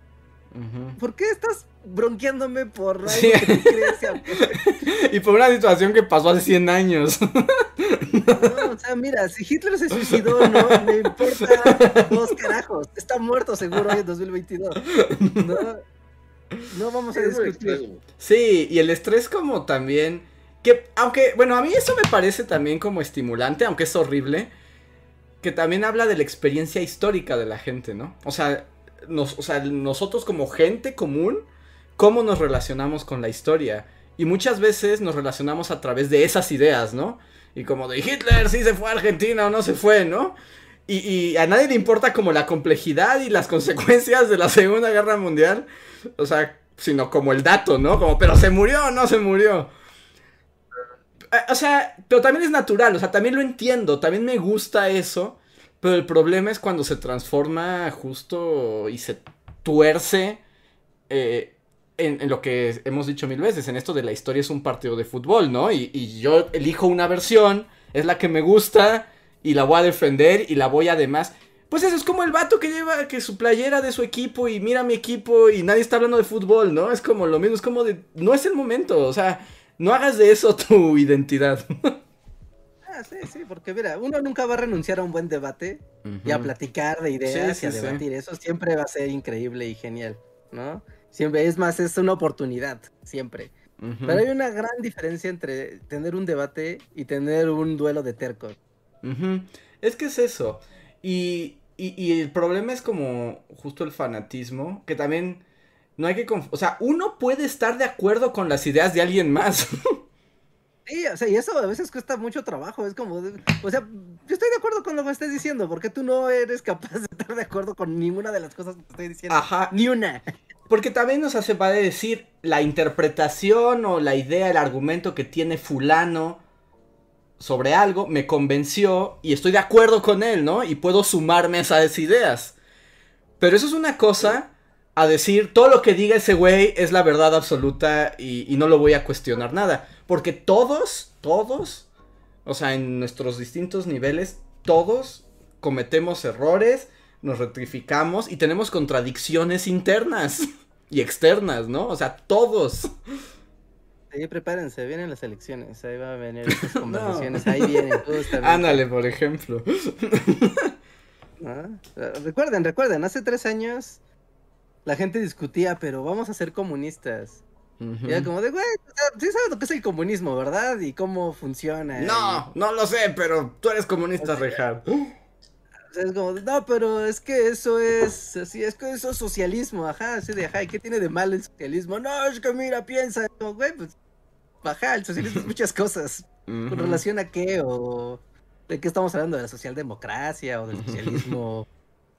¿Por qué estás bronqueándome por algo Sí. que tú crees? que- Y por una situación que pasó hace 100 años. No, o sea, mira, si Hitler se suicidó, no me importa dos carajos. Está muerto seguro hoy en 2022. No, no vamos a discutir. Sí, y el estrés como también, que aunque, bueno, a mí eso me parece también como estimulante, aunque es horrible, que también habla de la experiencia histórica de la gente, ¿no? O sea, nos, o sea, nosotros como gente común, ¿cómo nos relacionamos con la historia? Y muchas veces nos relacionamos a través de esas ideas, ¿no? Y como de Hitler sí se fue a Argentina o no se fue, ¿no? Y, a nadie le importa como la complejidad y las consecuencias de la Segunda Guerra Mundial. O sea, sino como el dato, ¿no? Como, pero se murió o no se murió. Eh, O sea, pero también es natural, o sea, también lo entiendo, también me gusta eso, pero el problema es cuando se transforma justo y se tuerce eh, en, en lo que hemos dicho mil veces, en esto de la historia es un partido de fútbol, ¿no? Y, y yo elijo una versión, es la que me gusta y la voy a defender y la voy además... Pues eso es como el vato que lleva que su playera de su equipo y mira mi equipo y nadie está hablando de fútbol, ¿no? Es como lo mismo, es como de... No es el momento, o sea, no hagas de eso tu identidad. Ah, sí, sí, porque mira, uno nunca va a renunciar a un buen debate y a platicar de ideas Sí, y a sí, sí. debatir. Eso siempre va a ser increíble y genial, ¿no? Siempre, es más, es una oportunidad, siempre. Pero hay una gran diferencia entre tener un debate y tener un duelo de tercos. Es que es eso. Y, y, y el problema es como justo el fanatismo, que también no hay que... O sea, uno puede estar de acuerdo con las ideas de alguien más. Sí, o sea, y eso a veces cuesta mucho trabajo. Es como, o sea, yo estoy de acuerdo con lo que estás diciendo, porque tú no eres capaz de estar de acuerdo con ninguna de las cosas que estoy diciendo. Ajá. Ni una. Porque también nos hace vale decir la interpretación o la idea, el argumento que tiene fulano sobre algo me convenció y estoy de acuerdo con él, ¿no? Y puedo sumarme a esas ideas. Pero eso es una cosa a decir todo lo que diga ese güey es la verdad absoluta y, y no lo voy a cuestionar nada. Porque todos, todos, o sea, en nuestros distintos niveles, todos cometemos errores, nos rectificamos y tenemos contradicciones internas y externas, ¿no? O sea, todos. Sí, prepárense, vienen las elecciones, ahí va a venir estas conversaciones, ahí vienen, justamente. Ándale, por ejemplo. Ah, Recuerden, recuerden, hace tres años la gente discutía, pero vamos a ser comunistas. Y era como de, güey, o sí sabes lo que es el comunismo, ¿verdad? Y cómo funciona. No, no lo sé, pero tú eres comunista, Rejar. Y- o sea, es como, no, pero es que eso es, así, es que eso es socialismo, ajá, así de, ajá, ¿y qué tiene de malo el socialismo? No, es que mira, piensa, como, güey, pues, ajá, el socialismo es muchas cosas. ¿Con relación a qué? ¿O de qué estamos hablando? ¿De la socialdemocracia? ¿O del socialismo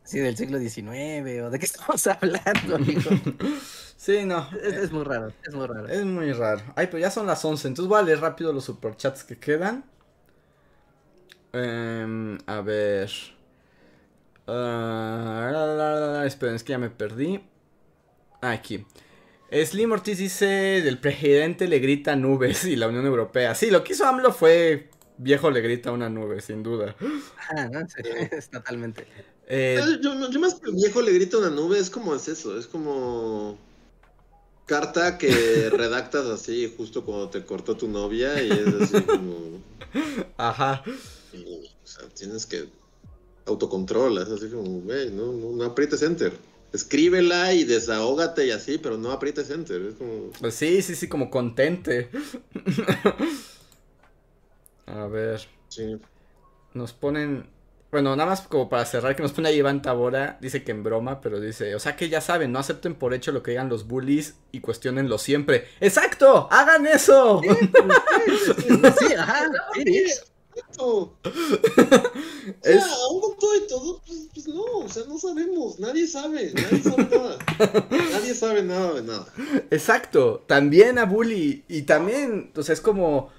así del siglo XIX? ¿O de qué estamos hablando, amigo? Sí, no. Es, es muy raro, es muy raro. Es muy raro. Ay, pero ya son las 11, entonces voy a leer rápido los superchats que quedan. Em, a ver. La, la, la, la, esperen, es que ya me perdí. Ah, Aquí. Slim Ortiz dice: Del presidente le grita nubes y la Unión Europea. Sí, lo que hizo AMLO fue. Viejo le grita una nube, sin duda. Ah, ¿no? Sí, es totalmente. Eh, Yo, yo más que el viejo le grita una nube, es como es eso, es como carta que redactas así justo cuando te cortó tu novia y es así como... ajá. y, o sea, tienes que autocontrol, es así como, güey, no, no, no aprietes enter. Escríbela y desahógate y así, pero no aprietes enter. Es como... Pues sí, sí, sí, como contente. a ver. Sí. Nos ponen. Bueno, nada más como para cerrar, que nos pone a Iván Tabora. Dice que en broma, pero dice: O sea que ya saben, no acepten por hecho lo que digan los bullies y cuestionenlo siempre. ¡Exacto! ¡Hagan eso! Sí, ajá, sí. Exacto. O Es- sea, aún con todo y todo, pues, pues no, o sea, no sabemos, nadie sabe, nadie sabe nada. Nadie sabe nada de nada. Exacto. También a bully. Y también, o sea, es como.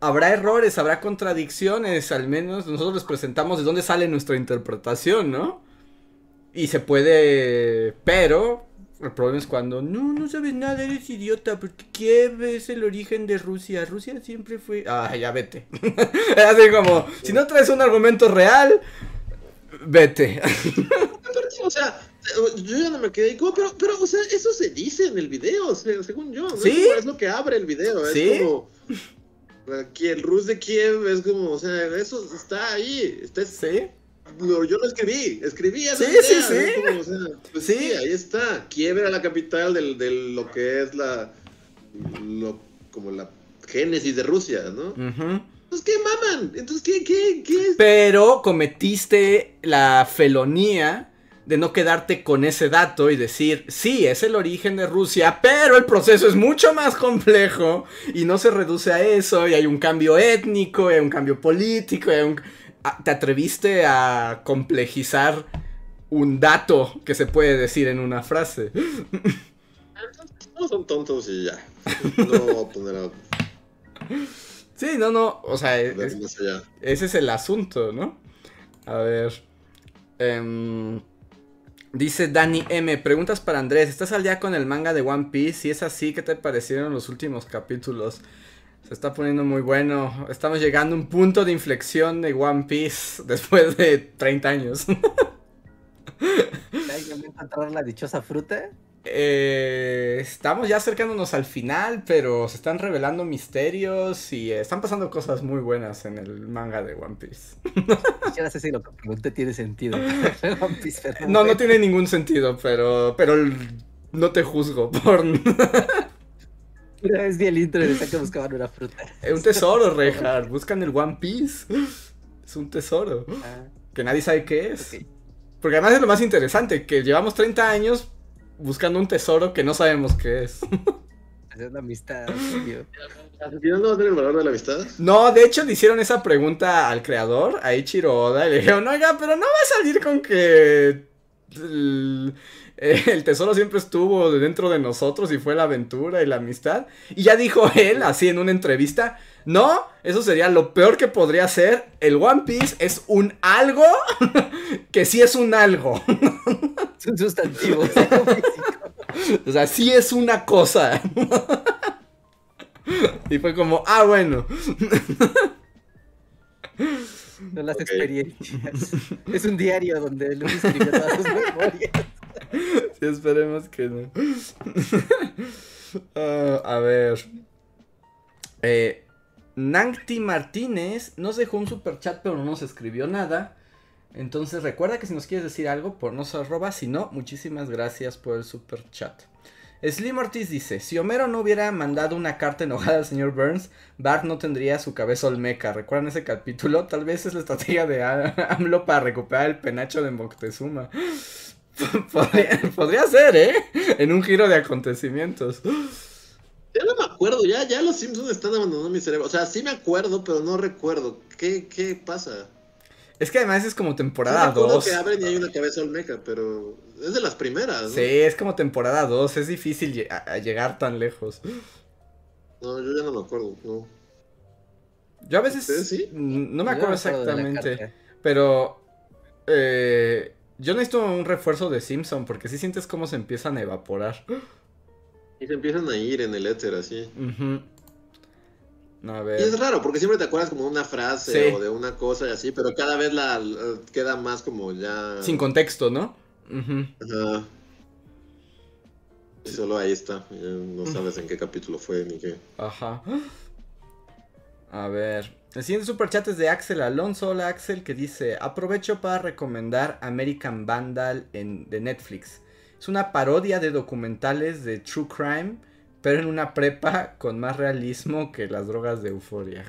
Habrá errores, habrá contradicciones, al menos nosotros les presentamos de dónde sale nuestra interpretación, ¿no? Y se puede, pero el problema es cuando no, no sabes nada, eres idiota, porque Kiev es el origen de Rusia, Rusia siempre fue... Ah, ya vete. Así como, si no traes un argumento real, vete. O sea, yo ya no me quedé como, pero, pero, o sea, eso se dice en el video, o sea, según yo, ¿no? ¿Sí? Es, lo que abre el video, es ¿Sí? como, el Rus de Kiev es como, o sea, eso está ahí, está, ¿Sí? Lo- yo lo escribí, escribí esa Sí, idea, sí, sí. como, o sea, pues Sí. sí. ahí está, Kiev era la capital del, de lo que es la, lo, como la génesis de Rusia, ¿no? Entonces, ¿qué maman? Entonces, ¿qué, qué, qué es? Pero cometiste la felonía de no quedarte con ese dato y decir, sí, es el origen de Rusia, pero el proceso es mucho más complejo y no se reduce a eso y hay un cambio étnico, y hay un cambio político, y hay un... Te atreviste a complejizar un dato que se puede decir en una frase. No son tontos y ya. No poner a Sí, no, no, o sea, es-. Ese es el asunto, ¿no? A ver. em, dice Dani M. Preguntas para Andrés. ¿Estás al día con el manga de One Piece? Si es así, ¿qué te parecieron los últimos capítulos? Se está poniendo muy bueno. Estamos llegando a un punto de inflexión de One Piece después de 30 años. ¿Alguien va a encontrar la dichosa fruta? Eh, estamos ya acercándonos al final, pero se están revelando misterios y eh, están pasando cosas muy buenas en el manga de One Piece. Yo no sé si lo que pregunté tiene sentido. One Piece, pero No, no tiene ningún sentido, pero, pero no te juzgo por Una vez vi el intro decía que buscaban una fruta. Es un tesoro, Reinhardt. Buscan el One Piece. Es un tesoro Ah, que nadie sabe qué es. Porque además es lo más interesante, que llevamos 30 años buscando un tesoro que no sabemos qué es. Es una amistad. ¿Al final no va a tener el valor de la amistad? No, de hecho le hicieron esa pregunta al creador, a Ichiro Oda, y le dijeron, oiga, pero no va a salir con que el, el tesoro siempre estuvo dentro de nosotros y fue la aventura y la amistad. Y ya dijo él, así en una entrevista, no, eso sería lo peor que podría ser. El One Piece es un algo que sí es un algo. Es un sustantivo. es algo físico. O sea, sí es una cosa. Y fue como, ah, bueno. Son las experiencias. Es un diario donde Luis escribió todas sus memorias. Sí, esperemos que no. Ah, a ver. Eh, Martínez nos dejó un super chat, pero no nos escribió nada. Entonces recuerda que si nos quieres decir algo, por no se arroba, si no, muchísimas gracias por el super chat. Slim Ortiz dice, si Homero no hubiera mandado una carta enojada al señor Burns, Bart no tendría su cabeza olmeca. ¿Recuerdan ese capítulo? Tal vez es la estrategia de AMLO para recuperar el penacho de Moctezuma. podría, podría ser, ¿eh? En un giro de acontecimientos. Ya no me acuerdo, ya, ya los Simpsons están abandonando mi cerebro. O sea, sí me acuerdo, pero no recuerdo. ¿Qué, qué pasa? Es que además es como temporada 2. que abren y hay una cabeza olmeca, pero es de las primeras. ¿no? Sí, es como temporada 2. Es difícil llegar tan lejos. No, yo ya no me acuerdo, no. Yo a veces sí? no me acuerdo exactamente, pero eh, yo necesito un refuerzo de Simpson porque si sientes cómo se empiezan a evaporar. Y se empiezan a ir en el éter así. no, a ver. Y es raro, porque siempre te acuerdas como de una frase o de una cosa y así, pero cada vez la, queda más como ya. Sin contexto, ¿no? Ajá. Y solo ahí está. no sabes en qué capítulo fue ni qué. Ajá. A ver. El siguiente superchat es de Axel Alonso. Hola Axel, que dice: Aprovecho para recomendar American Vandal en, de Netflix. Es una parodia de documentales de True Crime, pero en una prepa con más realismo que las drogas de euforia.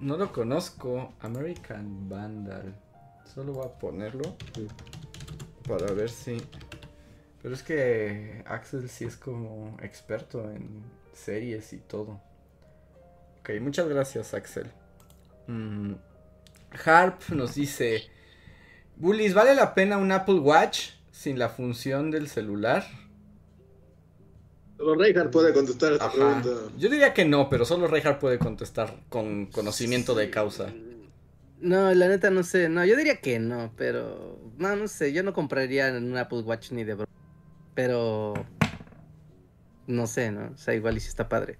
No lo conozco. American Vandal. Solo voy a ponerlo para ver si. Pero es que Axel sí es como experto en series y todo. Ok, muchas gracias, Axel. Mm, Harp nos dice: Bullies, ¿vale la pena un Apple Watch sin la función del celular? Solo Reinhardt puede contestar esta pregunta. Yo diría que no, pero solo Reinhardt puede contestar con conocimiento de causa. No, la neta no sé. No, yo diría que no, pero. No, no sé. Yo no compraría un Apple Watch ni de broma. Pero. No sé, ¿no? O sea, igual y si está padre.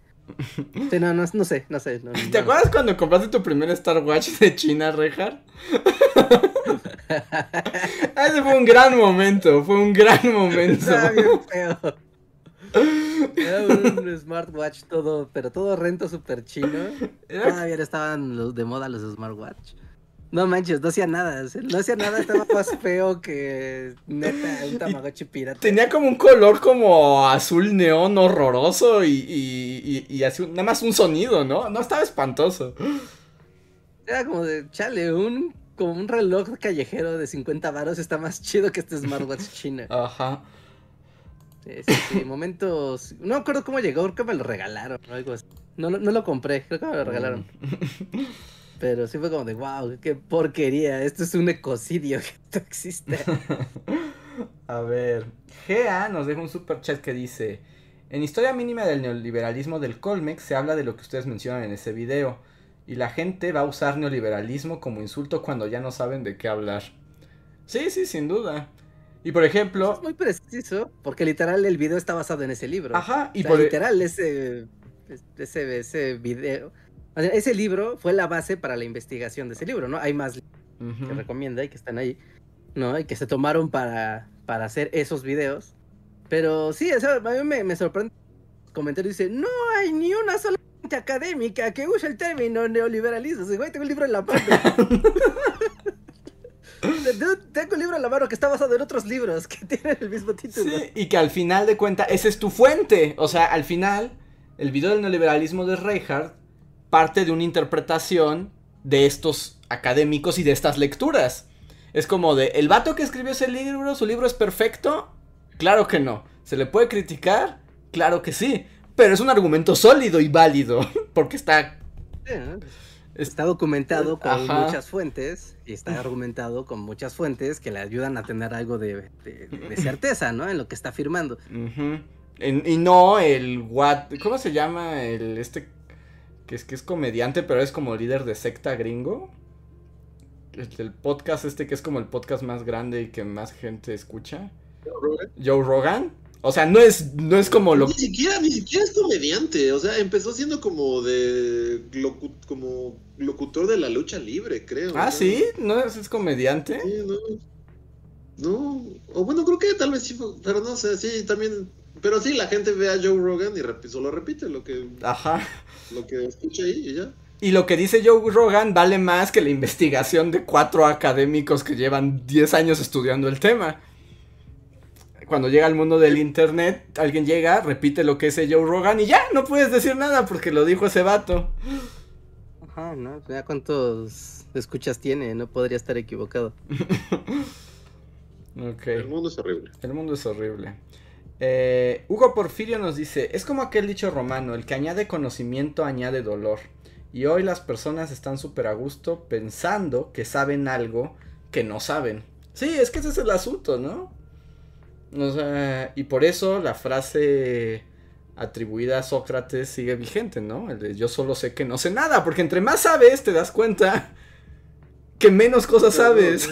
Sí, no, no, no sé, no sé. ¿Te acuerdas cuando compraste tu primer Star Watch de China, Reinhardt? Ese fue un gran momento, fue un gran momento. feo. Era un smartwatch todo, pero todo rento super chino. Todavía estaban de moda los smartwatch. No manches, no hacía nada. No hacía nada, estaba más feo que neta un Tamagotchi pirata. Tenía como un color como azul neón horroroso y, y, y, así, nada más un sonido, ¿no? No estaba espantoso. Era como de, chale, un como un reloj callejero de 50 varos está más chido que este smartwatch chino. Ajá. Sí, sí, sí, momentos. No me acuerdo cómo llegó, creo que me lo regalaron o algo así. No, no, lo compré, creo que me lo regalaron. Pero sí fue como de, wow, qué porquería. Esto es un ecocidio que esto existe. A ver, GA nos deja un super chat que dice: En Historia Mínima del Neoliberalismo del Colmex se habla de lo que ustedes mencionan en ese video. Y la gente va a usar neoliberalismo como insulto cuando ya no saben de qué hablar. Sí, sí, sin duda. Y por ejemplo. Es muy preciso, porque literal el video está basado en ese libro. Ajá, y por e literal ese, ese, ese video. Ese libro fue la base para la investigación de ese libro, ¿no? Hay más que recomienda y que están ahí, ¿no? Y que se tomaron para, para hacer esos videos. Pero sí, eso a mí me, me sorprende. El comentario dice: No hay ni una sola académica que use el término neoliberalismo. güey, tengo un libro en la mano. tengo un libro en la mano que está basado en otros libros que tienen el mismo título. Sí, y que al final de cuentas, esa es tu fuente. O sea, al final, el video del neoliberalismo de Reinhardt parte de una interpretación de estos académicos y de estas lecturas. Es como de, ¿el vato que escribió ese libro, su libro es perfecto? Claro que no. ¿Se le puede criticar? Claro que sí. Pero es un argumento sólido y válido, porque está... Está documentado con muchas fuentes y está argumentado con muchas fuentes que le ayudan a tener algo de, certeza, ¿no? En lo que está afirmando. y no el what, ¿cómo se llama el este que es que es comediante pero es como líder de secta gringo? El, el podcast este que es como el podcast más grande y que más gente escucha. Joe Rogan. Joe Rogan. O sea, no es, no es como lo Ni siquiera, ni siquiera es comediante. O sea, empezó siendo como de como locutor de la lucha libre, creo. Ah, ¿sí? ¿No es, comediante? Sí, no. No. O bueno, creo que tal vez sí, pero no sé, sí, también. Pero sí, la gente ve a Joe Rogan y solo repite lo que. Ajá. Lo que escucha ahí y ya. Y lo que dice Joe Rogan vale más que la investigación de cuatro académicos que llevan 10 años estudiando el tema. Cuando llega al mundo del internet, alguien llega, repite lo que dice Joe Rogan y ya, no puedes decir nada porque lo dijo ese vato. Ajá, ¿no? Ya cuántos escuchas tiene, no podría estar equivocado. Ok. El mundo es horrible. El mundo es horrible. Eh, Hugo Porfirio nos dice, es como aquel dicho romano, el que añade conocimiento añade dolor. Y hoy las personas están súper a gusto pensando que saben algo que no saben. Sí, es que ese es el asunto, ¿no? O sea, y por eso la frase atribuida a Sócrates sigue vigente, ¿no? El de yo solo sé que no sé nada, porque entre más sabes te das cuenta que menos cosas sabes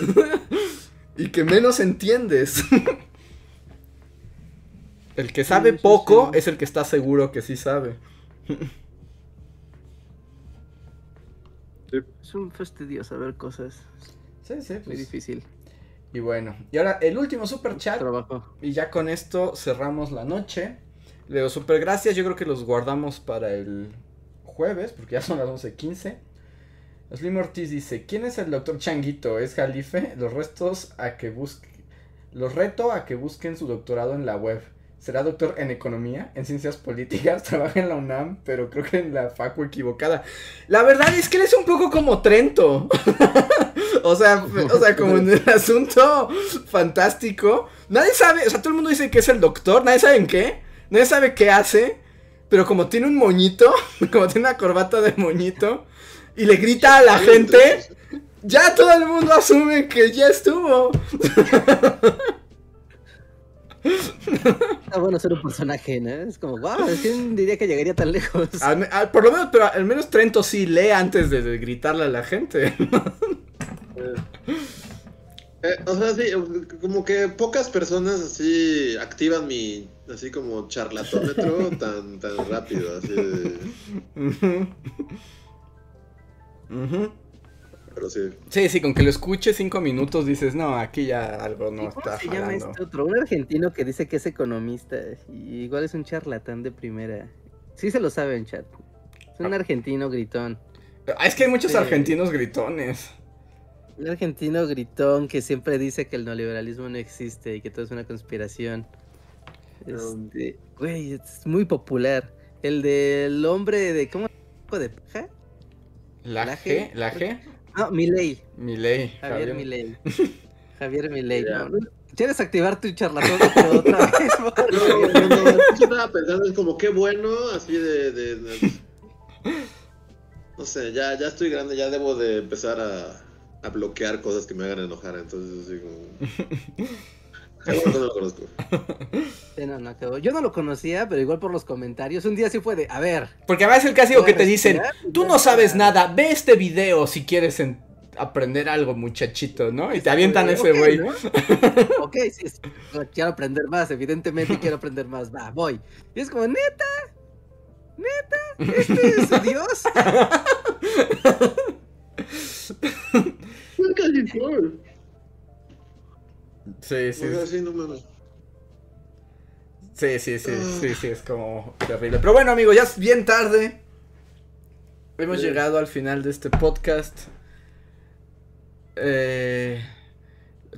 y que menos entiendes. el que sabe Sí, sí, poco sí. es el que está seguro que sí sabe. Es un fastidio saber cosas. Sí, sí, Muy pues. difícil. Y bueno, y ahora el último super chat. Trabajo. Y ya con esto cerramos la noche. Leo, super gracias. Yo creo que los guardamos para el jueves, porque ya son las 11.15. Slim Ortiz dice: ¿Quién es el doctor Changuito? ¿Es Jalife? Los restos a que busque. Los reto a que busquen su doctorado en la web. Será doctor en economía, en ciencias políticas, trabaja en la UNAM, pero creo que en la facu equivocada. La verdad es que él es un poco como Trento. o sea, o sea, como en el asunto fantástico. Nadie sabe, o sea, todo el mundo dice que es el doctor, nadie sabe en qué, nadie sabe qué hace, pero como tiene un moñito, como tiene una corbata de moñito, y le grita a la gente, ya todo el mundo asume que ya estuvo. Está bueno ser un personaje, ¿no? Es como, wow, ¿quién diría que llegaría tan lejos? Al me- al- por lo menos, pero al menos Trento sí lee antes de, de gritarle a la gente. Eh, o sea, sí, como que pocas personas así activan mi, así como charlatómetro tan, tan rápido, así de-. Pero sí. Sí, sí, con que lo escuches cinco minutos dices, no, aquí ya algo no ¿Cómo está se llama este otro? Un argentino que dice que es economista y igual es un charlatán de primera. Sí se lo sabe en chat. Es un argentino gritón. Ah, Es que hay muchos Sí. argentinos gritones. Un argentino gritón que siempre dice que el neoliberalismo no existe y que todo es una conspiración. Este, güey, es muy popular. El del hombre de ¿cómo? ¿De paja? La ¿La G, G? la G, No, Milei. Milei. Javier Javier. Milei. Javier Milei. No, ¿Quieres activar tu charlatán otra vez? No, no, no, yo estaba pensando, es como qué bueno, así de, de- de- No sé, ya, ya estoy grande, ya debo de empezar a, a bloquear cosas que me hagan enojar, entonces así como... Qué bueno que no lo conozco. Sí, no, no, quedó. Yo no lo conocía, pero igual por los comentarios. Un día sí fue de, a ver. Porque a veces el clásico que te ¿puedes dicen, tú no sabes nada, ve este video si quieres en- aprender algo, muchachito, ¿no? Y te avientan ese güey. ¿no? ok, sí, sí, quiero aprender más, evidentemente quiero aprender más. Va, voy. Y es como, neta, neta, este es Dios. Sí, sí, sí, no mames. sí, sí, sí, sí, sí, es como terrible. Pero bueno, amigos, ya es bien tarde. Hemos Sí. llegado al final de este podcast. Eh,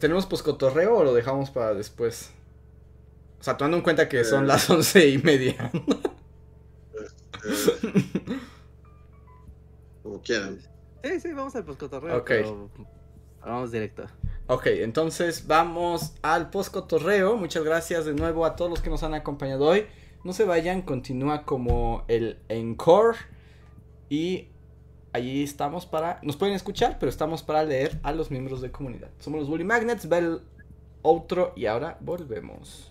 ¿Tenemos poscotorreo o lo dejamos para después? O sea, tomando en cuenta que son Eh. las once y media. Eh, como quieran. Sí, sí, vamos al poscotorreo. Ok. pero Vamos directo. Ok, entonces vamos al postcotorreo. Muchas gracias de nuevo a todos los que nos han acompañado hoy. No se vayan, continúa como el encore. Y allí estamos para. Nos pueden escuchar, pero estamos para leer a los miembros de comunidad. Somos los Bully Magnets, va el outro y ahora volvemos.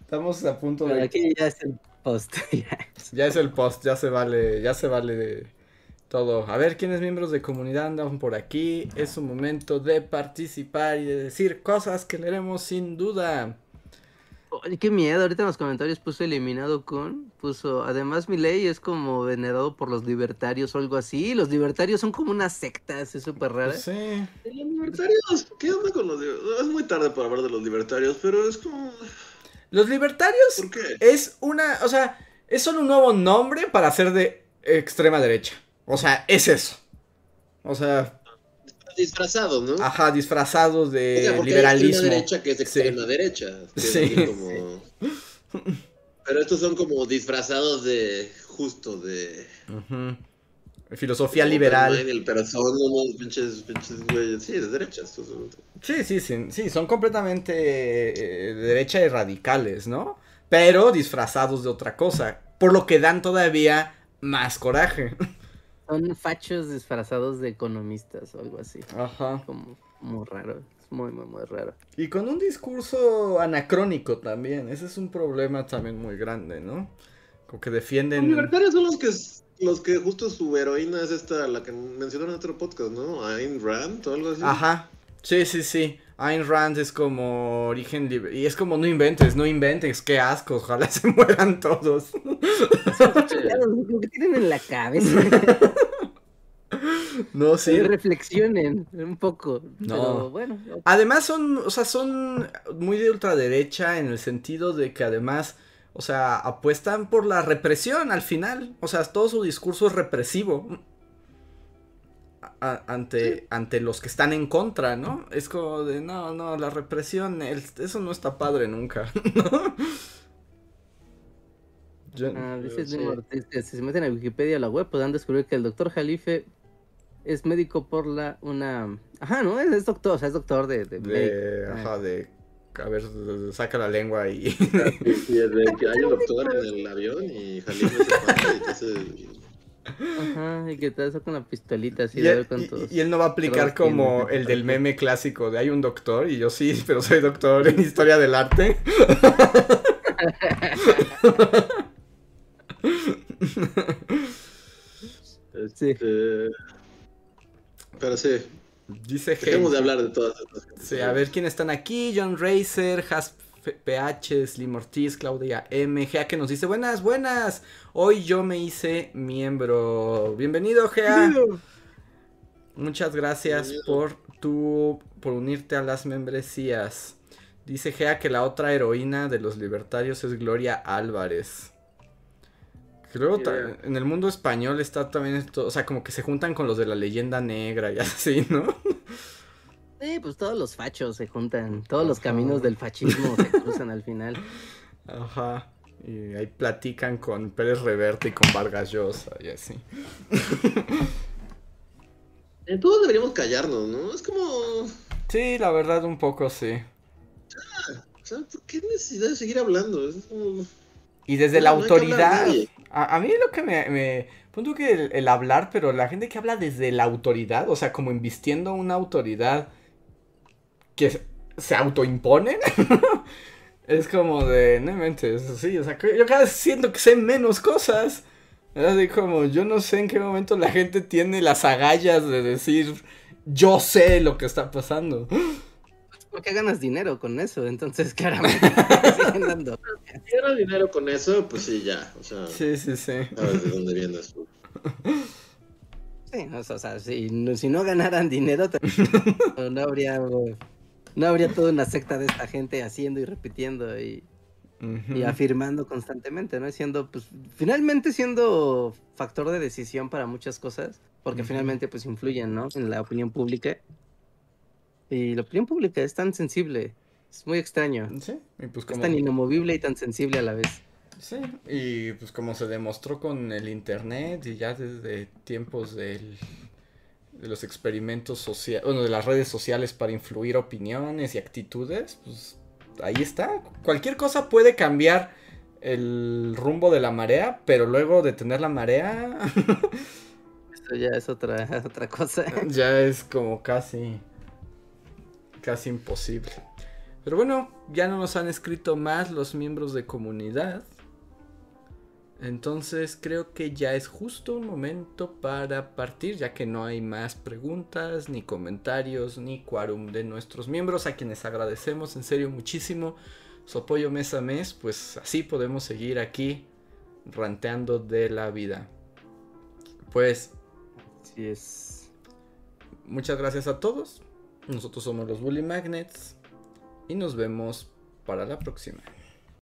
Estamos a punto de. Aquí ya es el post. ya es el post, ya se vale, ya se vale de todo. A ver quiénes miembros de comunidad andan por aquí. Es un momento de participar y de decir cosas que leeremos sin duda. Oye, qué miedo. Ahorita en los comentarios puso eliminado con. Puso. Además, mi ley es como venerado por los libertarios o algo así. Los libertarios son como una secta, es súper rara. Sí. Los libertarios, ¿qué onda con los libertarios? Es muy tarde para hablar de los libertarios, pero es como. Los libertarios ¿Por qué? es una. O sea, es solo un nuevo nombre para ser de extrema derecha. O sea, es eso. O sea, Disfrazados, ¿no? ajá, disfrazados O de sea, porque liberalismo. Hay derecha que es extrema Sí. derecha. que Sí, como- Pero estos son como disfrazados de. Justo de. Ujú. Filosofía liberal. Pero son unos pinches, pinches güeyes. Sí, de derecha. estos son. Sí, sí, sí, sí, son completamente eh, de derecha y radicales, ¿no? Pero disfrazados de otra cosa, por lo que dan todavía más coraje. Son fachos disfrazados de economistas o algo así. Ajá. Como muy raro. Es muy, muy, muy raro. Y con un discurso anacrónico también, ese es un problema también muy grande, ¿no? Como que Los defienden... libertarios son los que. Los que justo su heroína es esta, la que mencionaron en otro podcast, ¿no? Ayn Rand o algo así. Ajá, sí, sí, sí. Ayn Rand es como origen libre. Y es como no inventes, no inventes, qué asco, ojalá se mueran todos. Lo que tienen en la cabeza. No, sí. Sí, reflexionen un poco. No. Pero bueno. Además son, o sea, son muy de ultraderecha en el sentido de que además, o sea, apuestan por la represión al final. O sea, todo su discurso es represivo. a- ante, ante los que están en contra, ¿no? Es como de, no, no, la represión, el- eso no está padre nunca, ¿no? Yo- Ah, Sí. Si se meten a Wikipedia a la web podrán descubrir que el doctor Jalife es médico por la una ajá no es, es doctor o sea es doctor de, de, de, médico. Ah, ajá, de, a ver, saca la lengua y... Y el de que hay un doctor en el avión y Jalín se para y te hace- ajá y que te hace con la pistolita así Y de cuántos y- y él no va a aplicar como el del meme clásico de hay un doctor y yo sí, pero soy doctor en historia del arte. Sí. Este, Pero sí, Dice dejemos de hablar de todas estas cosas. Sí, a ver quién están aquí. John Racer, Has PH, Slim Ortiz, Claudia M. Gea que nos dice buenas, buenas. Hoy yo me hice miembro. Bienvenido, Gea. Muchas gracias Bienvenido. por tu por unirte a las membresías. Dice Gea que la otra heroína de los libertarios es Gloria Álvarez. Que luego Yeah. en el mundo español está también esto, o sea, como que se juntan con los de la leyenda negra y así, ¿no? Sí, pues todos los fachos se juntan todos los caminos del fascismo se cruzan al final Ajá. Y ahí platican con Pérez Reverte y con Vargas Llosa y así. Eh, Todos deberíamos callarnos, ¿no? Es como. O Sí, la verdad un poco sí. sea, ¿por qué necesidad de seguir hablando? Es como. Y desde No, la no autoridad. A, a mí lo que me... me punto que el, hablar, pero la gente que habla desde la autoridad, o sea, como invistiendo una autoridad que se- se autoimponen, es como de, no inventes, sí, o sea, yo cada vez siento que sé menos cosas. Así como, yo no sé en qué momento la gente tiene las agallas de decir, yo sé lo que está pasando. Porque ganas dinero con eso entonces claramente siguen dando Si ganas dinero con eso, pues sí, ya. O sea, Sí, sí, sí. sabes de dónde viene eso. Sí, o sea, o sea, si, no, si no ganaran dinero, no habría no habría toda una secta de esta gente haciendo y repitiendo y, y afirmando constantemente, ¿no? Siendo, pues, finalmente siendo factor de decisión para muchas cosas, porque finalmente, pues, influyen, ¿no? En la opinión pública. Y la opinión pública es tan sensible, es muy extraño. Sí, y pues Es como... tan inamovible y tan sensible a la vez. Sí, y pues como se demostró con el internet y ya desde tiempos del, de los experimentos sociales, bueno, de las redes sociales para influir opiniones y actitudes, pues ahí está. Cualquier cosa puede cambiar el rumbo de la marea, pero luego detener la marea Eso ya es otra, otra cosa. ya es como casi, casi imposible. Pero bueno, ya no nos han escrito más los miembros de comunidad. Entonces creo que ya es justo un momento para partir, ya que no hay más preguntas, ni comentarios, ni quórum de nuestros miembros, a quienes agradecemos en serio muchísimo su apoyo mes a mes, pues así podemos seguir aquí ranteando de la vida. Pues... Así es. Muchas gracias a todos. Nosotros somos los Bully Magnets y nos vemos para la próxima.